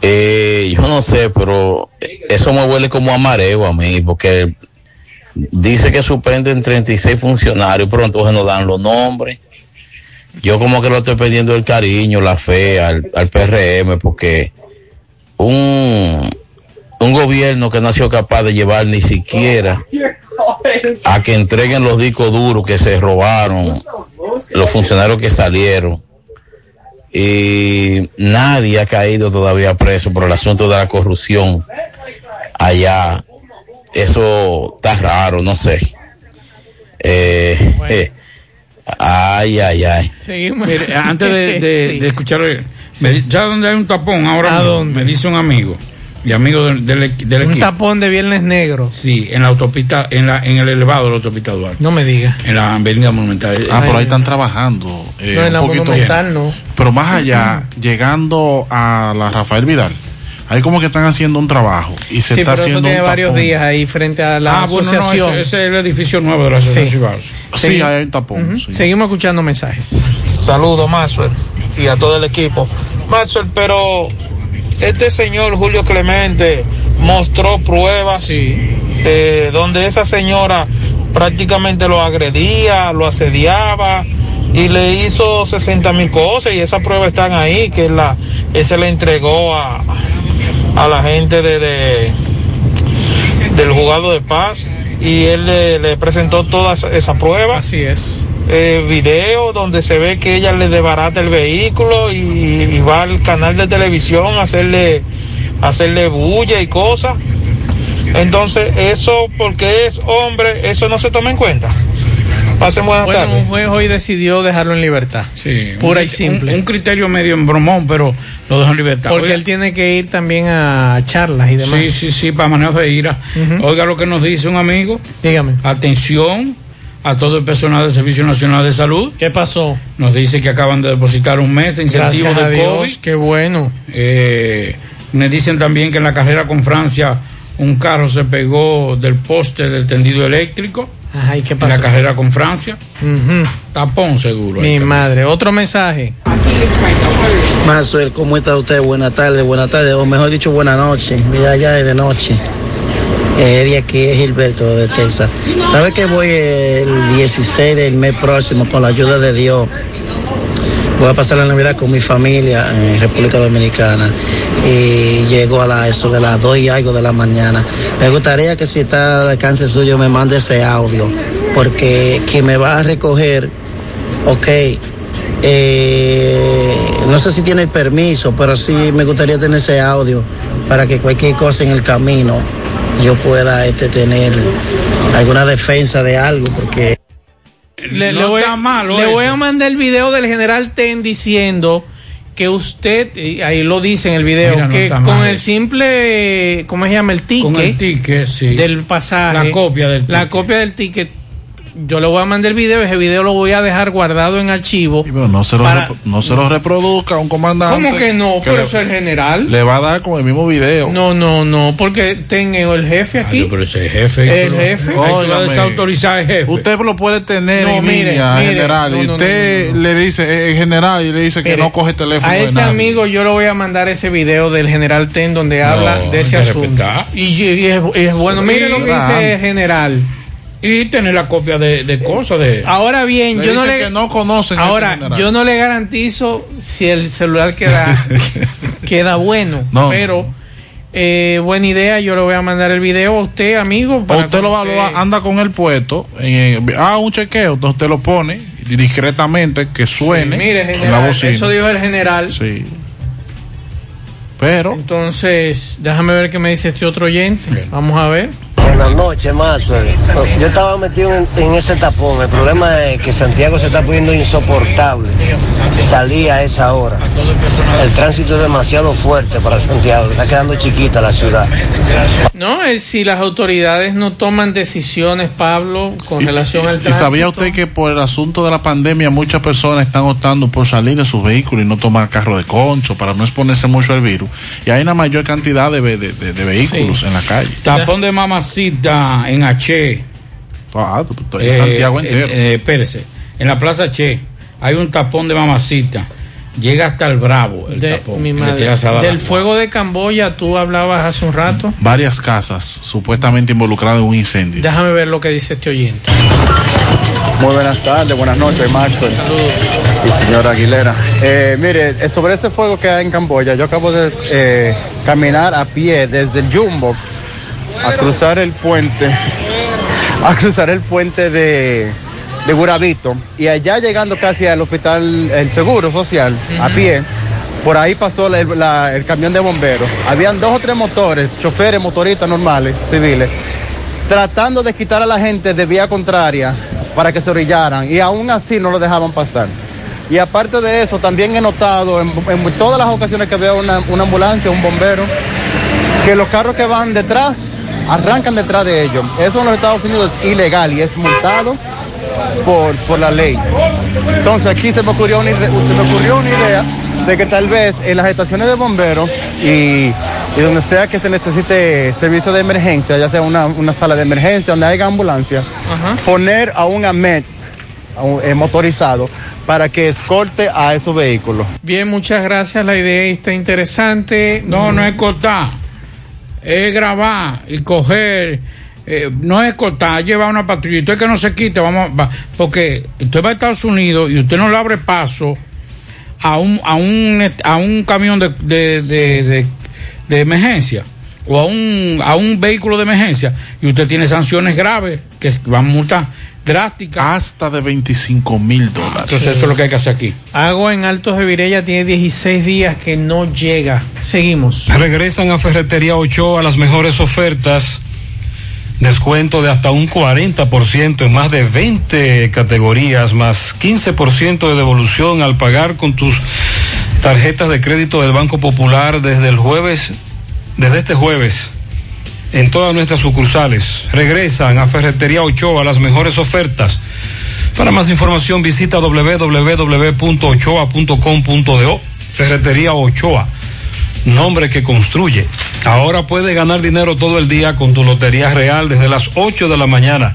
Eh, yo no sé, pero eso me huele como a mareo a mí, porque dice que suspenden 36 funcionarios, pero entonces no dan los nombres. Yo como que lo estoy pidiendo el cariño, la fe al, al PRM, porque un, un gobierno que no ha sido capaz de llevar ni siquiera a que entreguen los discos duros que se robaron los funcionarios que salieron y nadie ha caído todavía preso por el asunto de la corrupción allá eso está raro no sé eh, eh, ay ay ay Seguimos. Mire, antes de, de- Sí. de escuchar, me- ya donde hay un tapón ahora ¿A mismo, dónde? me dice un amigo y amigo del, del, del Un equipo. tapón de Viernes Negro. Sí, en la autopista, en la, en el elevado de la autopista Duarte. No me diga. En la avenida monumental. Ah, por ahí están trabajando. eh, No, en la un poquito. Monumental no. Pero más allá, llegando a la Rafael Vidal, ahí como que están haciendo un trabajo y se Sí, está pero eso haciendo tiene un varios tapón. días ahí frente a la ah, bueno, no, asociación. ese, ese es el edificio nuevo de la Asociación Sí. Cibaos. Sí, hay un tapón. Sí. Seguimos escuchando mensajes. Saludos, Maxwell, y a todo el equipo. Maxwell, pero este señor Julio Clemente mostró pruebas eh, donde esa señora prácticamente lo agredía, lo asediaba y le hizo 60 mil cosas y esas pruebas están ahí que la, ese le entregó a, a la gente de, de- del juzgado de paz y él le, le presentó todas esas pruebas. Así es. Eh, video donde se ve que ella le desbarata el vehículo y, y va al canal de televisión a hacerle, a hacerle bulla y cosas. Entonces, eso porque es hombre, eso no se toma en cuenta. Pasen buenas Bueno, tardes. un juez hoy decidió dejarlo en libertad. Sí, Pura un- y simple. Un, un criterio medio en bromón, pero lo dejó en libertad. Porque Oiga, él tiene que ir también a charlas y demás. Sí, sí, sí, para manejo de ira. Oiga lo que nos dice un amigo. Dígame. Atención a todo el personal del Servicio Nacional de Salud. ¿Qué pasó? Nos dice que acaban de depositar un mes de incentivo Gracias a de Dios, COVID. qué bueno. Eh, me dicen también que en la carrera con Francia un carro se pegó del poste del tendido eléctrico. Ajá, ¿y qué En pasó? la carrera con Francia. Tapón seguro. Mi madre. Otro mensaje. ¿Cómo está usted? Buenas tardes, buenas tardes, o mejor dicho, buenas noches. Mira, ya es de noche. Eh, de aquí es Gilberto de Texas. ¿Sabe que voy el 16 del mes próximo, con la ayuda de Dios? Voy a pasar la Navidad con mi familia en República Dominicana y llego a la, eso de las 2 y algo de la mañana. Me gustaría que si está al alcance suyo me mande ese audio, porque quien me va a recoger, ok, eh, no sé si tiene el permiso, pero sí me gustaría tener ese audio para que cualquier cosa en el camino yo pueda este, tener alguna defensa de algo, porque... Le, No le voy, está malo le voy a mandar el video del general Ten diciendo que usted, y ahí lo dice en el video, Mira, que con mal el simple, ¿cómo se llama? El ticket, Con el ticket, sí. del pasaje, La copia del la ticket. copia del ticket, yo le voy a mandar el video, ese video lo voy a dejar guardado en archivo. Pero no se lo, Para- rep- no se lo reproduzca a un comandante. ¿Cómo que no? Pero le, eso es el general. le va a dar con el mismo video. No, no, no, porque tengo el jefe aquí. Pero ese jefe. El jefe. Vas a desautorizar al jefe. Usted lo puede tener No, en mire, línea, mire. general, No, y no, no, usted no, no. le dice, eh, general, y le dice que Mire, no coge teléfono A de ese nadie. amigo yo le voy a mandar ese video del general Ten donde habla de ese que asunto. Y, y es, y es bueno, mire lo que dice el general. Y tener la copia de, de cosas de. Ahora bien, Le yo no le que no conocen Ahora, yo no le garantizo si el celular queda queda bueno, No. pero eh, buena idea, yo le voy a mandar el video a usted, amigo. O para usted lo va, que lo va- anda con el puesto, en, ah, un chequeo, entonces usted lo pone, discretamente que suene Mire, en la general, bocina. eso dijo el general. Sí. Pero. Entonces, déjame ver qué me dice este otro oyente. Vamos a ver. Buenas noches, Maxwell. Yo estaba metido en, en ese tapón. El problema es que Santiago se está poniendo insoportable. Salí a esa hora. El tránsito es demasiado fuerte para Santiago. Está quedando chiquita la ciudad. No, es si las autoridades no toman decisiones, Pablo, con relación al ¿Y tránsito. sabía usted que por el asunto de la pandemia muchas personas están optando por salir de sus vehículos y no tomar carro de concho para no exponerse mucho al virus? Y hay una mayor cantidad de, ve- de- de- de vehículos en la calle. Tapón de mamacita en H. Ah, en Santiago entero. eh, espérese, en la plaza Che hay un tapón de mamacita. Llega hasta el Bravo el tapón. Mi madre, del fuego de Camboya, tú hablabas hace un rato. Varias casas supuestamente involucradas en un incendio. Déjame ver lo que dice este oyente. Muy buenas tardes, buenas noches, Maxwell. Y señora Aguilera. Eh, mire, eh, sobre ese fuego que hay en Camboya, yo acabo de eh, caminar a pie desde el Jumbo a cruzar el puente, a cruzar el puente de, de Gurabito y allá llegando casi al hospital El Seguro Social, a pie. Por ahí pasó la- la- el camión de bomberos. Habían dos o tres motores, choferes, motoristas normales, civiles, tratando de quitar a la gente de vía contraria para que se orillaran y aún así no lo dejaban pasar. Y aparte de eso, también he notado en, en todas las ocasiones que veo una, una ambulancia, un bombero, que los carros que van detrás arrancan detrás de ellos. Eso en los Estados Unidos es ilegal y es multado por, por la ley. Entonces aquí se me, ocurrió una, se me ocurrió una idea de que tal vez en las estaciones de bomberos y, y donde sea que se necesite servicio de emergencia, ya sea una, una sala de emergencia donde haya ambulancia, poner a un AMET a un, eh, motorizado para que escorte a esos vehículos. Bien, muchas gracias. La idea está interesante. No, no es cortar. Es grabar y coger. eh, no es cortar, llevar una patrulla. Y Usted que no se quite, vamos. va- porque usted va a Estados Unidos y usted no le abre paso a un, a un, a un camión de, de, de, de- de emergencia o a un, a un vehículo de emergencia y usted tiene sanciones graves que van a multar drásticas. Hasta de 25 mil dólares. Entonces eso es lo que hay que hacer aquí. Hago en Altos de Virella tiene 16 días que no llega. Seguimos. Regresan a Ferretería Ochoa las mejores ofertas. Descuento de hasta un 40% en más de 20 categorías, más 15% de devolución al pagar con tus tarjetas de crédito del Banco Popular desde el jueves, desde este jueves, en todas nuestras sucursales. Regresan a Ferretería Ochoa las mejores ofertas. Para más información visita www.ochoa.com.do. Ferretería Ochoa, nombre que construye. Ahora puedes ganar dinero todo el día con tu Lotería Real desde las 8 de la mañana.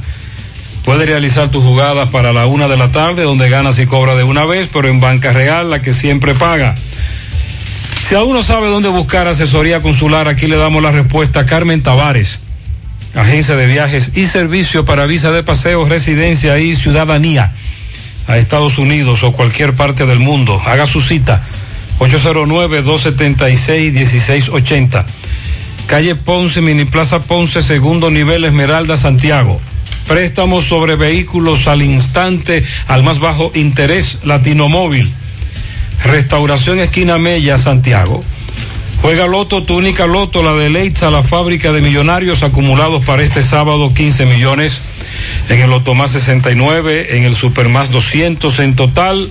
Puedes realizar tus jugadas para la una de la tarde, donde ganas y cobras de una vez, pero en Banca Real, la que siempre paga. Si aún no sabe dónde buscar asesoría consular, aquí le damos la respuesta a Carmen Tavares, agencia de viajes y servicio para visa de paseo, residencia y ciudadanía a Estados Unidos o cualquier parte del mundo. Haga su cita 809-276-1680. Calle Ponce, Mini Plaza Ponce, segundo nivel Esmeralda, Santiago. Préstamos sobre vehículos al instante, al más bajo interés, Latino Móvil. Restauración Esquina Mella, Santiago. Juega Loto, tu única Loto, la de Leitza, la fábrica de millonarios acumulados para este sábado, 15 millones. En el Loto Más 69, en el Super Más 200, en total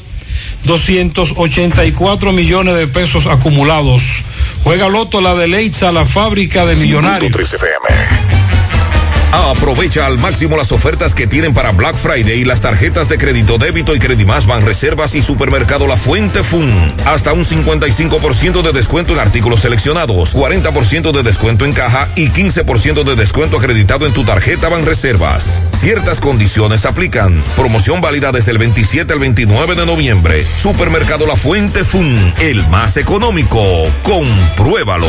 284 millones de pesos acumulados. Juega Loto, la de Leitza, la fábrica de millonarios. Aprovecha al máximo las ofertas que tienen para Black Friday y las tarjetas de crédito débito y Credimás van reservas y supermercado La Fuente Fun. Hasta un 55% de descuento en artículos seleccionados, 40% de descuento en caja y 15% de descuento acreditado en tu tarjeta van reservas. Ciertas condiciones aplican. Promoción válida desde el 27 al 29 de noviembre. Supermercado La Fuente Fun, el más económico. Compruébalo.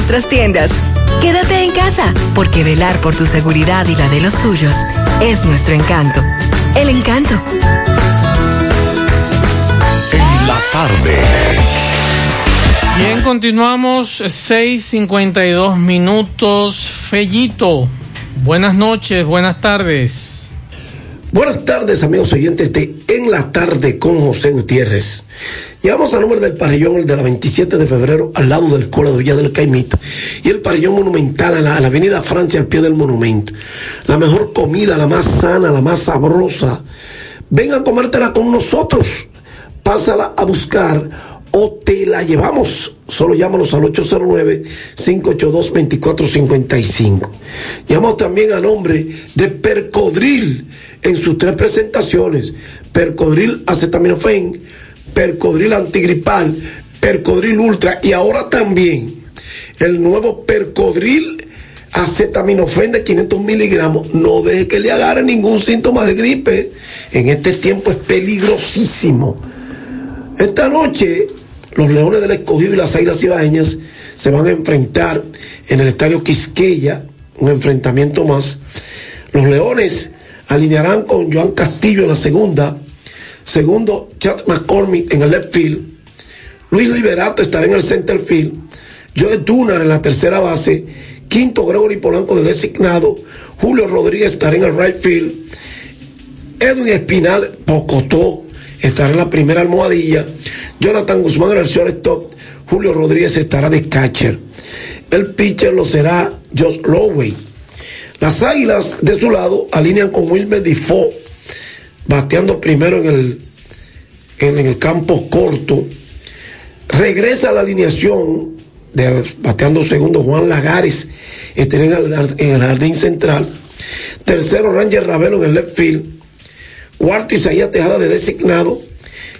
nuestras tiendas. Quédate en casa, porque velar por tu seguridad y la de los tuyos es nuestro encanto. El encanto. En la tarde. Bien, continuamos 6:52 minutos. Fellito, buenas noches, buenas tardes. Buenas tardes, amigos oyentes de En la Tarde con José Gutiérrez. Llegamos al número del parrillón, el de la 27 de febrero, al lado del Cola de Villa del Caimito. Y el parrillón monumental a la, la Avenida Francia, al pie del monumento. La mejor comida, la más sana, la más sabrosa. Ven a comértela con nosotros. Pásala a buscar o te la llevamos. Solo llámanos al 809-582-2455. Llamamos también a nombre de Percodril en sus tres presentaciones. Percodril acetaminofén, Percodril antigripal, Percodril ultra y ahora también el nuevo Percodril acetaminofén de 500 miligramos. No deje que le agarre ningún síntoma de gripe. En este tiempo es peligrosísimo. Esta noche los Leones del Escogido y las Águilas Ibaeñas se van a enfrentar en el Estadio Quisqueya, un enfrentamiento más. Los Leones alinearán con Joan Castillo en la segunda, segundo Chad McCormick en el left field, Luis Liberato estará en el center field, Joe Dunar en la tercera base, quinto Gregory Polanco de designado, Julio Rodríguez estará en el right field, Edwin Espinal Pocotó estará en la primera almohadilla, Jonathan Guzmán en el shortstop, Julio Rodríguez estará de catcher. El pitcher lo será Josh Lowey. Las águilas de su lado alinean con Wilmer Defoe, bateando primero en el, en, el campo corto. Regresa a la alineación de bateando segundo Juan Lagares, el, en el jardín central. Tercero Ranger Ravelo en el left field. Cuarto Isaías Tejada de designado.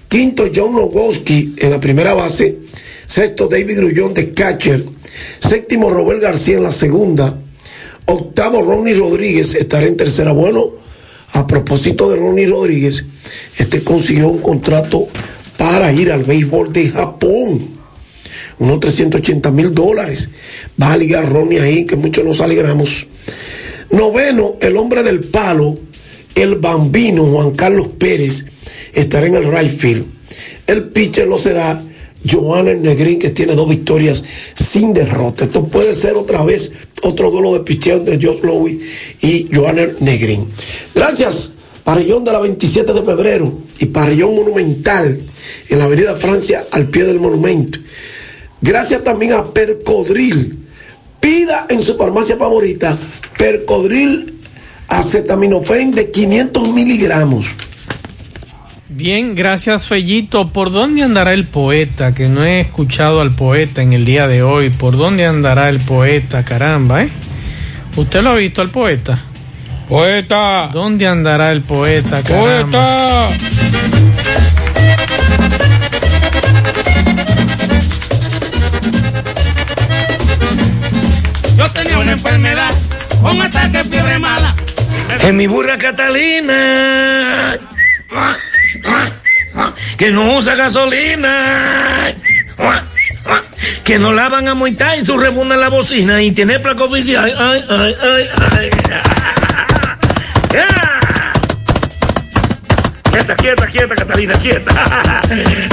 Quinto John Nogowski en la primera base. Sexto David Grullón de catcher. Séptimo Robert García en la segunda. Octavo Ronnie Rodríguez estará en tercera. Bueno, a propósito de Ronnie Rodríguez, este consiguió un contrato para ir al béisbol de Japón. Unos 380 mil dólares. Va a ligar Ronnie ahí, que muchos nos alegramos. Noveno, el hombre del palo, el bambino Juan Carlos Pérez, estará en el right field. El pitcher lo será Johanna Negrín, que tiene dos victorias sin derrota. Esto puede ser otra vez otro duelo de picheo entre Josh Lowy y Johanna Negrín. Gracias, Parrillón de la 27 de febrero y Parrillón Monumental en la Avenida Francia al pie del monumento. Gracias también a Percodril. Pida en su farmacia favorita Percodril acetaminofén de 500 miligramos. Bien, gracias Fellito. ¿Por dónde andará el poeta? Que no he escuchado al poeta en el día de hoy. ¿Por dónde andará el poeta? Caramba, ¿eh? ¿Usted lo ha visto al poeta? Poeta. ¿Dónde andará el poeta? Caramba? Poeta. Yo tenía una enfermedad, un ataque de fiebre mala. En mi burra Catalina, que no usa gasolina, que no lavan a moitar y su rebunda en la bocina y tiene placa oficial. Ay, ay, ay, ay. Quieta, quieta, quieta, Catalina, quieta.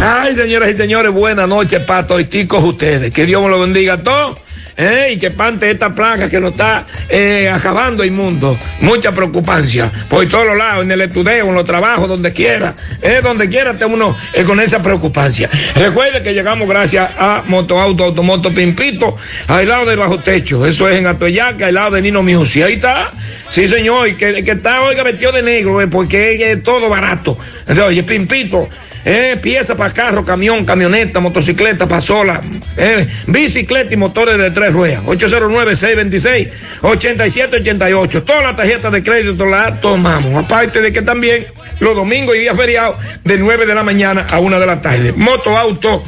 Ay, señoras y señores, buenas noches para todos ustedes. Que Dios me lo bendiga a todos. ¿Eh? y que pante esta plaga que nos está eh, acabando el mundo. Mucha preocupancia. Por todos los lados, en el estudio, en los trabajos, donde quiera. eh, donde quiera esté uno eh, con esa preocupancia. Recuerde que llegamos gracias a Motoauto Automoto Pimpito, al lado del bajo techo. Eso es en Atoyaca, al lado de Nino Music. Ahí está Sí, señor, que, que está, oiga, vestido de negro, eh, porque es todo barato. Entonces, Oye, pimpito, eh, pieza para carro, camión, camioneta, motocicleta, pasola, eh, bicicleta y motores de tres ruedas. 809-626-8788. Todas las tarjetas de crédito las tomamos. Aparte de que también los domingos y días feriados de 9 de la mañana a 1 de la tarde. Moto, auto,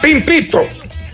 pimpito.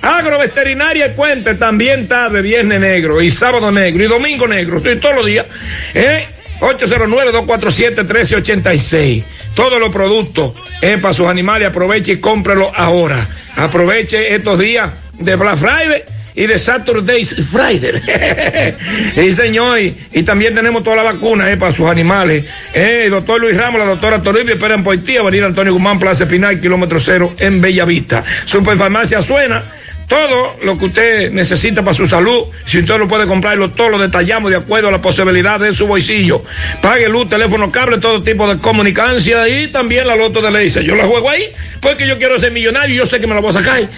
Agroveterinaria y Puente también está de viernes negro y sábado negro y domingo negro. Estoy todos los días. ¿eh? 809-247-1386. Todos los productos eh, para sus animales. Aproveche y cómprelo ahora. Aproveche estos días de Black Friday y de Saturday's Friday. y señor, y, y también tenemos toda la vacuna eh, para sus animales. Eh, doctor Luis Ramos, la doctora Toribio, esperan por ti, Avenida Antonio Guzmán, Plaza Espinal, kilómetro cero en Bellavista. Superfarmacia Suena. Todo lo que usted necesita para su salud, si usted lo puede comprarlo, todo lo detallamos de acuerdo a la posibilidad de su bolsillo. Pague luz, teléfono, cable, todo tipo de comunicancia y también la loto de Leisa. Yo la juego ahí porque yo quiero ser millonario y yo sé que me la voy a sacar.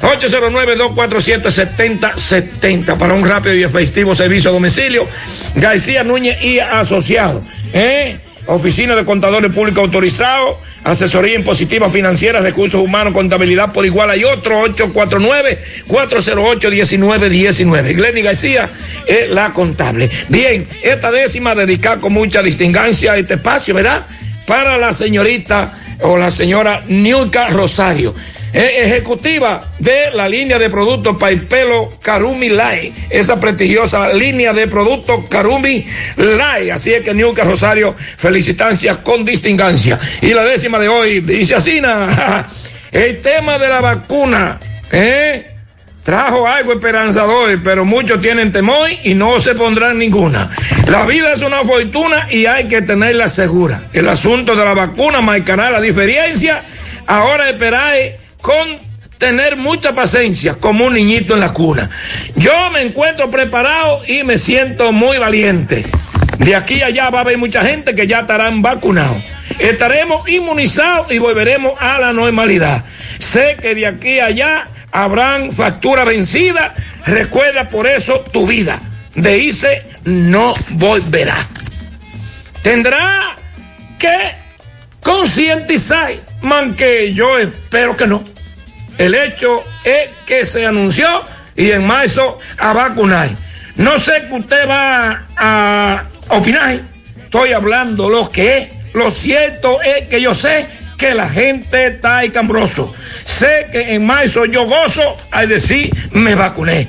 809-247-7070 para un rápido y efectivo servicio a domicilio. García Núñez y Asociados. ¿Eh? Oficina de Contadores Públicos Autorizados, Asesoría Impositiva Financiera, Recursos Humanos, Contabilidad por igual. Hay otro, 849-408-1919. Glenny García es la contable. Bien, esta décima dedicada con mucha distingancia a este espacio, ¿verdad? Para la señorita o la señora Niuka Rosario, eh, ejecutiva de la línea de productos Paipelo Karumi Lai, esa prestigiosa línea de productos Karumi Lai. Así es que Niuka Rosario, felicitancias con distingancia. Y la décima de hoy dice así, na, el tema de la vacuna, ¿eh? Trajo algo esperanzador, pero muchos tienen temor y no se pondrán ninguna. La vida es una fortuna y hay que tenerla segura. El asunto de la vacuna marcará la diferencia. Ahora esperáis con tener mucha paciencia como un niñito en la cuna. Yo me encuentro preparado y me siento muy valiente. De aquí a allá va a haber mucha gente que ya estarán vacunados. Estaremos inmunizados y volveremos a la normalidad. Sé que de aquí a allá habrán factura vencida. Recuerda por eso tu vida. De irse no volverá. Tendrá que concientizar, man que yo espero que no. El hecho es que se anunció y en marzo a vacunar. No sé que usted va a opinar. Estoy hablando lo que es. Lo cierto es que yo sé que la gente está ahí cambroso. Sé que en marzo yo gozo al decir me vacuné.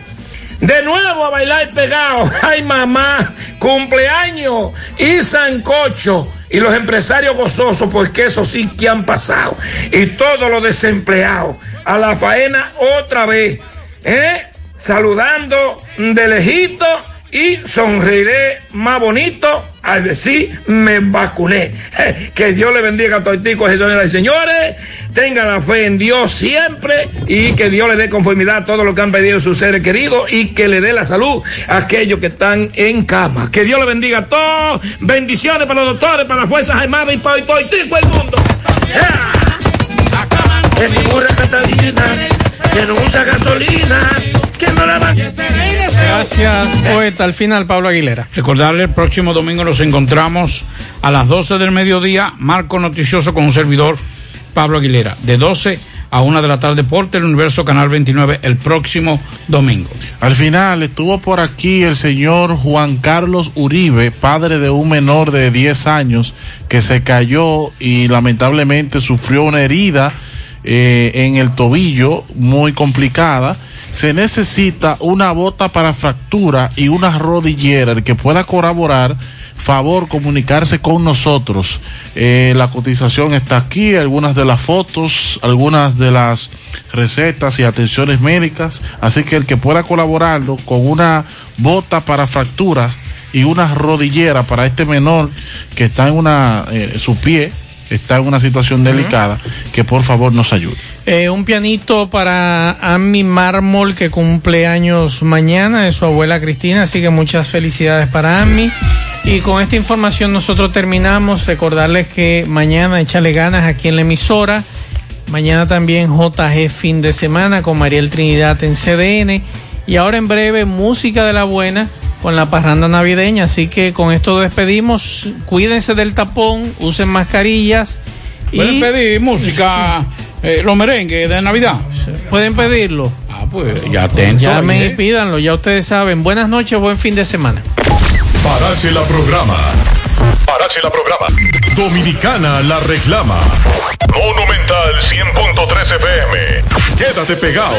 De nuevo a bailar pegado. Ay, mamá, cumpleaños y sancocho. Y los empresarios gozosos, porque eso sí que han pasado. Y todos los desempleados. A la faena otra vez. ¿Eh? Saludando de lejito y sonreiré más bonito al decir me vacuné. Que Dios le bendiga a señoras y señores. Tengan la fe en Dios siempre y que Dios le dé conformidad a todo lo que han pedido sus seres queridos y que le dé la salud a aquellos que están en cama. Que Dios le bendiga a todos. Bendiciones para los doctores, para las Fuerzas Armadas y para todo el mundo. ¡Ya! Es Catalina, que no usa gasolina, que no la va. Gracias, poeta. Al final, Pablo Aguilera. Recordarle, el próximo domingo nos encontramos a las 12 del mediodía, marco noticioso con un servidor, Pablo Aguilera, de 12 a 1 de la tarde por Teleuniverso Canal 29 el próximo domingo. Al final estuvo por aquí el señor Juan Carlos Uribe, padre de un menor de 10 años que se cayó y lamentablemente sufrió una herida eh, en el tobillo muy complicada. Se necesita una bota para fractura y una rodillera el que pueda colaborar. Favor comunicarse con nosotros. Eh, la cotización está aquí, algunas de las fotos, algunas de las recetas y atenciones médicas. Así que el que pueda colaborarlo con una bota para fracturas y una rodillera para este menor que está en una, eh, su pie está en una situación delicada, que por favor nos ayude. Eh, un pianito para Ami Mármol que cumple años mañana de su abuela Cristina, así que muchas felicidades para Ami. Y con esta información nosotros terminamos. Recordarles que mañana échale ganas aquí en la emisora. Mañana también JG fin de semana con Mariel Trinidad en CDN. Y ahora en breve música de la buena con la parranda navideña. Así que con esto despedimos. Cuídense del tapón, usen mascarillas. Pueden pedir música, eh, los merengues de Navidad. Pueden pedirlo. Ah, pues ya atento. Llamen y pídanlo, ya ustedes saben. Buenas noches, buen fin de semana. Parache la programa. Parache la programa. Dominicana la reclama. Monumental 100.13 FM. Quédate pegado.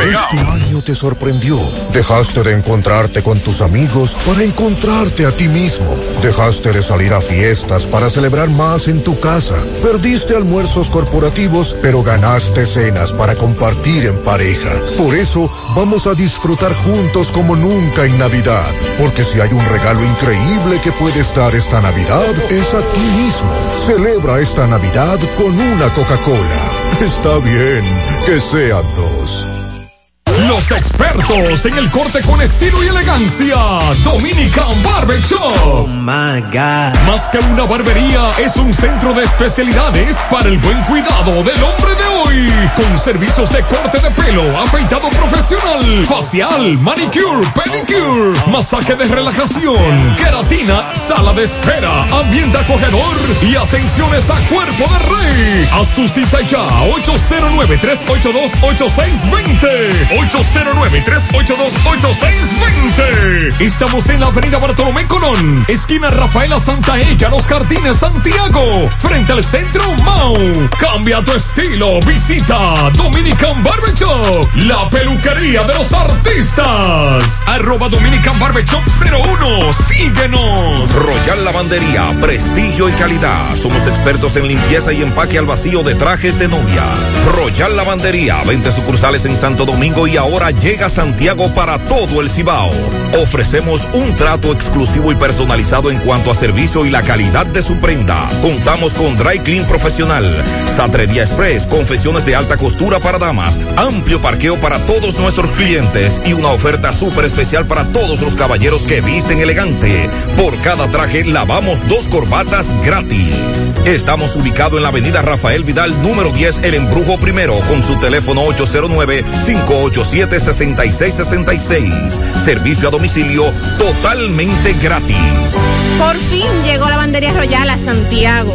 Este año te sorprendió. Dejaste de encontrarte con tus amigos para encontrarte a ti mismo. Dejaste de salir a fiestas para celebrar más en tu casa. Perdiste almuerzos corporativos, pero ganaste cenas para compartir en pareja. Por eso, vamos a disfrutar juntos como nunca en Navidad. Porque si hay un regalo increíble que puedes dar esta Navidad, es a ti mismo. Celebra esta Navidad con una Coca-Cola. Está bien, que sean dos. Los expertos en el corte con estilo y elegancia. Dominican Barber Shop. Más que una barbería, es un centro de especialidades para el buen cuidado del hombre de hoy. Con servicios de corte de pelo, afeitado profesional, facial, manicure, pedicure, masaje de relajación, queratina, sala de espera, ambiente acogedor y atenciones a cuerpo de rey. Haz tu cita ya, 809-382-8620. 809-382-8620. Estamos en la avenida Bartolomé Colón, esquina Rafaela Santa Ella, Los Jardines, Santiago, frente al centro Mau. Cambia tu estilo, visita Dominican Barber Shop, la peluquería de los artistas. Arroba Dominican Barber Shop 01, síguenos. Royal Lavandería, prestigio y calidad. Somos expertos en limpieza y empaque al vacío de trajes de novia. Royal Lavandería, 20 sucursales en Santo Domingo y ahora llega a Santiago para todo el Cibao. Ofrecemos un trato exclusivo y personalizado en cuanto a servicio y la calidad de su prenda. Contamos con Dry Clean Profesional, Satrería Express, de alta costura para damas, amplio parqueo para todos nuestros clientes y una oferta súper especial para todos los caballeros que visten elegante. Por cada traje lavamos dos corbatas gratis. Estamos ubicados en la avenida Rafael Vidal, número 10, El Embrujo Primero, con su teléfono 809-587-6666. Servicio a domicilio totalmente gratis. Por fin llegó la bandería royal a Santiago.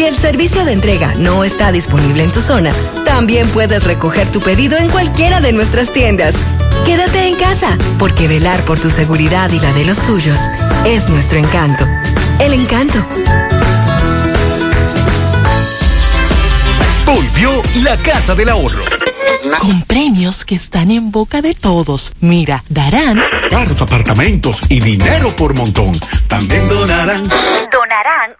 Si el servicio de entrega no está disponible en tu zona, también puedes recoger tu pedido en cualquiera de nuestras tiendas. Quédate en casa, porque velar por tu seguridad y la de los tuyos es nuestro encanto. El encanto. Volvió la Casa del Ahorro. Con premios que están en boca de todos. Mira, darán Carros, apartamentos y dinero por montón. También donarán. Donarán